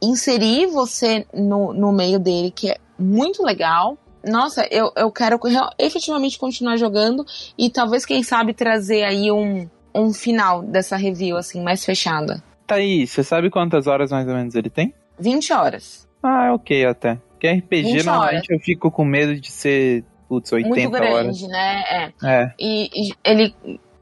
Speaker 2: inserir você no, no meio dele que é muito legal. Nossa, eu, eu quero efetivamente continuar jogando e talvez, quem sabe, trazer aí um, um final dessa review, assim, mais fechada.
Speaker 4: Tá aí, você sabe quantas horas mais ou menos ele tem?
Speaker 2: 20 horas.
Speaker 4: Ah, ok até. Porque RPG normalmente eu fico com medo de ser putz, 80
Speaker 2: Muito grande,
Speaker 4: horas.
Speaker 2: né? É. é. E, e, ele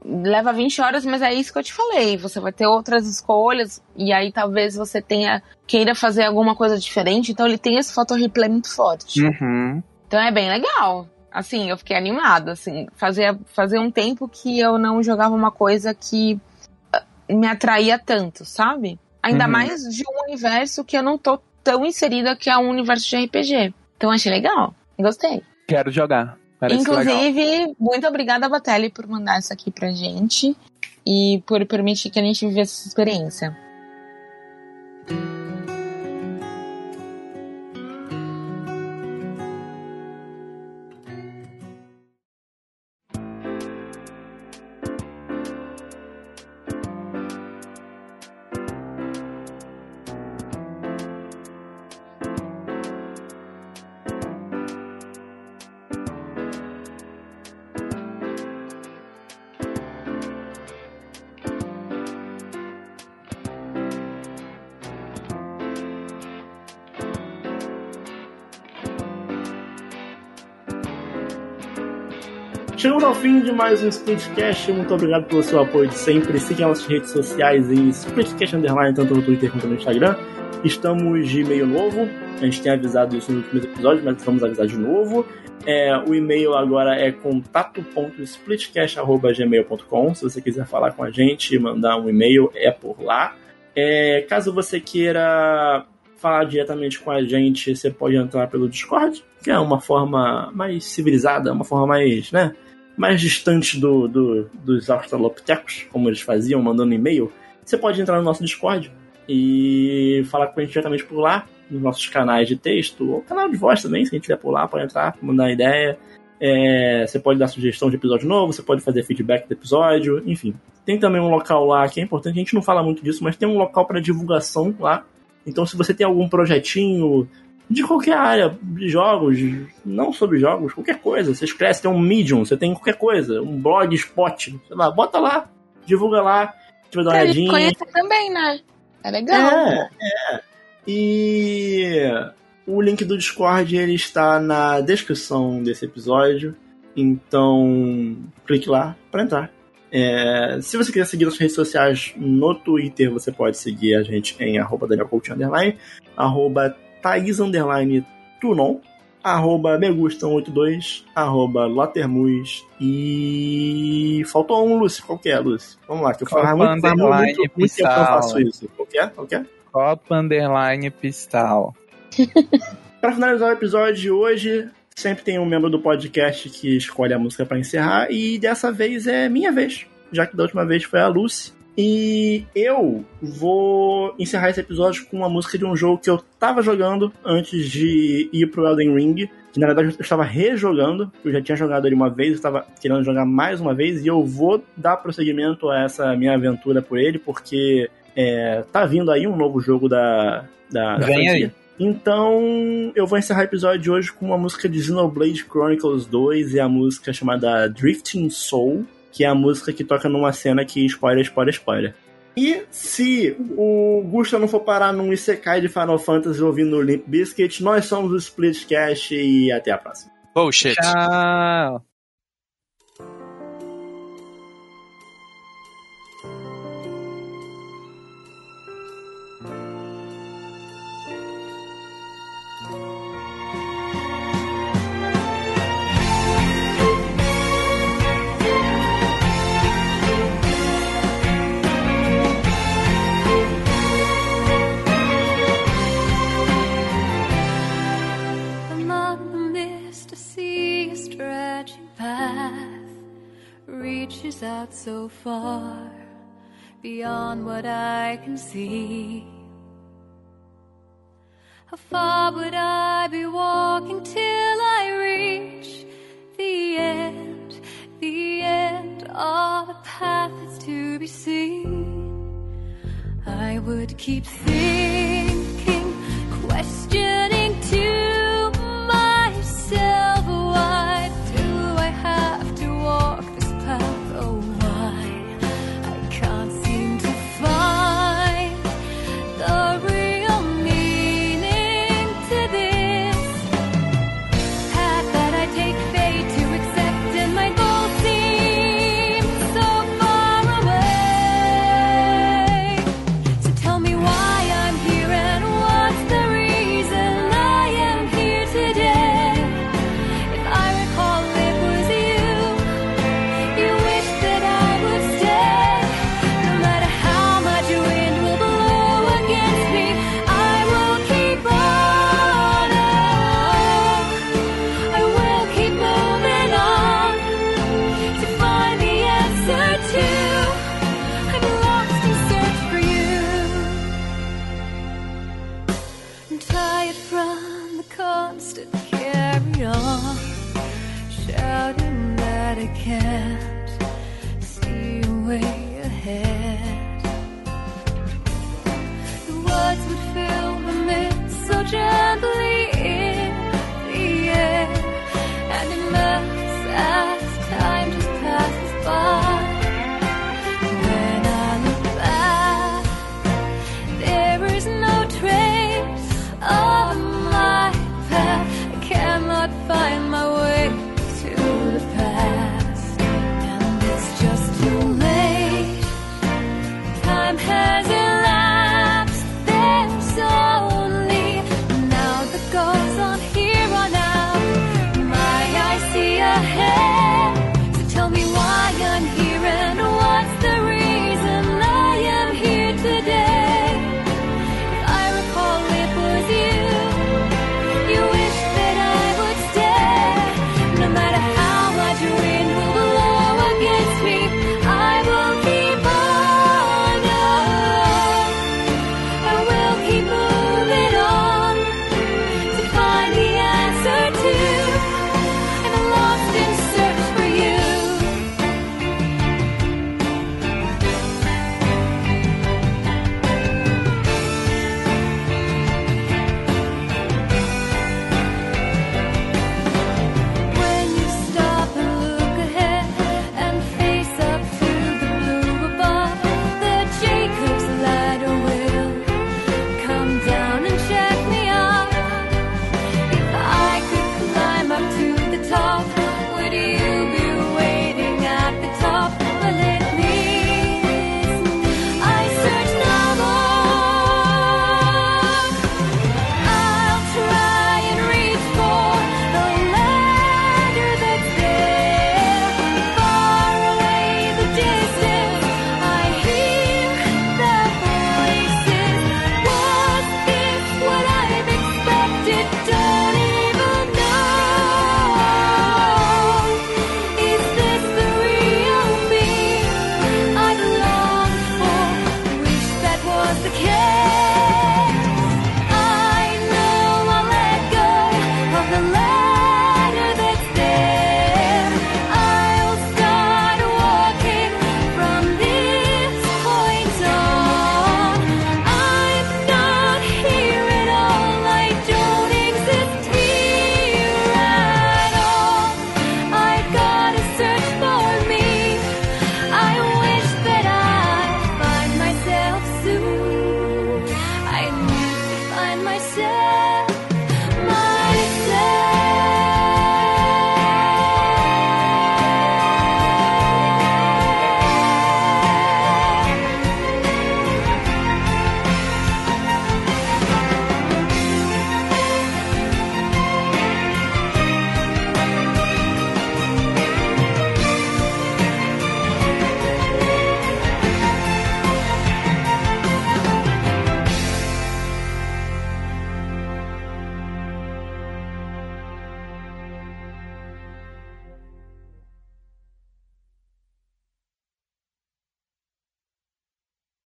Speaker 2: leva 20 horas, mas é isso que eu te falei. Você vai ter outras escolhas, e aí talvez você tenha queira fazer alguma coisa diferente. Então ele tem esse fator replay muito forte.
Speaker 4: Uhum.
Speaker 2: Então é bem legal. Assim, eu fiquei animada, assim. Fazia, fazia um tempo que eu não jogava uma coisa que ah, me atraía tanto, sabe? Ainda uhum. mais de um universo que eu não tô tão inserida que é um universo de RPG. Então achei legal. Gostei.
Speaker 4: Quero jogar.
Speaker 2: Parece Inclusive, legal. muito obrigada, Batelli, por mandar isso aqui pra gente e por permitir que a gente vivesse essa experiência.
Speaker 1: Fim de mais um Splitcast. Muito obrigado pelo seu apoio de sempre. Siga nossas redes sociais em Splitcast Underline, tanto no Twitter quanto no Instagram. Estamos de e-mail novo. A gente tem avisado isso nos últimos episódios, mas vamos avisar de novo. É, o e-mail agora é contato.splitcast.gmail.com. Se você quiser falar com a gente, mandar um e-mail, é por lá. É, caso você queira falar diretamente com a gente, você pode entrar pelo Discord, que é uma forma mais civilizada, uma forma mais, né? Mais distante do, do, dos australopitecos, como eles faziam, mandando e-mail, você pode entrar no nosso Discord e falar com a gente diretamente por lá, nos nossos canais de texto, ou canal de voz também, se a gente estiver por lá, pode entrar, mandar ideia. É, você pode dar sugestão de episódio novo, você pode fazer feedback do episódio, enfim. Tem também um local lá que é importante, a gente não fala muito disso, mas tem um local para divulgação lá. Então, se você tem algum projetinho, de qualquer área, de jogos, não sobre jogos, qualquer coisa. Você escreve, tem um Medium, você tem qualquer coisa, um blog, spot, sei lá, bota lá, divulga lá,
Speaker 2: te dar uma olhadinha. conhecer também, né? É legal.
Speaker 1: É, é. E o link do Discord ele está na descrição desse episódio, então clique lá para entrar. É, se você quiser seguir nossas redes sociais no Twitter, você pode seguir a gente em arroba Daniel arroba Thaís Underline Tunon, arroba Megustam82, arroba Latermus e. Faltou um, Lúcio. Qual que é, Lúcio? Vamos lá, que eu
Speaker 4: falo muito, muito, muito, muito tempo que eu
Speaker 1: faço isso. Qual que é? Qual que é?
Speaker 4: Copa Underline Pistal.
Speaker 1: pra finalizar o episódio de hoje, sempre tem um membro do podcast que escolhe a música para encerrar, e dessa vez é minha vez, já que da última vez foi a Lucy. E eu vou encerrar esse episódio com uma música de um jogo que eu tava jogando antes de ir pro Elden Ring. Que na verdade eu estava rejogando, eu já tinha jogado ele uma vez, eu estava querendo jogar mais uma vez, e eu vou dar prosseguimento a essa minha aventura por ele, porque é, tá vindo aí um novo jogo da, da, da
Speaker 4: Vem aí.
Speaker 1: Então, eu vou encerrar o episódio de hoje com uma música de Xenoblade Chronicles 2 e a música chamada Drifting Soul que é a música que toca numa cena que spoiler, spoiler, spoiler. E se o Gusta não for parar num Isekai de Final Fantasy ouvindo Limp Biscuit, nós somos o Splitcast e até a próxima.
Speaker 3: Bullshit.
Speaker 4: Tchau.
Speaker 5: reaches out so far beyond what I can see. How far would I be walking till I reach the end, the end of the path that's to be seen? I would keep thinking, questioning too.